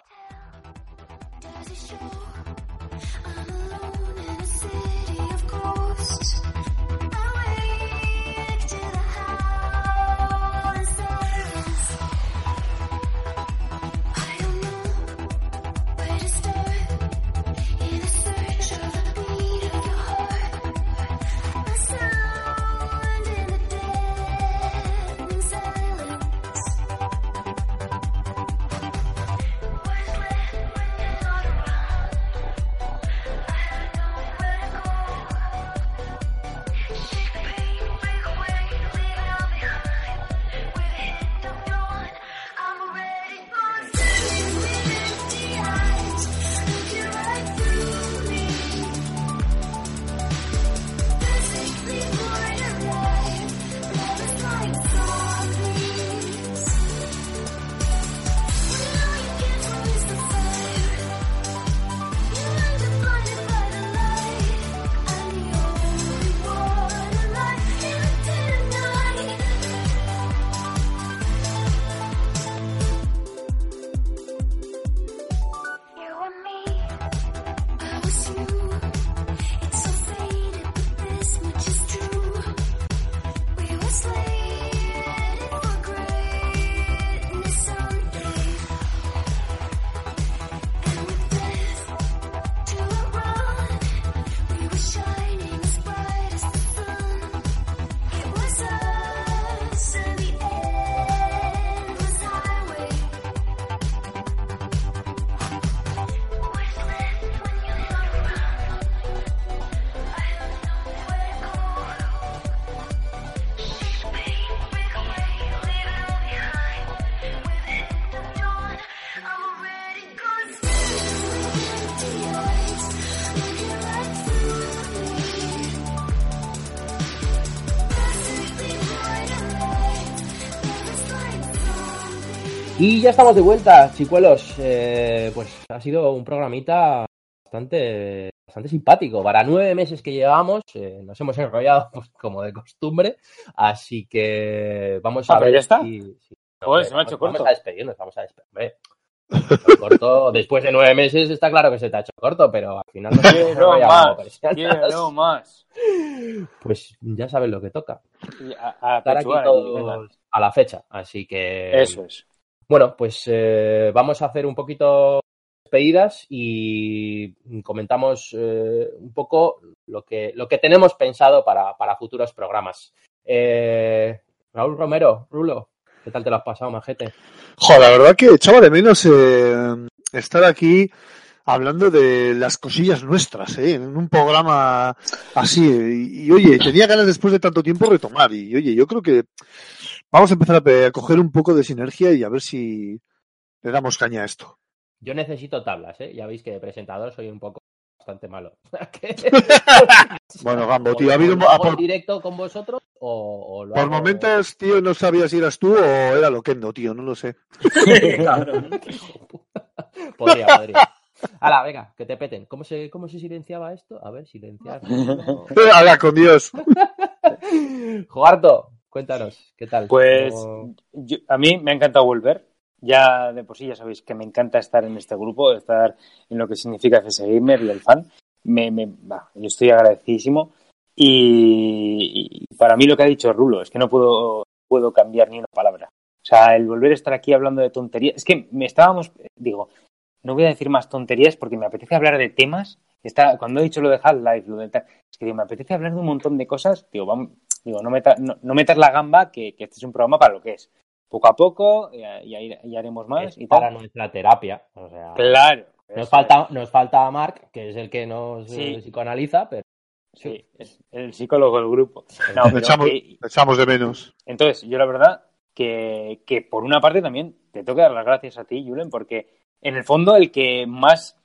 Y ya estamos de vuelta, chicuelos. Eh, pues ha sido un programita bastante, bastante simpático. Para nueve meses que llevamos, eh, nos hemos enrollado pues, como de costumbre. Así que vamos a Ah, ver ya está. si- si- Joder, hombre, se me ha hecho vamos, corto. Vamos a despedirnos, vamos a despedirnos. Corto, después de nueve meses está claro que se te ha hecho corto, pero al final no se más, quiero más. Pues ya sabes lo que toca. Y a, a Estar aquí todos a la fecha. Así que Eso es. Bueno, pues eh, vamos a hacer un poquito despedidas y comentamos eh, un poco lo que, lo que tenemos pensado para, para futuros programas. Eh, Raúl Romero, Rulo, ¿qué tal te lo has pasado, majete? Joder, la verdad que echaba de menos eh, estar aquí hablando de las cosillas nuestras, ¿eh? en un programa así. Y, y, oye, tenía ganas después de tanto tiempo retomar. Y oye, yo creo que vamos a empezar a, coger un poco de sinergia y a ver si le damos caña a esto. Yo necesito tablas, ¿eh? Ya veis que de presentador soy un poco bastante malo. Bueno, Gambo, tío, ha habido por, en directo con vosotros o, o lo por hago- momentos, tío, no sabía si eras tú o era Loquendo, tío, no lo sé. Podría, podría. Hala, venga, que te peten. ¿Cómo se, ¿Cómo se silenciaba esto? A ver, silenciar. Habla con Dios. Jogarto, cuéntanos, ¿qué tal? Pues ¿Cómo- yo- a mí me ha encantado volver. Ya de por sí ya sabéis que me encanta estar en este grupo, estar en lo que significa CS Gamer y el fan. Me, me, bah, yo estoy agradecidísimo. Y, y para mí lo que ha dicho Rulo es que no puedo, puedo cambiar ni una palabra. O sea, el volver a estar aquí hablando de tonterías. Es que me estábamos, digo, no voy a decir más tonterías porque me apetece hablar de temas. Está, cuando he dicho lo de Half-Life, lo de tal, es que digo, me apetece hablar de un montón de cosas. Digo, vamos, digo no, meta- no, no metas la gamba que, que este es un programa para lo que es. Poco a poco, y, y- y haremos más es y para tal. nuestra terapia. O sea, Claro. nos, falta, nos falta Mark, que es el que nos Sí. eh, psicoanaliza, pero. Sí, es el psicólogo del grupo. No, pero echamos, que- echamos de menos. Entonces, yo la verdad que, que por una parte también te tengo que dar las gracias a ti, Julen, porque en el fondo el que más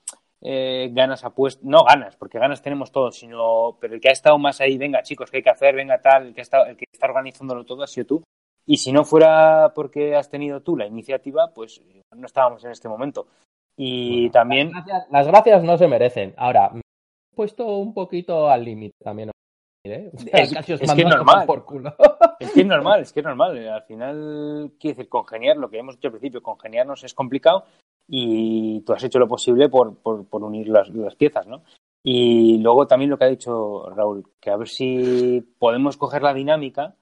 eh, ganas ha puesto, no ganas, porque ganas tenemos todos, sino, pero el que ha estado más ahí, venga chicos, ¿qué hay que hacer? Venga tal, el que, ha estado- el que está organizándolo todo ha sido tú. Y si no fuera porque has tenido tú la iniciativa, pues no estábamos en este momento. Y Bueno, también, Las gracias, las gracias no se merecen. Ahora, me he puesto un poquito al límite también. ¿eh? O sea, Es- que es normal. por culo. Es que es normal, es que es normal. Al final, quiere decir, congeniar, lo que hemos dicho al principio, congeniarnos es complicado y tú has hecho lo posible por, por, por unir las, las piezas, ¿no? Y luego también lo que ha dicho Raúl, que a ver si podemos coger la dinámica,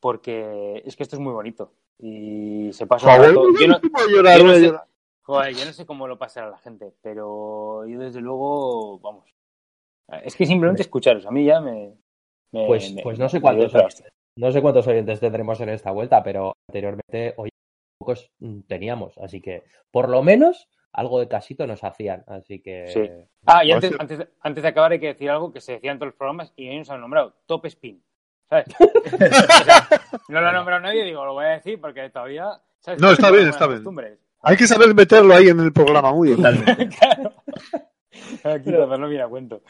porque es que esto es muy bonito y se pasa un Joder, rato. Yo no, llorar, yo sé- joder, yo no sé cómo lo pasará la gente, pero yo desde luego, vamos. Es que simplemente escucharos, a mí ya me. me- Pues, me- pues no sé cuántos no sé cuántos oyentes tendremos en esta vuelta, pero anteriormente hoy pocos mm, teníamos, así que por lo menos algo de casito nos hacían, así que Sí. Ah, y antes, antes, de- antes de acabar hay que decir algo que se decía en todos los programas y nos han nombrado, Top Spin. ¿Sabes? O sea, no lo ha nombrado nadie, digo, lo voy a decir porque todavía... ¿sabes? No, está bien, está bien. Hay que saber meterlo ahí en el programa, muy bien. claro. Aquí todo no viene a cuento.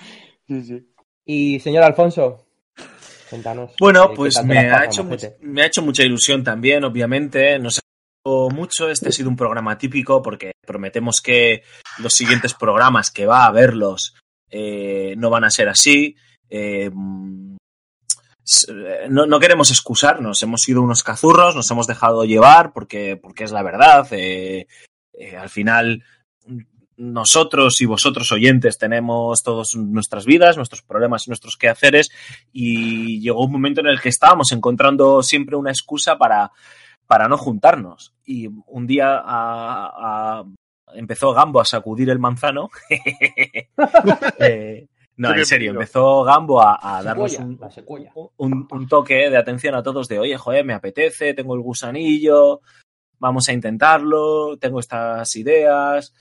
Sí, sí. Y señor Alfonso, cuéntanos. Bueno, eh, ¿qué pues me ha, hecho, much- me ha hecho mucha ilusión también, obviamente. Nos mucho. Este ha sido un programa típico porque prometemos que los siguientes programas que va a verlos eh, no van a ser así. Eh, mm, no, queremos excusarnos. Hemos sido unos cazurros, nos hemos dejado llevar porque, porque es la verdad. Eh, al final, nosotros y vosotros oyentes tenemos todas nuestras vidas, nuestros problemas y nuestros quehaceres y llegó un momento en el que estábamos encontrando siempre una excusa para, para no juntarnos. Y un día a- a- empezó Gambo a sacudir el manzano. Eh, no, en serio, empezó Gambo a, a darnos un, toque de atención a todos de, oye, joder, me apetece, tengo el gusanillo, vamos a intentarlo, tengo estas ideas.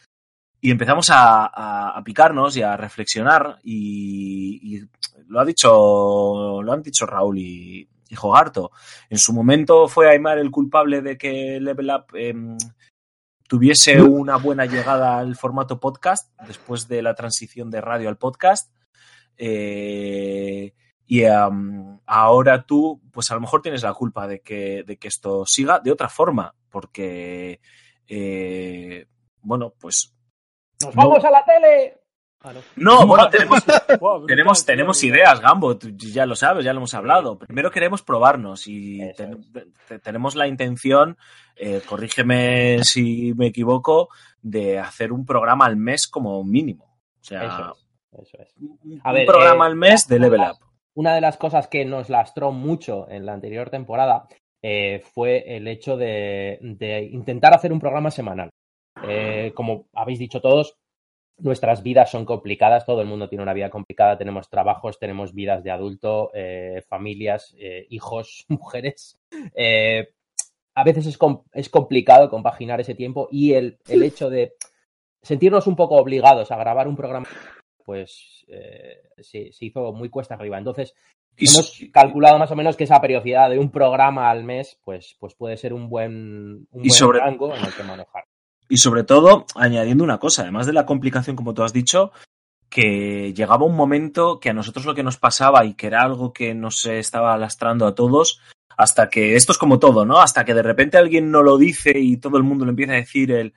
Y empezamos a, a- a picarnos y a reflexionar y, y lo ha dicho, lo han dicho Raúl y, y Jogarto. En su momento fue Aymar el culpable de que Level Up em, tuviese una buena llegada al formato podcast después de la transición de radio al podcast. Eh, y ahora tú, pues a lo mejor tienes la culpa de que, de que esto siga de otra forma, porque eh, bueno, pues ¡Nos No. vamos a la tele! Ah, no. no, bueno, tenemos, tenemos, tenemos ideas, Gambo, tú ya lo sabes, ya lo hemos hablado. Primero queremos probarnos y ten- te- tenemos la intención, eh, corrígeme si me equivoco, de hacer un programa al mes como mínimo. O sea, Eso es. Eso es. un, ver, programa eh, al mes de Level Up. Una de las cosas que nos lastró mucho en la anterior temporada eh, fue el hecho de, de intentar hacer un programa semanal. Eh, como habéis dicho todos, nuestras vidas son complicadas, todo el mundo tiene una vida complicada, tenemos trabajos, tenemos vidas de adulto, eh, familias, eh, hijos, mujeres. Eh, a veces es, com- es complicado compaginar ese tiempo y el, el hecho de sentirnos un poco obligados a grabar un programa, pues se, se hizo muy cuesta arriba. Entonces, Y, hemos calculado más o menos que esa periodicidad de un programa al mes, pues, pues puede ser un buen, un Y buen sobre- rango en el que manejar. Y sobre todo, añadiendo una cosa, además de la complicación, como tú has dicho, que llegaba un momento que a nosotros lo que nos pasaba y que era algo que nos estaba lastrando a todos, hasta que esto es como todo, ¿no? Hasta que de repente alguien no lo dice y todo el mundo le empieza a decir el,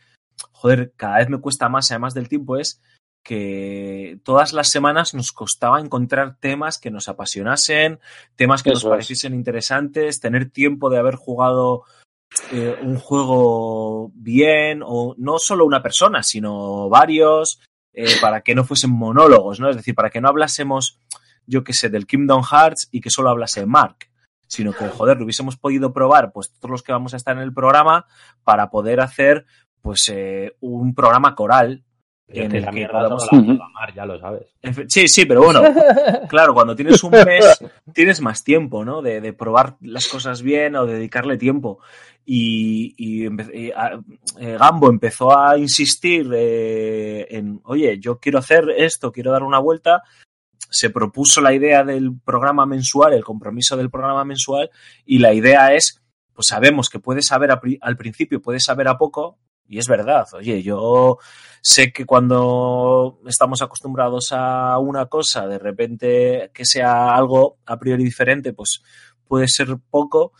joder, cada vez me cuesta más, además del tiempo, es que todas las semanas nos costaba encontrar temas que nos apasionasen, temas que nos es. pareciesen interesantes, tener tiempo de haber jugado eh, un juego bien, o no solo una persona, sino varios, eh, para que no fuesen monólogos, ¿no? Es decir, para que no hablásemos, yo qué sé, del Kingdom Hearts y que solo hablase Mark, sino que, joder, lo hubiésemos podido probar, pues todos los que vamos a estar en el programa, para poder hacer, pues, eh, un programa coral. Pero en que el la que mierda podamos- solo la ya lo sabes. Sí, sí, pero bueno, claro, cuando tienes un mes, tienes más tiempo, ¿no? De, de probar las cosas bien o dedicarle tiempo. Y, y y, a- eh, Gambo empezó a insistir eh, en, oye, yo quiero hacer esto, quiero dar una vuelta. Se propuso la idea del programa mensual, el compromiso del programa mensual, y la idea es, pues sabemos que puedes saber a al principio, puedes saber a poco, y es verdad, oye, yo sé que cuando estamos acostumbrados a una cosa, de repente que sea algo a priori diferente, pues puede ser poco,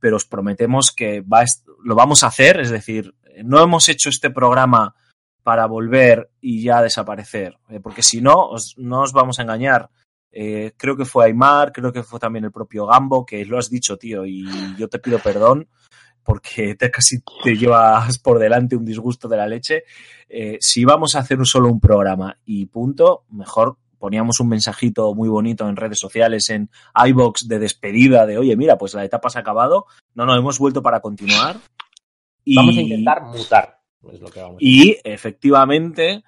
pero os prometemos que va lo vamos a hacer, es decir, no hemos hecho este programa para volver y ya desaparecer, eh, porque si no, os- no os vamos a engañar. Eh, creo que fue Aymar, creo que fue también el propio Gambo, que lo has dicho, tío, y yo te pido perdón porque te casi te llevas por delante un disgusto de la leche. Eh, si vamos a hacer un solo un programa y punto, mejor poníamos un mensajito muy bonito en redes sociales, en iBox de despedida, de oye, mira, pues la etapa se ha acabado, no, no, hemos vuelto para continuar. Y, Vamos a intentar mutar. Es lo que vamos a y efectivamente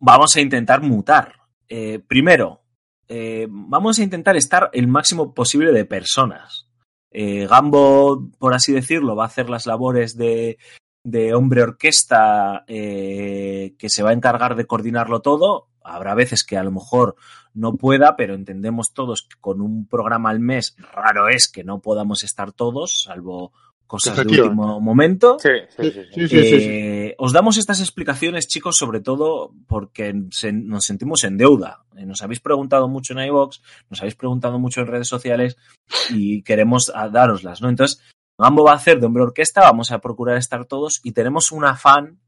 vamos a intentar mutar. Eh, primero, eh, vamos a intentar estar el máximo posible de personas. Eh, Gambo, por así decirlo, va a hacer las labores de, de hombre orquesta eh, que se va a encargar de coordinarlo todo. Habrá veces que a lo mejor no pueda, pero entendemos todos que con un programa al mes raro es que no podamos estar todos, salvo cosas de último momento. Sí, sí, sí. sí. Sí, sí, sí, sí. Eh, os damos estas explicaciones, chicos, sobre todo porque se- nos sentimos en deuda. Eh, Nos habéis preguntado mucho en iVoox, nos habéis preguntado mucho en redes sociales y queremos a- daroslas, ¿no? Entonces, Gambo va a hacer de hombre orquesta, vamos a procurar estar todos y tenemos un afán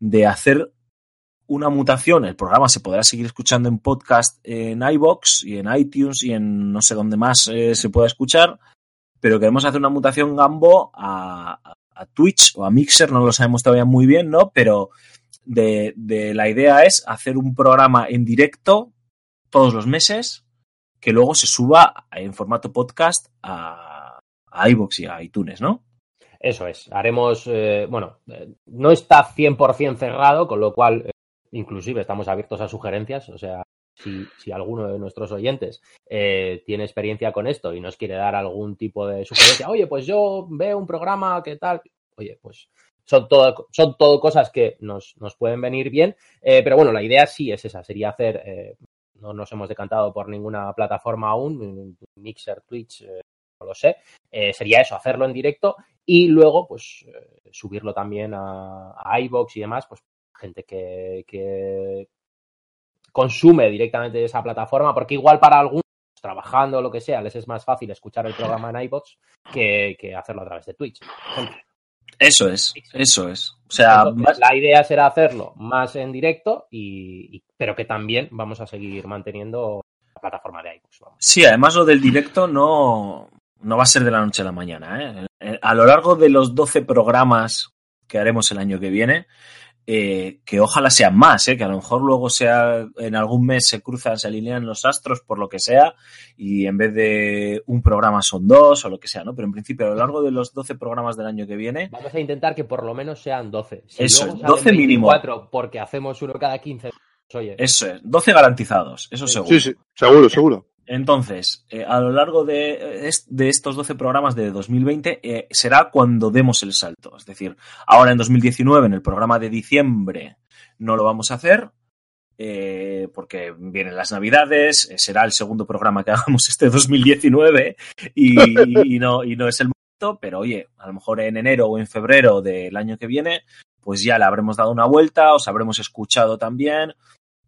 de hacer una mutación. El programa se podrá seguir escuchando en podcast en iVoox y en iTunes y en no sé dónde más eh, se pueda escuchar, pero queremos hacer una mutación Gambo a, Twitch o a Mixer, no lo sabemos todavía muy bien, ¿no? Pero de, de la idea es hacer un programa en directo todos los meses que luego se suba en formato podcast a, a iVoox y a iTunes, ¿no? Eso es. Haremos, eh, bueno, eh, no está 100% cerrado, con lo cual, eh, inclusive estamos abiertos a sugerencias. O sea, si, alguno de nuestros oyentes eh, tiene experiencia con esto y nos quiere dar algún tipo de sugerencia, oye, pues yo veo un programa que tal, oye, pues son todo, son todo cosas que nos, nos pueden venir bien. Eh, pero bueno, la idea sí es esa, sería hacer, eh, no nos hemos decantado por ninguna plataforma aún, Mixer, Twitch, no lo sé, sería eso, hacerlo en directo y luego pues subirlo también a, a iVoox y demás, pues gente que consume directamente esa plataforma, porque igual para algunos trabajando o lo que sea, les es más fácil escuchar el programa en iVoox que, que hacerlo a través de Twitch. Eso es, eso es. O sea, Entonces, la idea será hacerlo más en directo, y, y- pero que también vamos a seguir manteniendo la plataforma de iBooks. Vamos. Sí, además lo del directo no, no va a ser de la noche a la mañana. ¿eh? Eh, A lo largo de los 12 programas que haremos el año que viene, eh, que ojalá sean más, ¿eh? que a lo mejor luego sea en algún mes se cruzan, se alinean los astros por lo que sea, y en vez de un programa son dos o lo que sea, ¿no? Pero en principio a lo largo de los 12 programas del año que viene, Vamos a intentar que por lo menos sean 12. Si Eso luego es, salen 12 mínimo. 24 porque hacemos uno cada 15, pues, oye, eso es, 12 garantizados, eso seguro. Sí, sí, seguro, seguro. Entonces, eh, a lo largo de, es- de estos 12 programas de 2020 eh, será cuando demos el salto. Es decir, ahora en 2019, en el programa de diciembre, no lo vamos a hacer eh, porque vienen las navidades, eh, será el segundo programa que hagamos este 2019 y, y no, y no es el momento, pero oye, a lo mejor en enero o en febrero del año que viene, pues ya le habremos dado una vuelta, os habremos escuchado también,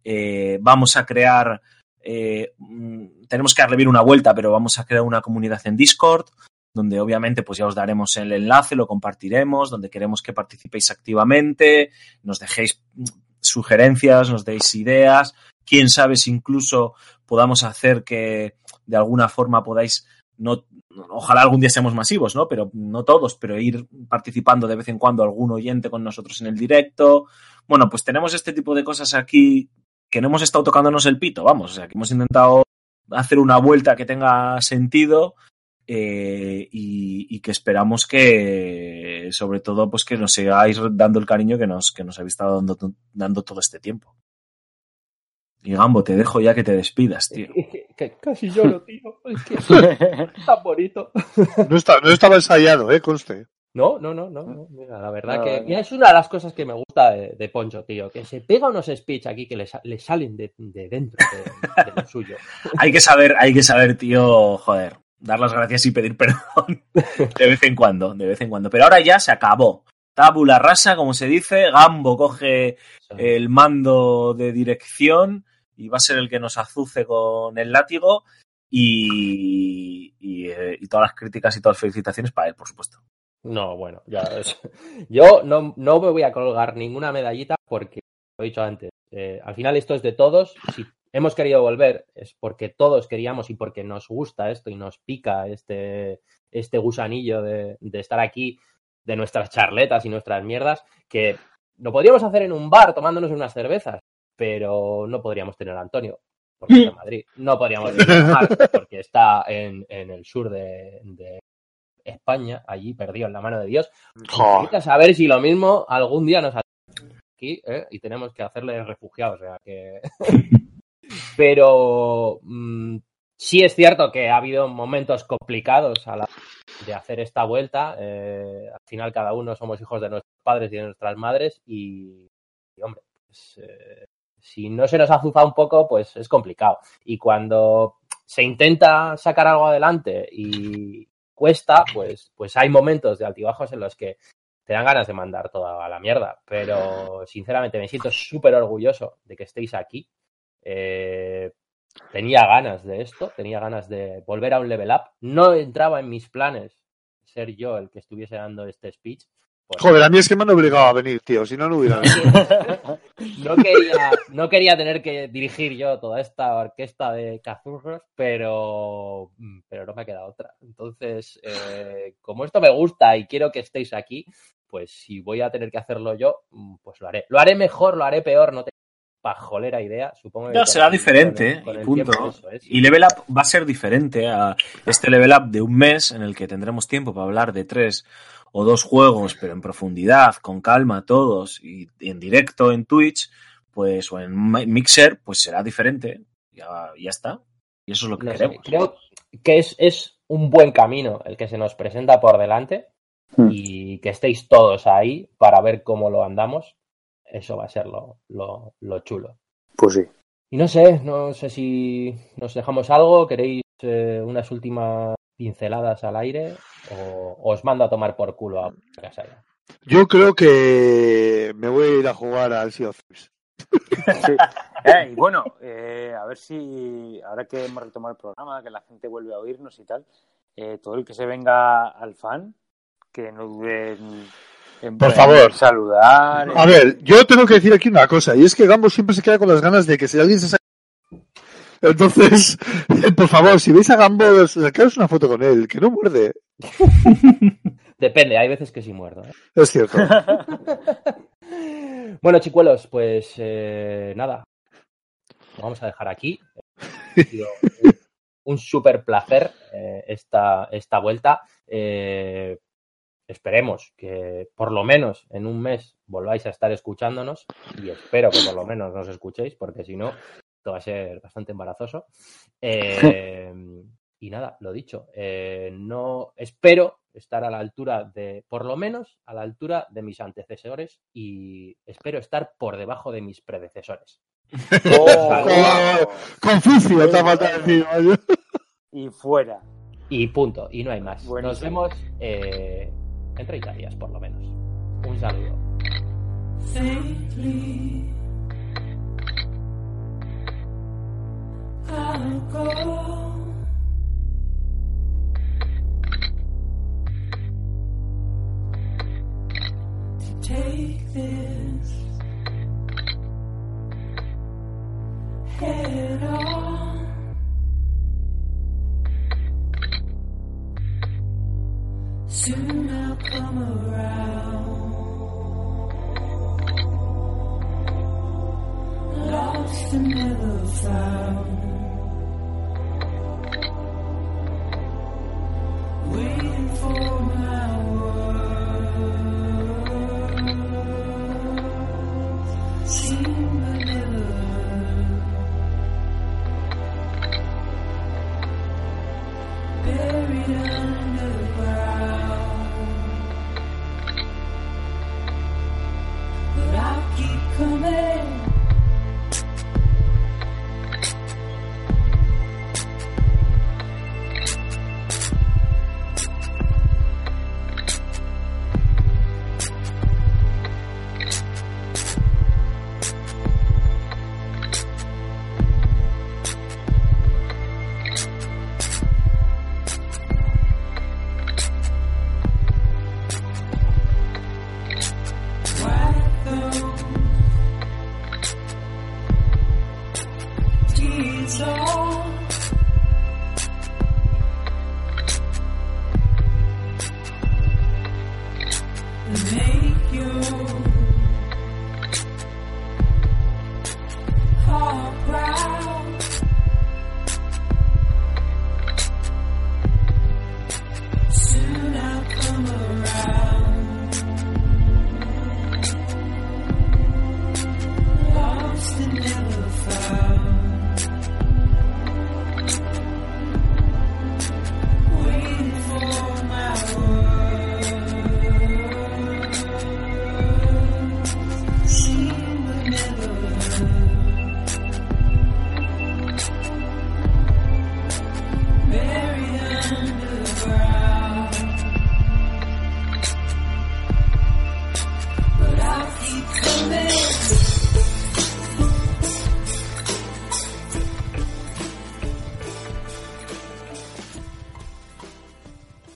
eh, vamos a crear eh, mm, tenemos que darle bien una vuelta, pero vamos a crear una comunidad en Discord, donde obviamente pues ya os daremos el enlace, lo compartiremos, donde queremos que participéis activamente, nos dejéis mm, sugerencias, nos deis ideas, quién sabe si incluso podamos hacer que de alguna forma podáis no ojalá algún día seamos masivos, ¿no? Pero no todos, pero ir participando de vez en cuando algún oyente con nosotros en el directo. Bueno, pues tenemos este tipo de cosas aquí que no hemos estado tocándonos el pito, vamos, o sea, que hemos intentado hacer una vuelta que tenga sentido eh, y, y que esperamos que, sobre todo, pues que nos sigáis dando el cariño que nos, que nos habéis estado dando, dando todo este tiempo. Y Gambo, te dejo ya que te despidas, tío. que, casi lloro, tío. Es que tan bonito. No, está, no estaba ensayado, ¿eh? Conste. No, no, no, no. no. Mira, la verdad No, que no. mira, es una de las cosas que me gusta de, de Poncho, tío. Que se pega unos speech aquí que le, sa- le salen de, de dentro de, de lo suyo. Hay que saber, hay que saber, tío, joder, dar las gracias y pedir perdón de vez en cuando, de vez en cuando. Pero ahora ya se acabó. Tabula rasa, como se dice, Gambo coge el mando de dirección y va a ser el que nos azuce con el látigo y, y, eh, y todas las críticas y todas las felicitaciones para él, por supuesto. No, bueno, ya es- Yo no, no me voy a colgar ninguna medallita porque, lo he dicho antes, eh, al final esto es de todos. Si hemos querido volver es porque todos queríamos y porque nos gusta esto y nos pica este, este gusanillo de, de estar aquí, de nuestras charletas y nuestras mierdas, que lo podríamos hacer en un bar tomándonos unas cervezas, pero no podríamos tener a Antonio. Porque está en Madrid. No podríamos tener a porque está en, en el sur de- de España, allí perdido en la mano de Dios. Joder. Vete a saber si lo mismo algún día nos aquí ¿eh? y tenemos que hacerle refugiados. O sea que... Pero mm, sí es cierto que ha habido momentos complicados a la de hacer esta vuelta. Eh, al final cada uno somos hijos de nuestros padres y de nuestras madres y, y, hombre, pues, eh, si no se nos azuza un poco, pues es complicado. Y cuando se intenta sacar algo adelante y cuesta, pues, pues hay momentos de altibajos en los que te dan ganas de mandar toda la mierda. Pero sinceramente me siento súper orgulloso de que estéis aquí. Eh, tenía ganas de esto, tenía ganas de volver a un level up. No entraba en mis planes ser yo el que estuviese dando este speech. Pues, Joder, a mí es que me han obligado a venir, tío. Si no, no hubiera venido. no quería, no quería tener que dirigir yo toda esta orquesta de cazurros, pero, pero no me queda otra. Entonces, eh, como esto me gusta y quiero que estéis aquí, pues si voy a tener que hacerlo yo, mm, pues lo haré. Lo haré mejor, lo haré peor, no tengo pajolera idea. Supongo que No, será diferente, con el- con Y el punto. tiempo eso es. Y Level Up va a ser diferente a este Level Up de un mes en el que tendremos tiempo para hablar de tres o dos juegos, pero en profundidad, con calma todos y, y en directo en Twitch, pues o en Mi- Mixer, pues será diferente. Ya, ya está. Y eso es lo que No sé, queremos. creo que es, es un buen camino el que se nos presenta por delante Hmm. y que estéis todos ahí para ver cómo lo andamos. Eso va a ser lo, lo, lo chulo. Pues sí. Y no sé, no sé si nos dejamos algo, queréis eh, unas últimas pinceladas al aire o os mando a tomar por culo a casa ya. Yo creo que me voy a ir a jugar al Sea of Thieves. Sí. Eh, y bueno, eh, a ver si ahora que hemos retomado el programa, que la gente vuelve a oírnos y tal, eh, todo el que se venga al fan, que no dude En Por favor. Saludar. A ver, yo tengo que decir aquí una cosa, y es que Gambo siempre se queda con las ganas de que si alguien se saca... Entonces, por favor, si veis a Gambo, sacaros una foto con él, que no muerde. Depende, hay veces que sí muerdo. ¿eh? Es cierto. Bueno, chicuelos, pues eh, nada. Lo vamos a dejar aquí. Ha sido un, un súper placer eh, esta, esta vuelta. Esperemos que por lo menos en un mes volváis a estar escuchándonos y espero que por lo menos nos escuchéis porque si no, esto va a ser bastante embarazoso. Eh, y nada, lo dicho, eh, no espero estar a la altura de, por lo menos a la altura de mis antecesores y espero estar por debajo de mis predecesores. Oh, Confucio, te ha faltado decir. Y fuera. Y punto, y no hay más. Nos vemos eh, en 30 días, por lo menos. Un saludo. Soon I'll come around. lost and never found. Waiting for my